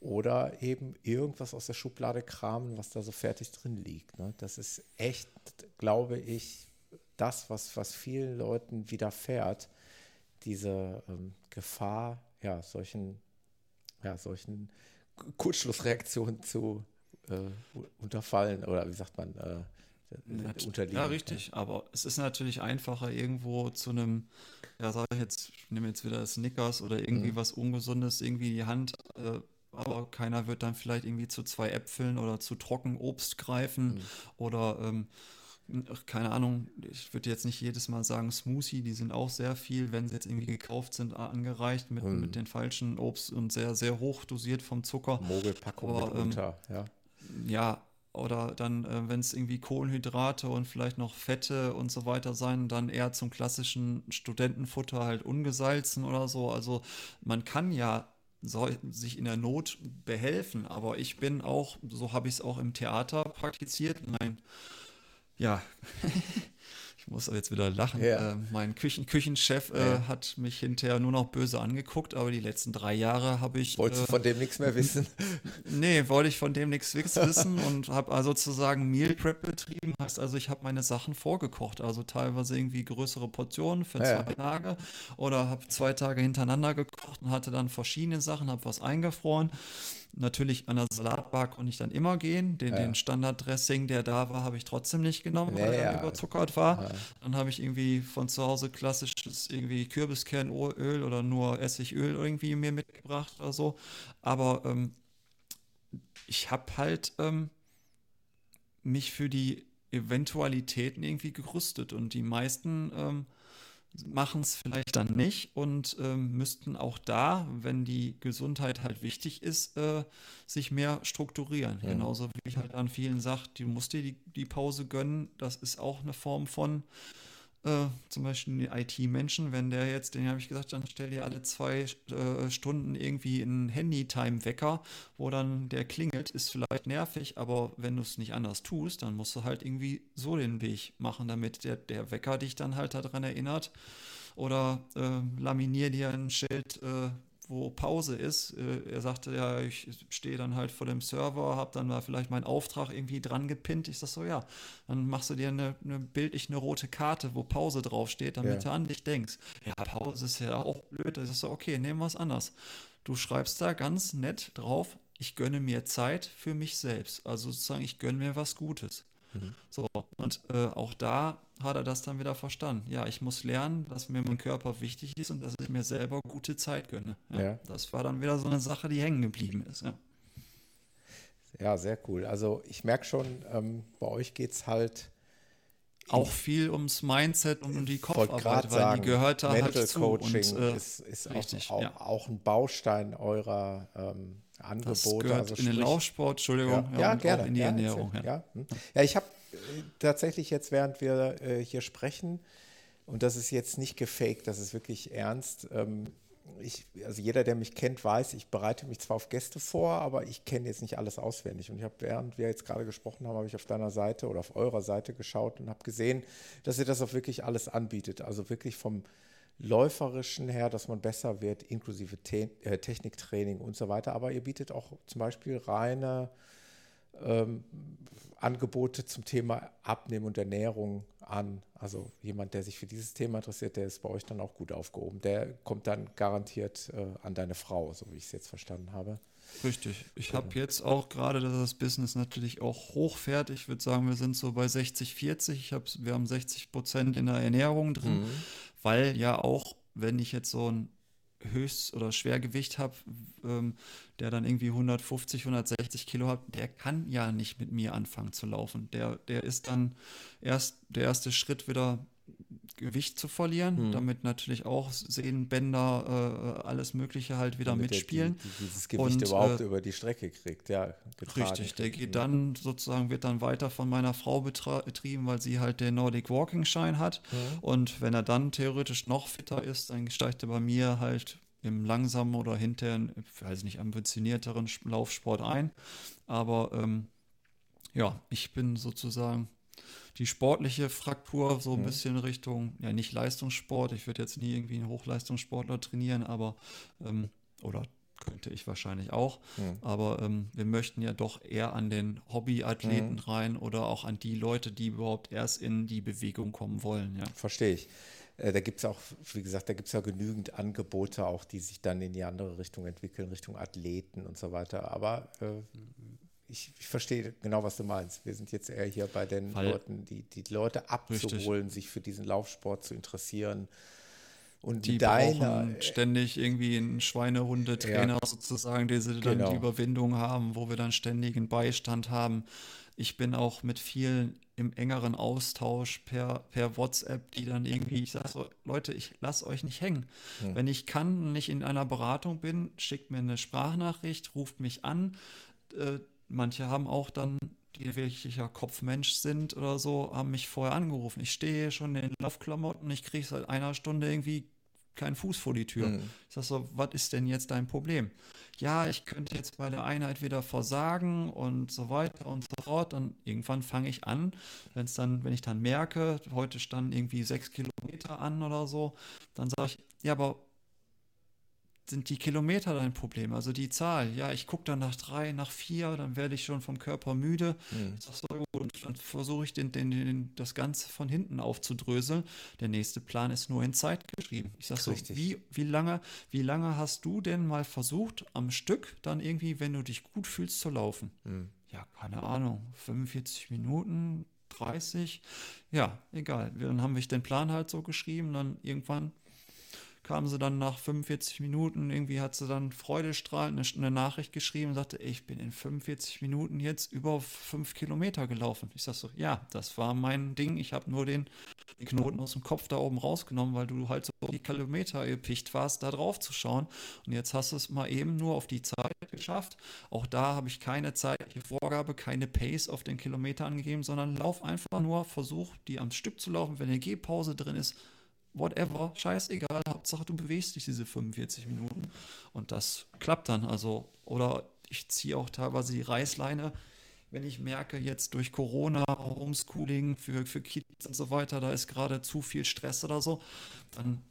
Oder eben irgendwas aus der Schublade kramen, was da so fertig drin liegt. Ne? Das ist echt, glaube ich, das, was, was vielen Leuten widerfährt, diese ähm, Gefahr, ja, solchen, ja, solchen Kurzschlussreaktionen zu, äh, unterfallen oder wie sagt man, äh, unterliegen. Ja, richtig. Ja. Aber es ist natürlich einfacher, irgendwo zu einem, ja, sag ich jetzt, ich nehme jetzt wieder Snickers oder irgendwie mhm. was Ungesundes irgendwie in die Hand. Äh, aber keiner wird dann vielleicht irgendwie zu zwei Äpfeln oder zu Trockenobst greifen mhm. oder ähm, keine Ahnung, ich würde jetzt nicht jedes Mal sagen Smoothie, die sind auch sehr viel, wenn sie jetzt irgendwie gekauft sind, angereicht mit, mhm. mit den falschen Obst und sehr, sehr hoch dosiert vom Zucker. Mogelpackung Aber, ähm, ja ja, oder dann, äh, wenn es irgendwie Kohlenhydrate und vielleicht noch Fette und so weiter sein, dann eher zum klassischen Studentenfutter halt ungesalzen oder so. Also man kann ja so, sich in der Not behelfen, aber ich bin auch, so habe ich es auch im Theater praktiziert. Mein, ja, [laughs] muss jetzt wieder lachen. Ja. Äh, mein Küchen Küchenchef äh, ja. hat mich hinterher nur noch böse angeguckt, aber die letzten drei Jahre habe ich. Wolltest äh, du von dem nichts mehr wissen? [laughs] nee, wollte ich von dem nichts [laughs] wissen und habe also sozusagen Meal Prep betrieben. Heißt also, ich habe meine Sachen vorgekocht, also teilweise irgendwie größere Portionen für ja. zwei Tage oder habe zwei Tage hintereinander gekocht und hatte dann verschiedene Sachen, habe was eingefroren Natürlich an der Salatbar konnte ich dann immer gehen. Den, ja. den Standarddressing, der da war, habe ich trotzdem nicht genommen, weil ja, er überzuckert war. Ja. Dann habe ich irgendwie von zu Hause klassisches irgendwie Kürbiskernöl oder nur Essigöl irgendwie mir mitgebracht oder so. Aber ähm, ich habe halt ähm, mich für die Eventualitäten irgendwie gerüstet und die meisten ähm, machen es vielleicht dann nicht und ähm, müssten auch da, wenn die Gesundheit halt wichtig ist, äh, sich mehr strukturieren. Ja. Genauso wie ich halt an vielen sage, du musst dir die, die Pause gönnen. Das ist auch eine Form von äh, zum Beispiel die IT-Menschen, wenn der jetzt, den habe ich gesagt, dann stell dir alle zwei äh, Stunden irgendwie einen Handy-Time-Wecker, wo dann der klingelt, ist vielleicht nervig, aber wenn du es nicht anders tust, dann musst du halt irgendwie so den Weg machen, damit der, der Wecker dich dann halt daran erinnert. Oder äh, laminier dir ein Schild, äh, wo Pause ist. Äh, er sagte ja, ich stehe dann halt vor dem Server, habe dann mal vielleicht meinen Auftrag irgendwie dran gepinnt. Ich sag so, ja, dann machst du dir eine, eine bildlich eine rote Karte, wo Pause draufsteht, damit ja. du an dich denkst. Ja, Pause ist ja auch blöd. Das ist so, okay, nehmen wir es anders. Du schreibst da ganz nett drauf, ich gönne mir Zeit für mich selbst. Also sozusagen, ich gönne mir was Gutes. Mhm. So, und äh, auch da hat er das dann wieder verstanden. Ja, ich muss lernen, dass mir mein Körper wichtig ist und dass ich mir selber gute Zeit gönne. Ja, ja. Das war dann wieder so eine Sache, die hängen geblieben ist. Ja, ja sehr cool. Also ich merke schon, ähm, bei euch geht es halt auch viel ums Mindset und um die Kopfarbeit, weil sagen, die gehört da Mental halt zu. Coaching und, äh, ist, ist richtig, auch, auch, auch, ein Baustein eurer ähm, Angebote. Das gehört also in den Laufsport, Entschuldigung, ja, ja, gerne. in die Ernährung. Ja, hm. ja. ich habe äh, tatsächlich jetzt, während wir äh, hier sprechen, und das ist jetzt nicht gefaked, das ist wirklich ernst. Ähm, ich, also jeder, der mich kennt, weiß, ich bereite mich zwar auf Gäste vor, aber ich kenne jetzt nicht alles auswendig. Und ich habe, während wir jetzt gerade gesprochen haben, habe ich auf deiner Seite oder auf eurer Seite geschaut und habe gesehen, dass ihr das auch wirklich alles anbietet. Also wirklich vom Läuferischen her, dass man besser wird, inklusive Te äh, Techniktraining und so weiter. Aber ihr bietet auch zum Beispiel reine ähm, Angebote zum Thema Abnehmen und Ernährung an. Also jemand, der sich für dieses Thema interessiert, der ist bei euch dann auch gut aufgehoben. Der kommt dann garantiert äh, an deine Frau, so wie ich es jetzt verstanden habe. Richtig. Ich habe jetzt auch gerade, dass das Business natürlich auch hochfährt. Ich würde sagen, wir sind so bei 60, 40. Ich hab, wir haben 60 Prozent in der Ernährung drin, mhm. Weil ja auch, wenn ich jetzt so ein Höchst- oder Schwergewicht habe, ähm, der dann irgendwie 150, 160 Kilo hat, der kann ja nicht mit mir anfangen zu laufen. Der, der ist dann erst der erste Schritt wieder Gewicht zu verlieren, mhm. damit natürlich auch Sehnenbänder, äh, alles Mögliche halt wieder damit mitspielen. Die, die, dieses Gewicht und, überhaupt äh, über die Strecke kriegt, ja. Richtig, der geht dann sozusagen, wird dann weiter von meiner Frau betrieben, weil sie halt den Nordic Walking Schein hat. Mhm. Und wenn er dann theoretisch noch fitter ist, dann steigt er bei mir halt im langsamen oder hinterher, weiß nicht, ambitionierteren Laufsport ein. Aber ähm, ja, ich bin sozusagen die sportliche Fraktur so ein mhm. bisschen Richtung, ja nicht Leistungssport. Ich würde jetzt nie irgendwie einen Hochleistungssportler trainieren, aber ähm, oder könnte ich wahrscheinlich auch. Mhm. Aber ähm, wir möchten ja doch eher an den Hobbyathleten mhm. rein oder auch an die Leute, die überhaupt erst in die Bewegung kommen wollen. Ja. Verstehe ich. Äh, da gibt es auch, wie gesagt, da gibt es ja genügend Angebote auch, die sich dann in die andere Richtung entwickeln, Richtung Athleten und so weiter. Aber äh, ich, ich, verstehe genau, was du meinst. Wir sind jetzt eher hier bei den Weil, Leuten, die, die Leute abzuholen, richtig. sich für diesen Laufsport zu interessieren. Und die deiner, ständig irgendwie einen Schweinehundetrainer ja, sozusagen, die sie dann genau. die Überwindung haben, wo wir dann ständigen Beistand haben. Ich bin auch mit vielen im engeren Austausch per, per WhatsApp, die dann irgendwie, ich sage so, Leute, ich lasse euch nicht hängen. Hm. Wenn ich kann und nicht in einer Beratung bin, schickt mir eine Sprachnachricht, ruft mich an. Äh, manche haben auch dann, die wirklicher Kopfmensch sind oder so, haben mich vorher angerufen. Ich stehe schon in den Laufklamotten, ich kriege seit einer Stunde irgendwie keinen Fuß vor die Tür. Mhm. Ich sage so, was ist denn jetzt dein Problem? Ja, ich könnte jetzt bei der Einheit wieder versagen und so weiter und so fort. Und irgendwann fange ich an, wenn es dann, wenn ich dann merke, heute standen irgendwie sechs Kilometer an oder so, dann sage ich, ja, aber sind die Kilometer dein Problem, also die Zahl. Ja, ich gucke dann nach drei, nach vier, dann werde ich schon vom Körper müde. Mhm. Und dann versuche ich den, den, den, das Ganze von hinten aufzudröseln. Der nächste Plan ist nur in Zeit geschrieben. Ich sage so, wie, wie, lange, wie lange hast du denn mal versucht, am Stück dann irgendwie, wenn du dich gut fühlst, zu laufen? Mhm. Ja, keine Ahnung, 45 Minuten, 30. Ja, egal. Dann haben wir den Plan halt so geschrieben, dann irgendwann kam sie dann nach 45 Minuten, irgendwie hat sie dann freudestrahlend eine, eine Nachricht geschrieben und sagte, ich bin in 45 Minuten jetzt über fünf Kilometer gelaufen. Ich sag so, ja, das war mein Ding. Ich habe nur den, den, Knoten aus dem Kopf da oben rausgenommen, weil du halt so die Kilometer gepicht warst, da drauf zu schauen. Und jetzt hast du es mal eben nur auf die Zeit geschafft. Auch da habe ich keine zeitliche Vorgabe, keine Pace auf den Kilometer angegeben, sondern lauf einfach nur, versuch die am Stück zu laufen. Wenn eine Gehpause drin ist, whatever, scheißegal, Hauptsache du bewegst dich diese 45 Minuten und das klappt dann. Also, oder ich ziehe auch teilweise die Reißleine, wenn ich merke, jetzt durch Corona, Homeschooling für, für Kids und so weiter, da ist gerade zu viel Stress oder so, dann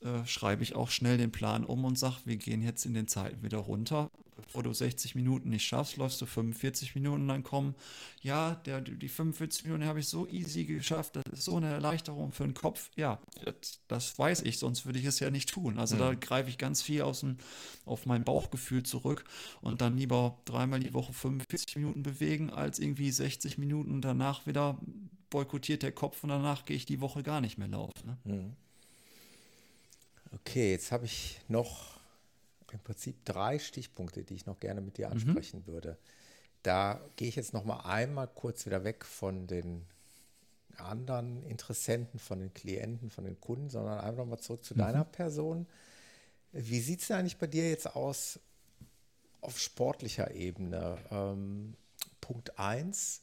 äh, schreibe ich auch schnell den Plan um und sage, wir gehen jetzt in den Zeiten wieder runter bevor du 60 Minuten nicht schaffst, läufst du 45 Minuten, dann kommen, ja, der, die 45 Minuten habe ich so easy geschafft, das ist so eine Erleichterung für den Kopf. Ja, das, das weiß ich, sonst würde ich es ja nicht tun. Also mhm. da greife ich ganz viel aus dem, auf mein Bauchgefühl zurück und dann lieber dreimal die Woche 45 Minuten bewegen, als irgendwie 60 Minuten danach wieder boykottiert der Kopf und danach gehe ich die Woche gar nicht mehr laufen. Ne? Mhm. Okay, jetzt habe ich noch im Prinzip drei Stichpunkte, die ich noch gerne mit dir ansprechen mhm. würde. Da gehe ich jetzt noch mal einmal kurz wieder weg von den anderen Interessenten, von den Klienten, von den Kunden, sondern einfach noch mal zurück zu mhm. deiner Person. Wie sieht es denn eigentlich bei dir jetzt aus auf sportlicher Ebene? Ähm, Punkt 1,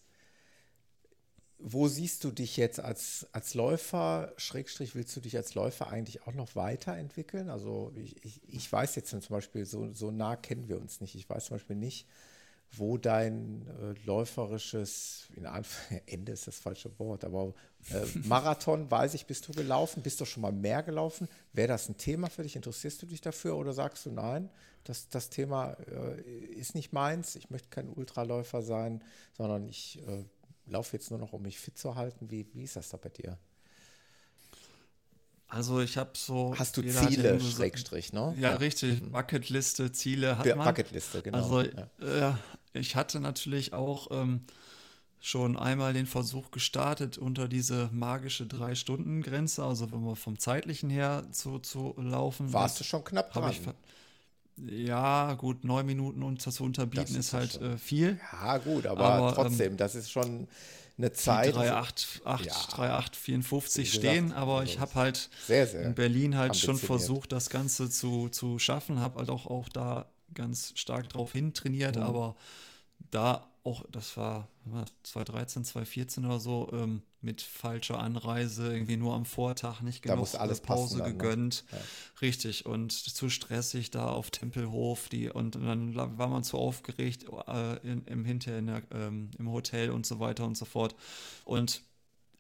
wo siehst du dich jetzt als, als Läufer, Schrägstrich, willst du dich als Läufer eigentlich auch noch weiterentwickeln? Also ich, ich, ich weiß jetzt zum Beispiel, so, so nah kennen wir uns nicht. Ich weiß zum Beispiel nicht, wo dein äh, läuferisches, in Anf [laughs] Ende ist das falsche Wort, aber äh, [laughs] Marathon, weiß ich, bist du gelaufen? Bist du schon mal mehr gelaufen? Wäre das ein Thema für dich? Interessierst du dich dafür oder sagst du nein? Das, das Thema äh, ist nicht meins. Ich möchte kein Ultraläufer sein, sondern ich äh, laufe jetzt nur noch, um mich fit zu halten. Wie, wie ist das da bei dir? Also ich habe so. Hast du Ziele, so, Schrägstrich, ne? Ja, ja. richtig. Mhm. Bucketliste, Ziele hat man. Bucketliste, genau. Also ja. äh, ich hatte natürlich auch ähm, schon einmal den Versuch gestartet, unter diese magische Drei-Stunden-Grenze, also wenn wir vom zeitlichen her zu, zu laufen. Warst du schon knapp dran? Ja, gut, neun Minuten unter, zu unterbieten ist, ist, halt äh, viel. Ja, gut, aber, aber ähm, trotzdem, ähm, das ist schon eine Zeit. 3,854 ja, stehen, aber ich habe halt sehr, sehr in Berlin halt schon versucht, das Ganze zu, zu schaffen, habe halt auch, auch da ganz stark drauf hin trainiert, mhm. aber da auch, das war 2013, 2014 oder so, ähm, mit falscher Anreise, irgendwie nur am Vortag nicht genug da alles Pause dann, ne? gegönnt. Ne? Ja. Richtig, und zu stressig da auf Tempelhof, die, und dann war man zu aufgeregt äh, in, im Hinterher in der, ähm, im Hotel und so weiter und so fort. Und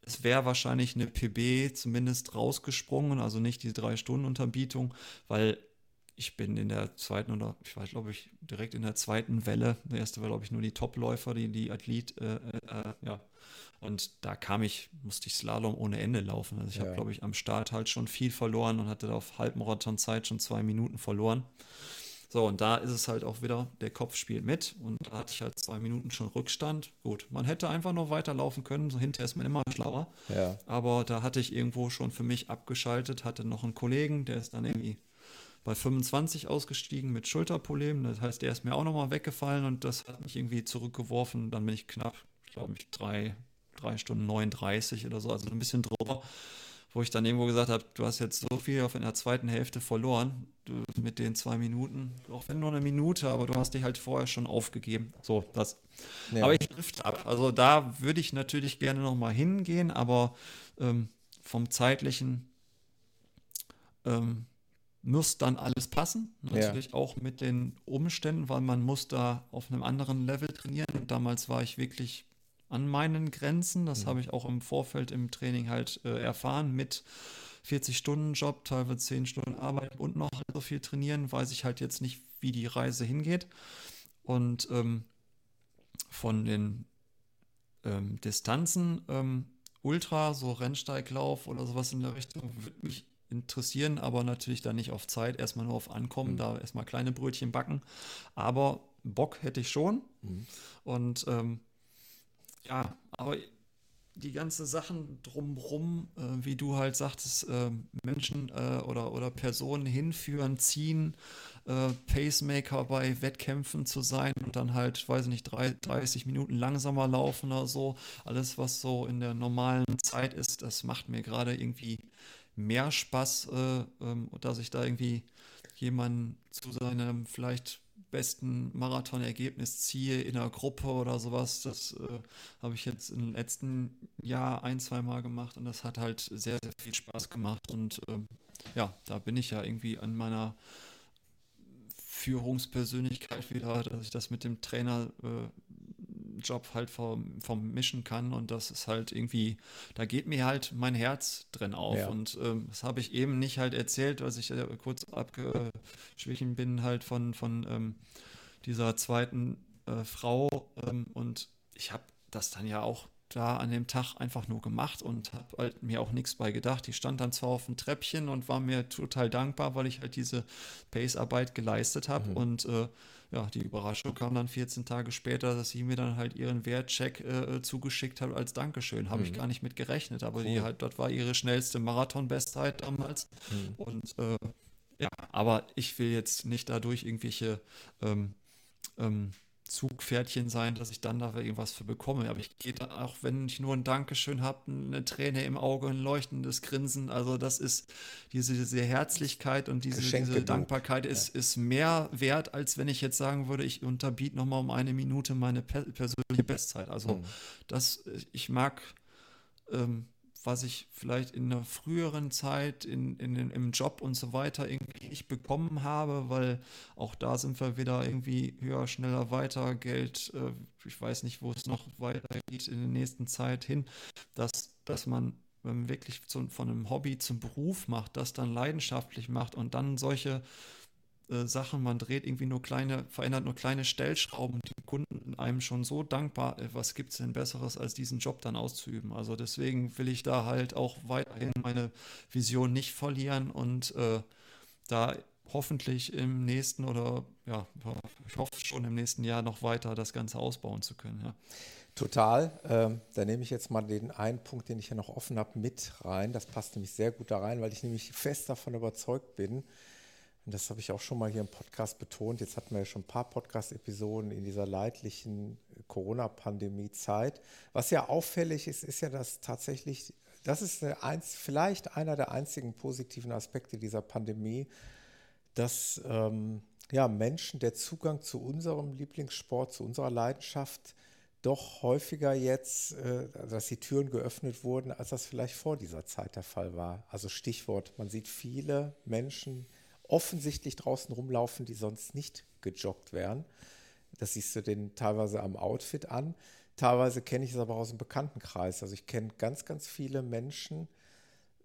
es wäre wahrscheinlich eine PB zumindest rausgesprungen, also nicht die drei Stunden Unterbietung, weil ich bin in der zweiten oder ich weiß, glaube ich, direkt in der zweiten Welle. Der erste war, glaube ich, nur die Topläufer, die, die Athlet, äh, äh, ja. Und da kam ich, musste ich Slalom ohne Ende laufen. Also ich ja. habe, glaube ich, am Start halt schon viel verloren und hatte da auf Halbmarathon-Zeit schon zwei Minuten verloren. So, und da ist es halt auch wieder, der Kopf spielt mit und da hatte ich halt zwei Minuten schon Rückstand. Gut, man hätte einfach noch weiterlaufen können, so hinterher ist man immer schlauer. Ja. Aber da hatte ich irgendwo schon für mich abgeschaltet, hatte noch einen Kollegen, der ist dann irgendwie bei 25 ausgestiegen mit Schulterproblemen. Das heißt, der ist mir auch nochmal weggefallen und das hat mich irgendwie zurückgeworfen. Dann bin ich knapp, ich glaube, ich drei, drei Stunden 39 oder so, also ein bisschen drüber, wo ich dann irgendwo gesagt habe, du hast jetzt so viel auf in der zweiten Hälfte verloren du, mit den zwei Minuten, auch wenn nur eine Minute, aber du hast dich halt vorher schon aufgegeben. So, das. Ja. Aber ich trifft ab. Also da würde ich natürlich gerne nochmal hingehen, aber ähm, vom zeitlichen ähm, muss dann alles passen. Natürlich ja. auch mit den Umständen, weil man muss da auf einem anderen Level trainieren. damals war ich wirklich an meinen Grenzen. Das mhm. habe ich auch im Vorfeld im Training halt äh, erfahren mit 40-Stunden-Job, teilweise 10 Stunden Arbeit und noch so viel trainieren, weiß ich halt jetzt nicht, wie die Reise hingeht. Und ähm, von den ähm, Distanzen, ähm, Ultra, so Rennsteiglauf oder sowas in der Richtung, würde mich interessieren, aber natürlich dann nicht auf Zeit, erstmal nur auf Ankommen, mhm. da erstmal kleine Brötchen backen. Aber Bock hätte ich schon. Mhm. Und ähm, ja, aber die ganzen Sachen drumrum, äh, wie du halt sagtest, äh, Menschen äh, oder, oder Personen hinführen, ziehen, äh, Pacemaker bei Wettkämpfen zu sein und dann halt, weiß ich nicht, drei, 30 Minuten langsamer laufen oder so. Alles, was so in der normalen Zeit ist, das macht mir gerade irgendwie mehr Spaß, äh, ähm, dass ich da irgendwie jemanden zu seinem vielleicht besten Marathonergebnis ziehe in einer Gruppe oder sowas. Das äh, habe ich jetzt im letzten Jahr ein, zwei Mal gemacht und das hat halt sehr, sehr viel Spaß gemacht. Und ähm, ja, da bin ich ja irgendwie an meiner Führungspersönlichkeit wieder, dass ich das mit dem Trainer äh, Job halt vom, vom mischen kann und das ist halt irgendwie, da geht mir halt mein Herz drin auf ja. und ähm, das habe ich eben nicht halt erzählt, als ich äh, kurz abgeschwichen bin halt von, von ähm, dieser zweiten äh, Frau ähm, und ich habe das dann ja auch da an dem Tag einfach nur gemacht und habe halt mir auch nichts bei gedacht. Die stand dann zwar auf dem Treppchen und war mir total dankbar, weil ich halt diese Pace-Arbeit geleistet habe mhm. und äh, ja, die Überraschung kam dann 14 Tage später, dass sie mir dann halt ihren Wertcheck äh, zugeschickt hat als Dankeschön. Habe mhm. ich gar nicht mit gerechnet, aber cool. die halt, das war ihre schnellste Marathon-Bestzeit damals. Mhm. Und äh, ja, aber ich will jetzt nicht dadurch irgendwelche ähm, ähm, Zugpferdchen sein, dass ich dann da irgendwas für bekomme. Aber ich gehe dann auch, wenn ich nur ein Dankeschön habe, eine Träne im Auge, ein leuchtendes Grinsen. Also das ist diese, diese Herzlichkeit und diese, diese Dankbarkeit ist, ja. ist mehr wert, als wenn ich jetzt sagen würde, ich unterbiete nochmal um eine Minute meine persönliche Bestzeit. Also mhm. das, ich mag ähm, was ich vielleicht in einer früheren Zeit in, in, im Job und so weiter irgendwie nicht bekommen habe, weil auch da sind wir wieder irgendwie höher, schneller, weiter, Geld, äh, ich weiß nicht, wo es noch weitergeht in der nächsten Zeit hin, dass, dass man wenn man wirklich zu, von einem Hobby zum Beruf macht, das dann leidenschaftlich macht und dann solche äh, Sachen, man dreht irgendwie nur kleine, verändert nur kleine Stellschrauben die Kunden einem schon so dankbar, äh, was gibt es denn Besseres, als diesen Job dann auszuüben. Also deswegen will ich da halt auch weiterhin meine Vision nicht verlieren und äh, da hoffentlich im nächsten oder ja, ich hoffe schon im nächsten Jahr noch weiter das Ganze ausbauen zu können. Ja. Total. Ähm, da nehme ich jetzt mal den einen Punkt, den ich hier noch offen habe, mit rein. Das passt nämlich sehr gut da rein, weil ich nämlich fest davon überzeugt bin, das habe ich auch schon mal hier im Podcast betont. Jetzt hatten wir ja schon ein paar Podcast-Episoden in dieser leidlichen Corona-Pandemie-Zeit. Was ja auffällig ist, ist ja, dass tatsächlich, das ist eins, vielleicht einer der einzigen positiven Aspekte dieser Pandemie, dass ähm, ja, Menschen der Zugang zu unserem Lieblingssport, zu unserer Leidenschaft, doch häufiger jetzt, äh, dass die Türen geöffnet wurden, als das vielleicht vor dieser Zeit der Fall war. Also Stichwort, man sieht viele Menschen, offensichtlich draußen rumlaufen, die sonst nicht gejoggt wären. Das siehst du den teilweise am Outfit an. Teilweise kenne ich es aber aus dem Bekanntenkreis. Also ich kenne ganz, ganz viele Menschen,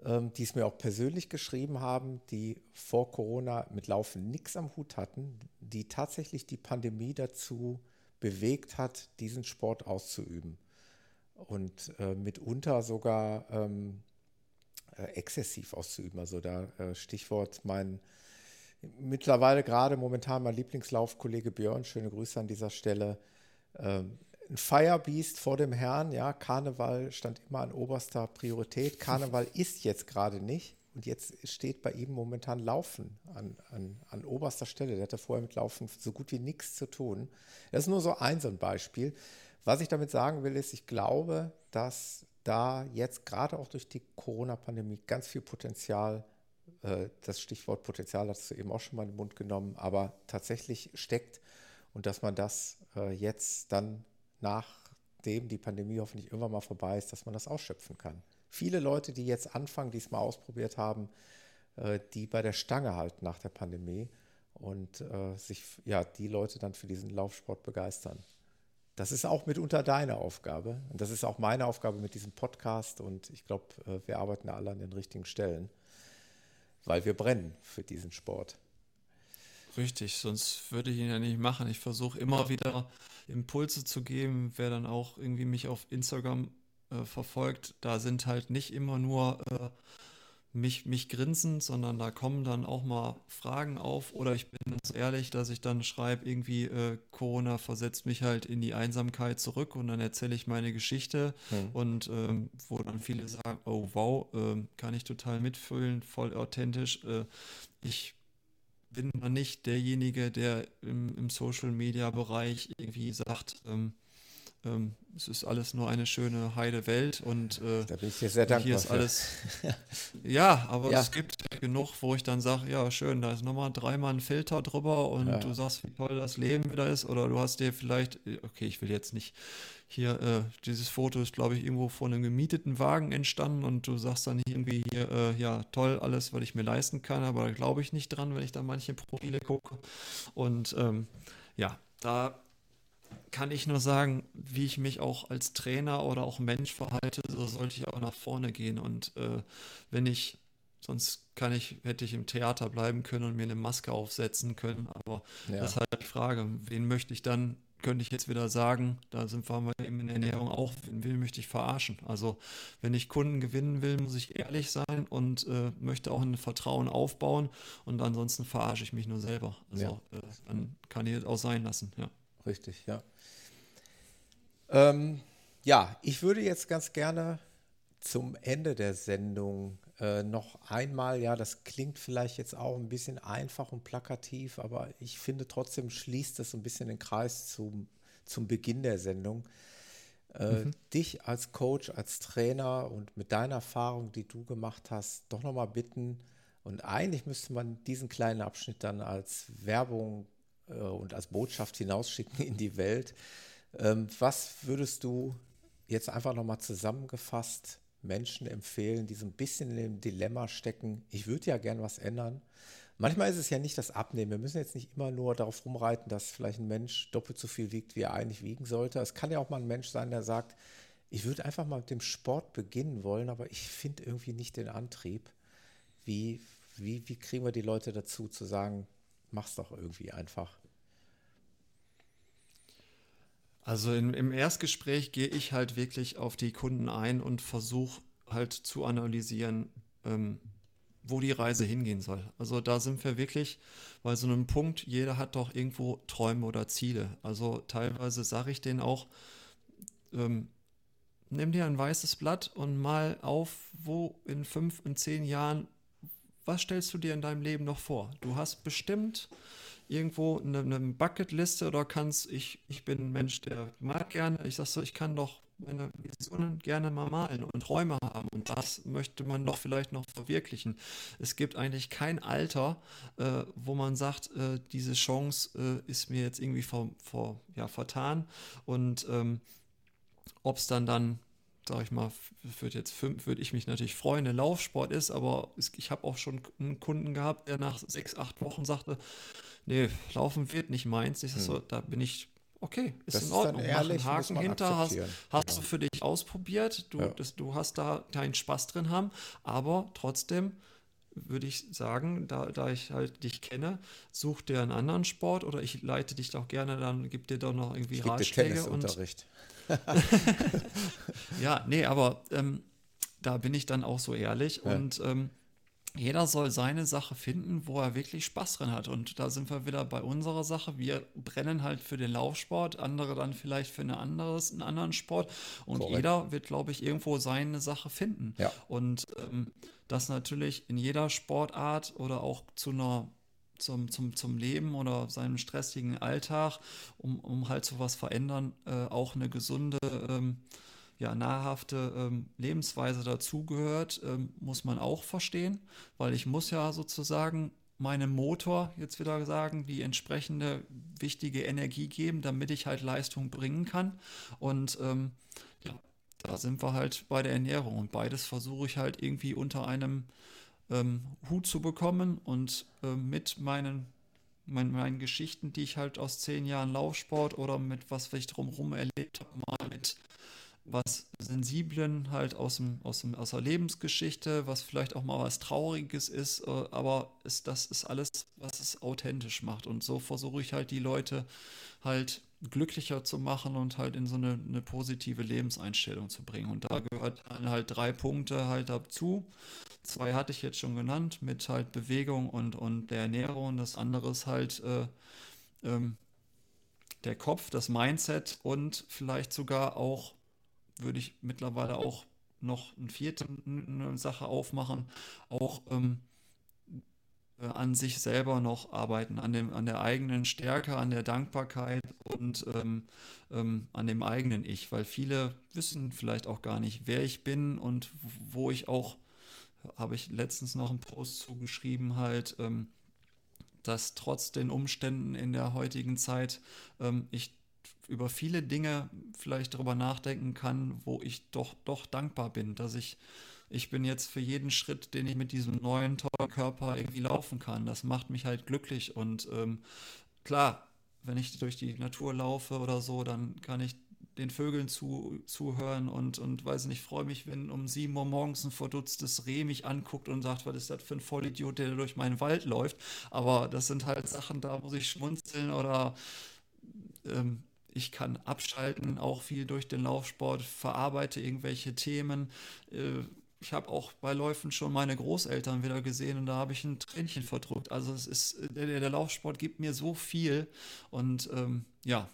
ähm, die es mir auch persönlich geschrieben haben, die vor Corona mit Laufen nichts am Hut hatten, die tatsächlich die Pandemie dazu bewegt hat, diesen Sport auszuüben. Und äh, mitunter sogar ähm, äh, exzessiv auszuüben. Also da äh, Stichwort mein mittlerweile gerade momentan mein Lieblingslaufkollege Björn, schöne Grüße an dieser Stelle. Ähm, ein Firebeast vor dem Herrn, ja, Karneval stand immer an oberster Priorität. Karneval [laughs] ist jetzt gerade nicht und jetzt steht bei ihm momentan Laufen an, an, an oberster Stelle. Der hatte vorher mit Laufen so gut wie nichts zu tun. Das ist nur so ein so ein Beispiel. Was ich damit sagen will, ist, ich glaube, dass da jetzt gerade auch durch die Corona-Pandemie ganz viel Potenzial das Stichwort Potenzial hast du eben auch schon mal in den Mund genommen, aber tatsächlich steckt und dass man das äh, jetzt dann nachdem die Pandemie hoffentlich irgendwann mal vorbei ist, dass man das ausschöpfen kann. Viele Leute, die jetzt anfangen, die es mal ausprobiert haben, äh, die bei der Stange halten nach der Pandemie und sich, ja, die Leute dann für diesen Laufsport begeistern. Das ist auch mitunter deine Aufgabe und das ist auch meine Aufgabe mit diesem Podcast und ich glaube, wir arbeiten alle an den richtigen Stellen weil wir brennen für diesen Sport. Richtig, sonst würde ich ihn ja nicht machen. Ich versuche immer wieder Impulse zu geben, wer dann auch irgendwie mich auf Instagram äh, verfolgt. Da sind halt nicht immer nur äh, mich, mich grinsen, sondern da kommen dann auch mal Fragen auf. Oder ich bin so ehrlich, dass ich dann schreibe, irgendwie äh, Corona versetzt mich halt in die Einsamkeit zurück und dann erzähle ich meine Geschichte mhm. und ähm, wo dann viele sagen, oh wow, äh, kann ich total mitfühlen, voll authentisch. Äh, ich bin mal nicht derjenige, der im, im Social-Media-Bereich irgendwie sagt, ähm, ähm, es ist alles nur eine schöne heile Welt und äh, da bin ich dir sehr dankbar. Hier ist alles. [laughs] ja, aber ja. es gibt genug, wo ich dann sage, ja schön, da ist nochmal dreimal ein Filter drüber und ja. du sagst, wie toll das Leben wieder ist oder du hast dir vielleicht, okay, ich will jetzt nicht hier, äh, dieses Foto ist, glaube ich, irgendwo von einem gemieteten Wagen entstanden und du sagst dann irgendwie hier, äh, ja, toll, alles, was ich mir leisten kann, aber da glaube ich nicht dran, wenn ich da manche Profile gucke. Und ähm, ja, da kann ich nur sagen, wie ich mich auch als Trainer oder auch Mensch verhalte, so sollte ich auch nach vorne gehen. Und äh, wenn ich, sonst kann ich, hätte ich im Theater bleiben können und mir eine Maske aufsetzen können. Aber ja. das ist halt die Frage, wen möchte ich dann, könnte ich jetzt wieder sagen, da sind wir eben in der Ernährung auch, wen möchte ich verarschen? Also wenn ich Kunden gewinnen will, muss ich ehrlich sein und äh, möchte auch ein Vertrauen aufbauen und ansonsten verarsche ich mich nur selber. Also ja. äh, dann kann ich es auch sein lassen, ja. Richtig, ja. Ähm, ja, ich würde jetzt ganz gerne zum Ende der Sendung äh, noch einmal, ja, das klingt vielleicht jetzt auch ein bisschen einfach und plakativ, aber ich finde trotzdem schließt es ein bisschen den Kreis zum, zum Beginn der Sendung. Äh, mhm. Dich als Coach, als Trainer und mit deiner Erfahrung, die du gemacht hast, doch nochmal bitten. Und eigentlich müsste man diesen kleinen Abschnitt dann als Werbung äh, und als Botschaft hinausschicken in die Welt. Ähm, was würdest du jetzt einfach nochmal zusammengefasst Menschen empfehlen, die so ein bisschen in dem Dilemma stecken, ich würde ja gern was ändern. Manchmal ist es ja nicht das Abnehmen. Wir müssen jetzt nicht immer nur darauf rumreiten, dass vielleicht ein Mensch doppelt so viel wiegt, wie er eigentlich wiegen sollte. Es kann ja auch mal ein Mensch sein, der sagt, ich würde einfach mal mit dem Sport beginnen wollen, aber ich finde irgendwie nicht den Antrieb. Wie, wie, wie kriegen wir die Leute dazu zu sagen, mach's doch irgendwie einfach? Also in, im Erstgespräch gehe ich halt wirklich auf die Kunden ein und versuche halt zu analysieren, ähm, wo die Reise hingehen soll. Also da sind wir wirklich bei so einem Punkt, jeder hat doch irgendwo Träume oder Ziele. Also teilweise sage ich denen auch, ähm, nimm dir ein weißes Blatt und mal auf, wo in fünf, in zehn Jahren, was stellst du dir in deinem Leben noch vor? Du hast bestimmt irgendwo eine, eine Bucketliste oder kannst, ich, ich bin ein Mensch, der mag gerne, ich sag so, ich kann doch meine Visionen gerne mal malen und Träume haben und das möchte man doch vielleicht noch verwirklichen. Es gibt eigentlich kein Alter, äh, wo man sagt, äh, diese Chance äh, ist mir jetzt irgendwie vor, vor, ja, vertan und ähm, ob es dann dann sag ich mal, würde jetzt fünf, würde ich mich natürlich freuen, der Laufsport ist, aber ich habe auch schon einen Kunden gehabt, der nach sechs, acht Wochen sagte, nee, Laufen wird nicht meins. Ich hm. so, da bin ich, okay, ist das in Ordnung. Ist ehrlich, Mach einen Haken hinter, hast, hast genau. du für dich ausprobiert, du, ja. das, du hast da deinen Spaß drin haben, aber trotzdem würde ich sagen, da, da ich halt dich kenne, such dir einen anderen Sport oder ich leite dich doch gerne, dann gib dir doch noch irgendwie ich Ratschläge. Und, [laughs] ja, nee, aber ähm, da bin ich dann auch so ehrlich ja. und ähm, jeder soll seine Sache finden, wo er wirklich Spaß drin hat. Und da sind wir wieder bei unserer Sache. Wir brennen halt für den Laufsport, andere dann vielleicht für eine anderes, einen anderen Sport. Und Correct. jeder wird, glaube ich, irgendwo seine Sache finden. Ja. Und ähm, das natürlich in jeder Sportart oder auch zu einer zum, zum, zum Leben oder seinem stressigen Alltag, um, um halt sowas verändern, äh, auch eine gesunde ähm, ja, nahrhafte ähm, Lebensweise dazugehört, ähm, muss man auch verstehen, weil ich muss ja sozusagen meinem Motor jetzt wieder sagen, die entsprechende wichtige Energie geben, damit ich halt Leistung bringen kann. Und ähm, ja, da sind wir halt bei der Ernährung und beides versuche ich halt irgendwie unter einem ähm, Hut zu bekommen und äh, mit meinen mein, meinen Geschichten, die ich halt aus zehn Jahren Laufsport oder mit was ich drumherum erlebt habe, mal mit was Sensiblen halt aus, dem, aus, dem, aus der Lebensgeschichte, was vielleicht auch mal was Trauriges ist, äh, aber ist, das ist alles, was es authentisch macht. Und so versuche ich halt die Leute halt glücklicher zu machen und halt in so eine, eine positive Lebenseinstellung zu bringen. Und da gehört halt drei Punkte halt dazu. Zwei hatte ich jetzt schon genannt, mit halt Bewegung und, und der Ernährung. Das andere ist halt äh, ähm, der Kopf, das Mindset und vielleicht sogar auch würde ich mittlerweile auch noch eine vierte Sache aufmachen, auch ähm, äh, an sich selber noch arbeiten, an, dem, an der eigenen Stärke, an der Dankbarkeit und ähm, ähm, an dem eigenen Ich, weil viele wissen vielleicht auch gar nicht, wer ich bin und wo ich auch, habe ich letztens noch einen Post zugeschrieben, halt, ähm, dass trotz den Umständen in der heutigen Zeit ähm, ich über viele Dinge vielleicht darüber nachdenken kann, wo ich doch, doch dankbar bin, dass ich, ich bin jetzt für jeden Schritt, den ich mit diesem neuen, tollen Körper irgendwie laufen kann. Das macht mich halt glücklich und ähm, klar, wenn ich durch die Natur laufe oder so, dann kann ich den Vögeln zu, zuhören und, und weiß nicht, freue mich, wenn um 7 Uhr morgens ein verdutztes Reh mich anguckt und sagt, was ist das für ein Vollidiot, der durch meinen Wald läuft. Aber das sind halt Sachen, da muss ich schmunzeln oder ähm, ich kann abschalten, auch viel durch den Laufsport, verarbeite irgendwelche Themen. Äh, ich habe auch bei Läufen schon meine Großeltern wieder gesehen und da habe ich ein Tränchen verdrückt. Also es ist, der, der Laufsport gibt mir so viel und ähm, ja,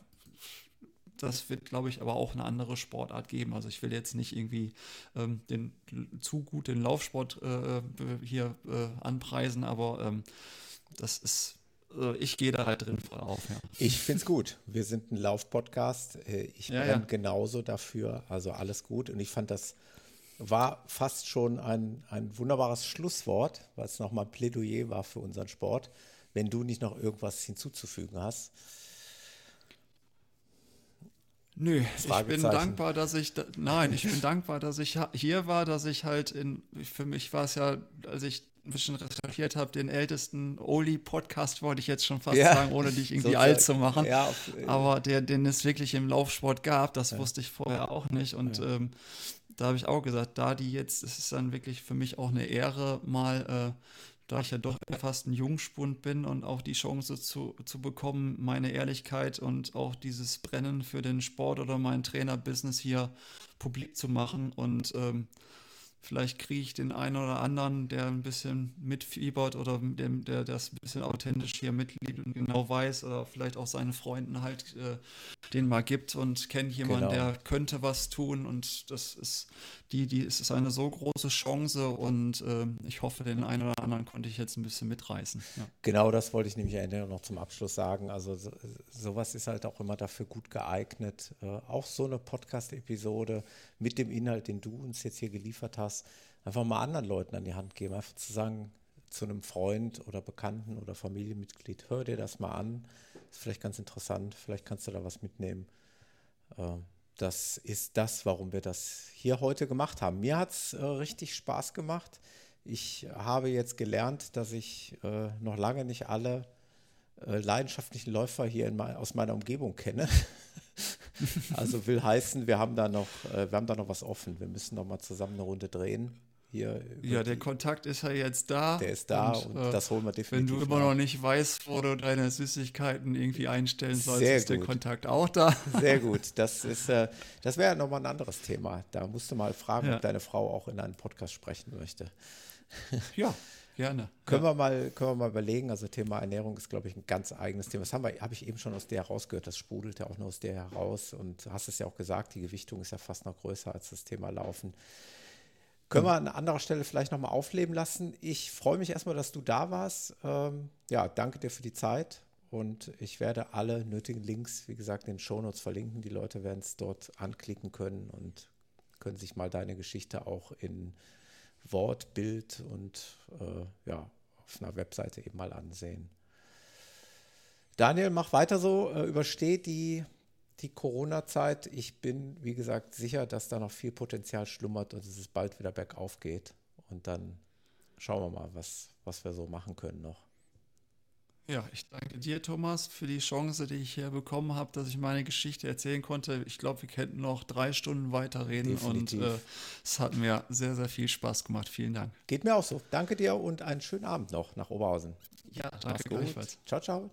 das wird, glaube ich, aber auch eine andere Sportart geben. Also ich will jetzt nicht irgendwie ähm, den zu gut den Laufsport äh, hier äh, anpreisen, aber ähm, das ist also ich gehe da halt drin voll auf. Ja. Ich finde es gut. Wir sind ein Lauf-Podcast. Äh, ich ja, bin ja. genauso dafür. Also alles gut. Und ich fand, das war fast schon ein, ein wunderbares Schlusswort, weil es nochmal Plädoyer war für unseren Sport. Wenn du nicht noch irgendwas hinzuzufügen hast. Nö, ich bin dankbar, dass ich, da, nein, ich bin dankbar, dass ich hier war, dass ich halt in, für mich war es ja, als ich ein bisschen recherchiert habe, den ältesten Oli-Podcast wollte ich jetzt schon fast ja, sagen, ohne dich irgendwie alt zu machen. Ja, auf, Aber der, den es wirklich im Laufsport gab, das ja. wusste ich vorher auch nicht. Und ähm, da habe ich auch gesagt, da die jetzt, es ist dann wirklich für mich auch eine Ehre, mal äh, da ich ja doch fast ein Jungspund bin und auch die Chance zu, zu bekommen, meine Ehrlichkeit und auch dieses Brennen für den Sport oder mein Trainerbusiness hier publik zu machen. Und ähm, Vielleicht kriege ich den einen oder anderen, der ein bisschen mitfiebert oder dem, der das ein bisschen authentisch hier mitliebt und genau weiß oder vielleicht auch seinen Freunden halt äh, den mal gibt und kennt jemanden, genau. der könnte was tun und das ist die, die es ist eine so große Chance und äh, ich hoffe, den einen oder anderen konnte ich jetzt ein bisschen mitreißen. Ja. Genau das wollte ich nämlich noch zum Abschluss sagen. Also so, sowas ist halt auch immer dafür gut geeignet. Äh, auch so eine Podcast-Episode mit dem Inhalt, den du uns jetzt hier geliefert hast, einfach mal anderen Leuten an die Hand geben. Einfach zu sagen, zu einem Freund oder Bekannten oder Familienmitglied, hör dir das mal an. Ist vielleicht ganz interessant, vielleicht kannst du da was mitnehmen. Äh, das ist das, warum wir das hier heute gemacht haben. Mir hat es äh, richtig Spaß gemacht. Ich habe jetzt gelernt, dass ich äh, noch lange nicht alle äh, leidenschaftlichen Läufer hier mein, aus meiner Umgebung kenne. [laughs] also will heißen, wir haben da noch, äh, wir haben da noch was offen. Wir müssen noch mal zusammen eine Runde drehen. Hier ja, der Kontakt ist ja jetzt da. Der ist da und, und äh, das holen wir definitiv. Wenn du immer noch nicht weißt, wo du deine Süßigkeiten irgendwie einstellen sollst, Sehr ist gut. der Kontakt auch da. Sehr [laughs] gut. Das äh, das wäre nochmal ein anderes Thema. Da musst du mal fragen, ja. ob deine Frau auch in einem Podcast sprechen möchte. [laughs] Ja, Gerne. Können, ja. wir mal, können wir mal überlegen, also Thema Ernährung ist, glaube ich, ein ganz eigenes Thema. Das habe hab ich eben schon aus der herausgehört, das sprudelt ja auch nur aus der heraus. Und du hast es ja auch gesagt, die Gewichtung ist ja fast noch größer als das Thema Laufen. Können wir an anderer Stelle vielleicht nochmal aufleben lassen. Ich freue mich erstmal, dass du da warst. Ähm, ja, danke dir für die Zeit. Und ich werde alle nötigen Links, wie gesagt, in den Shownotes verlinken. Die Leute werden es dort anklicken können und können sich mal deine Geschichte auch in Wort, Bild und äh, ja, auf einer Webseite eben mal ansehen. Daniel, mach weiter so, äh, übersteh die, die Corona-Zeit. Ich bin, wie gesagt, sicher, dass da noch viel Potenzial schlummert und dass es bald wieder bergauf geht. Und dann schauen wir mal, was, was wir so machen können noch. Ja, ich danke dir, Thomas, für die Chance, die ich hier bekommen habe, dass ich meine Geschichte erzählen konnte. Ich glaube, wir könnten noch drei Stunden weiterreden Definitiv. und äh, es hat mir sehr, sehr viel Spaß gemacht. Vielen Dank. Geht mir auch so. Danke dir und einen schönen Abend noch nach Oberhausen. Ja, danke gleichfalls. Ciao, ciao.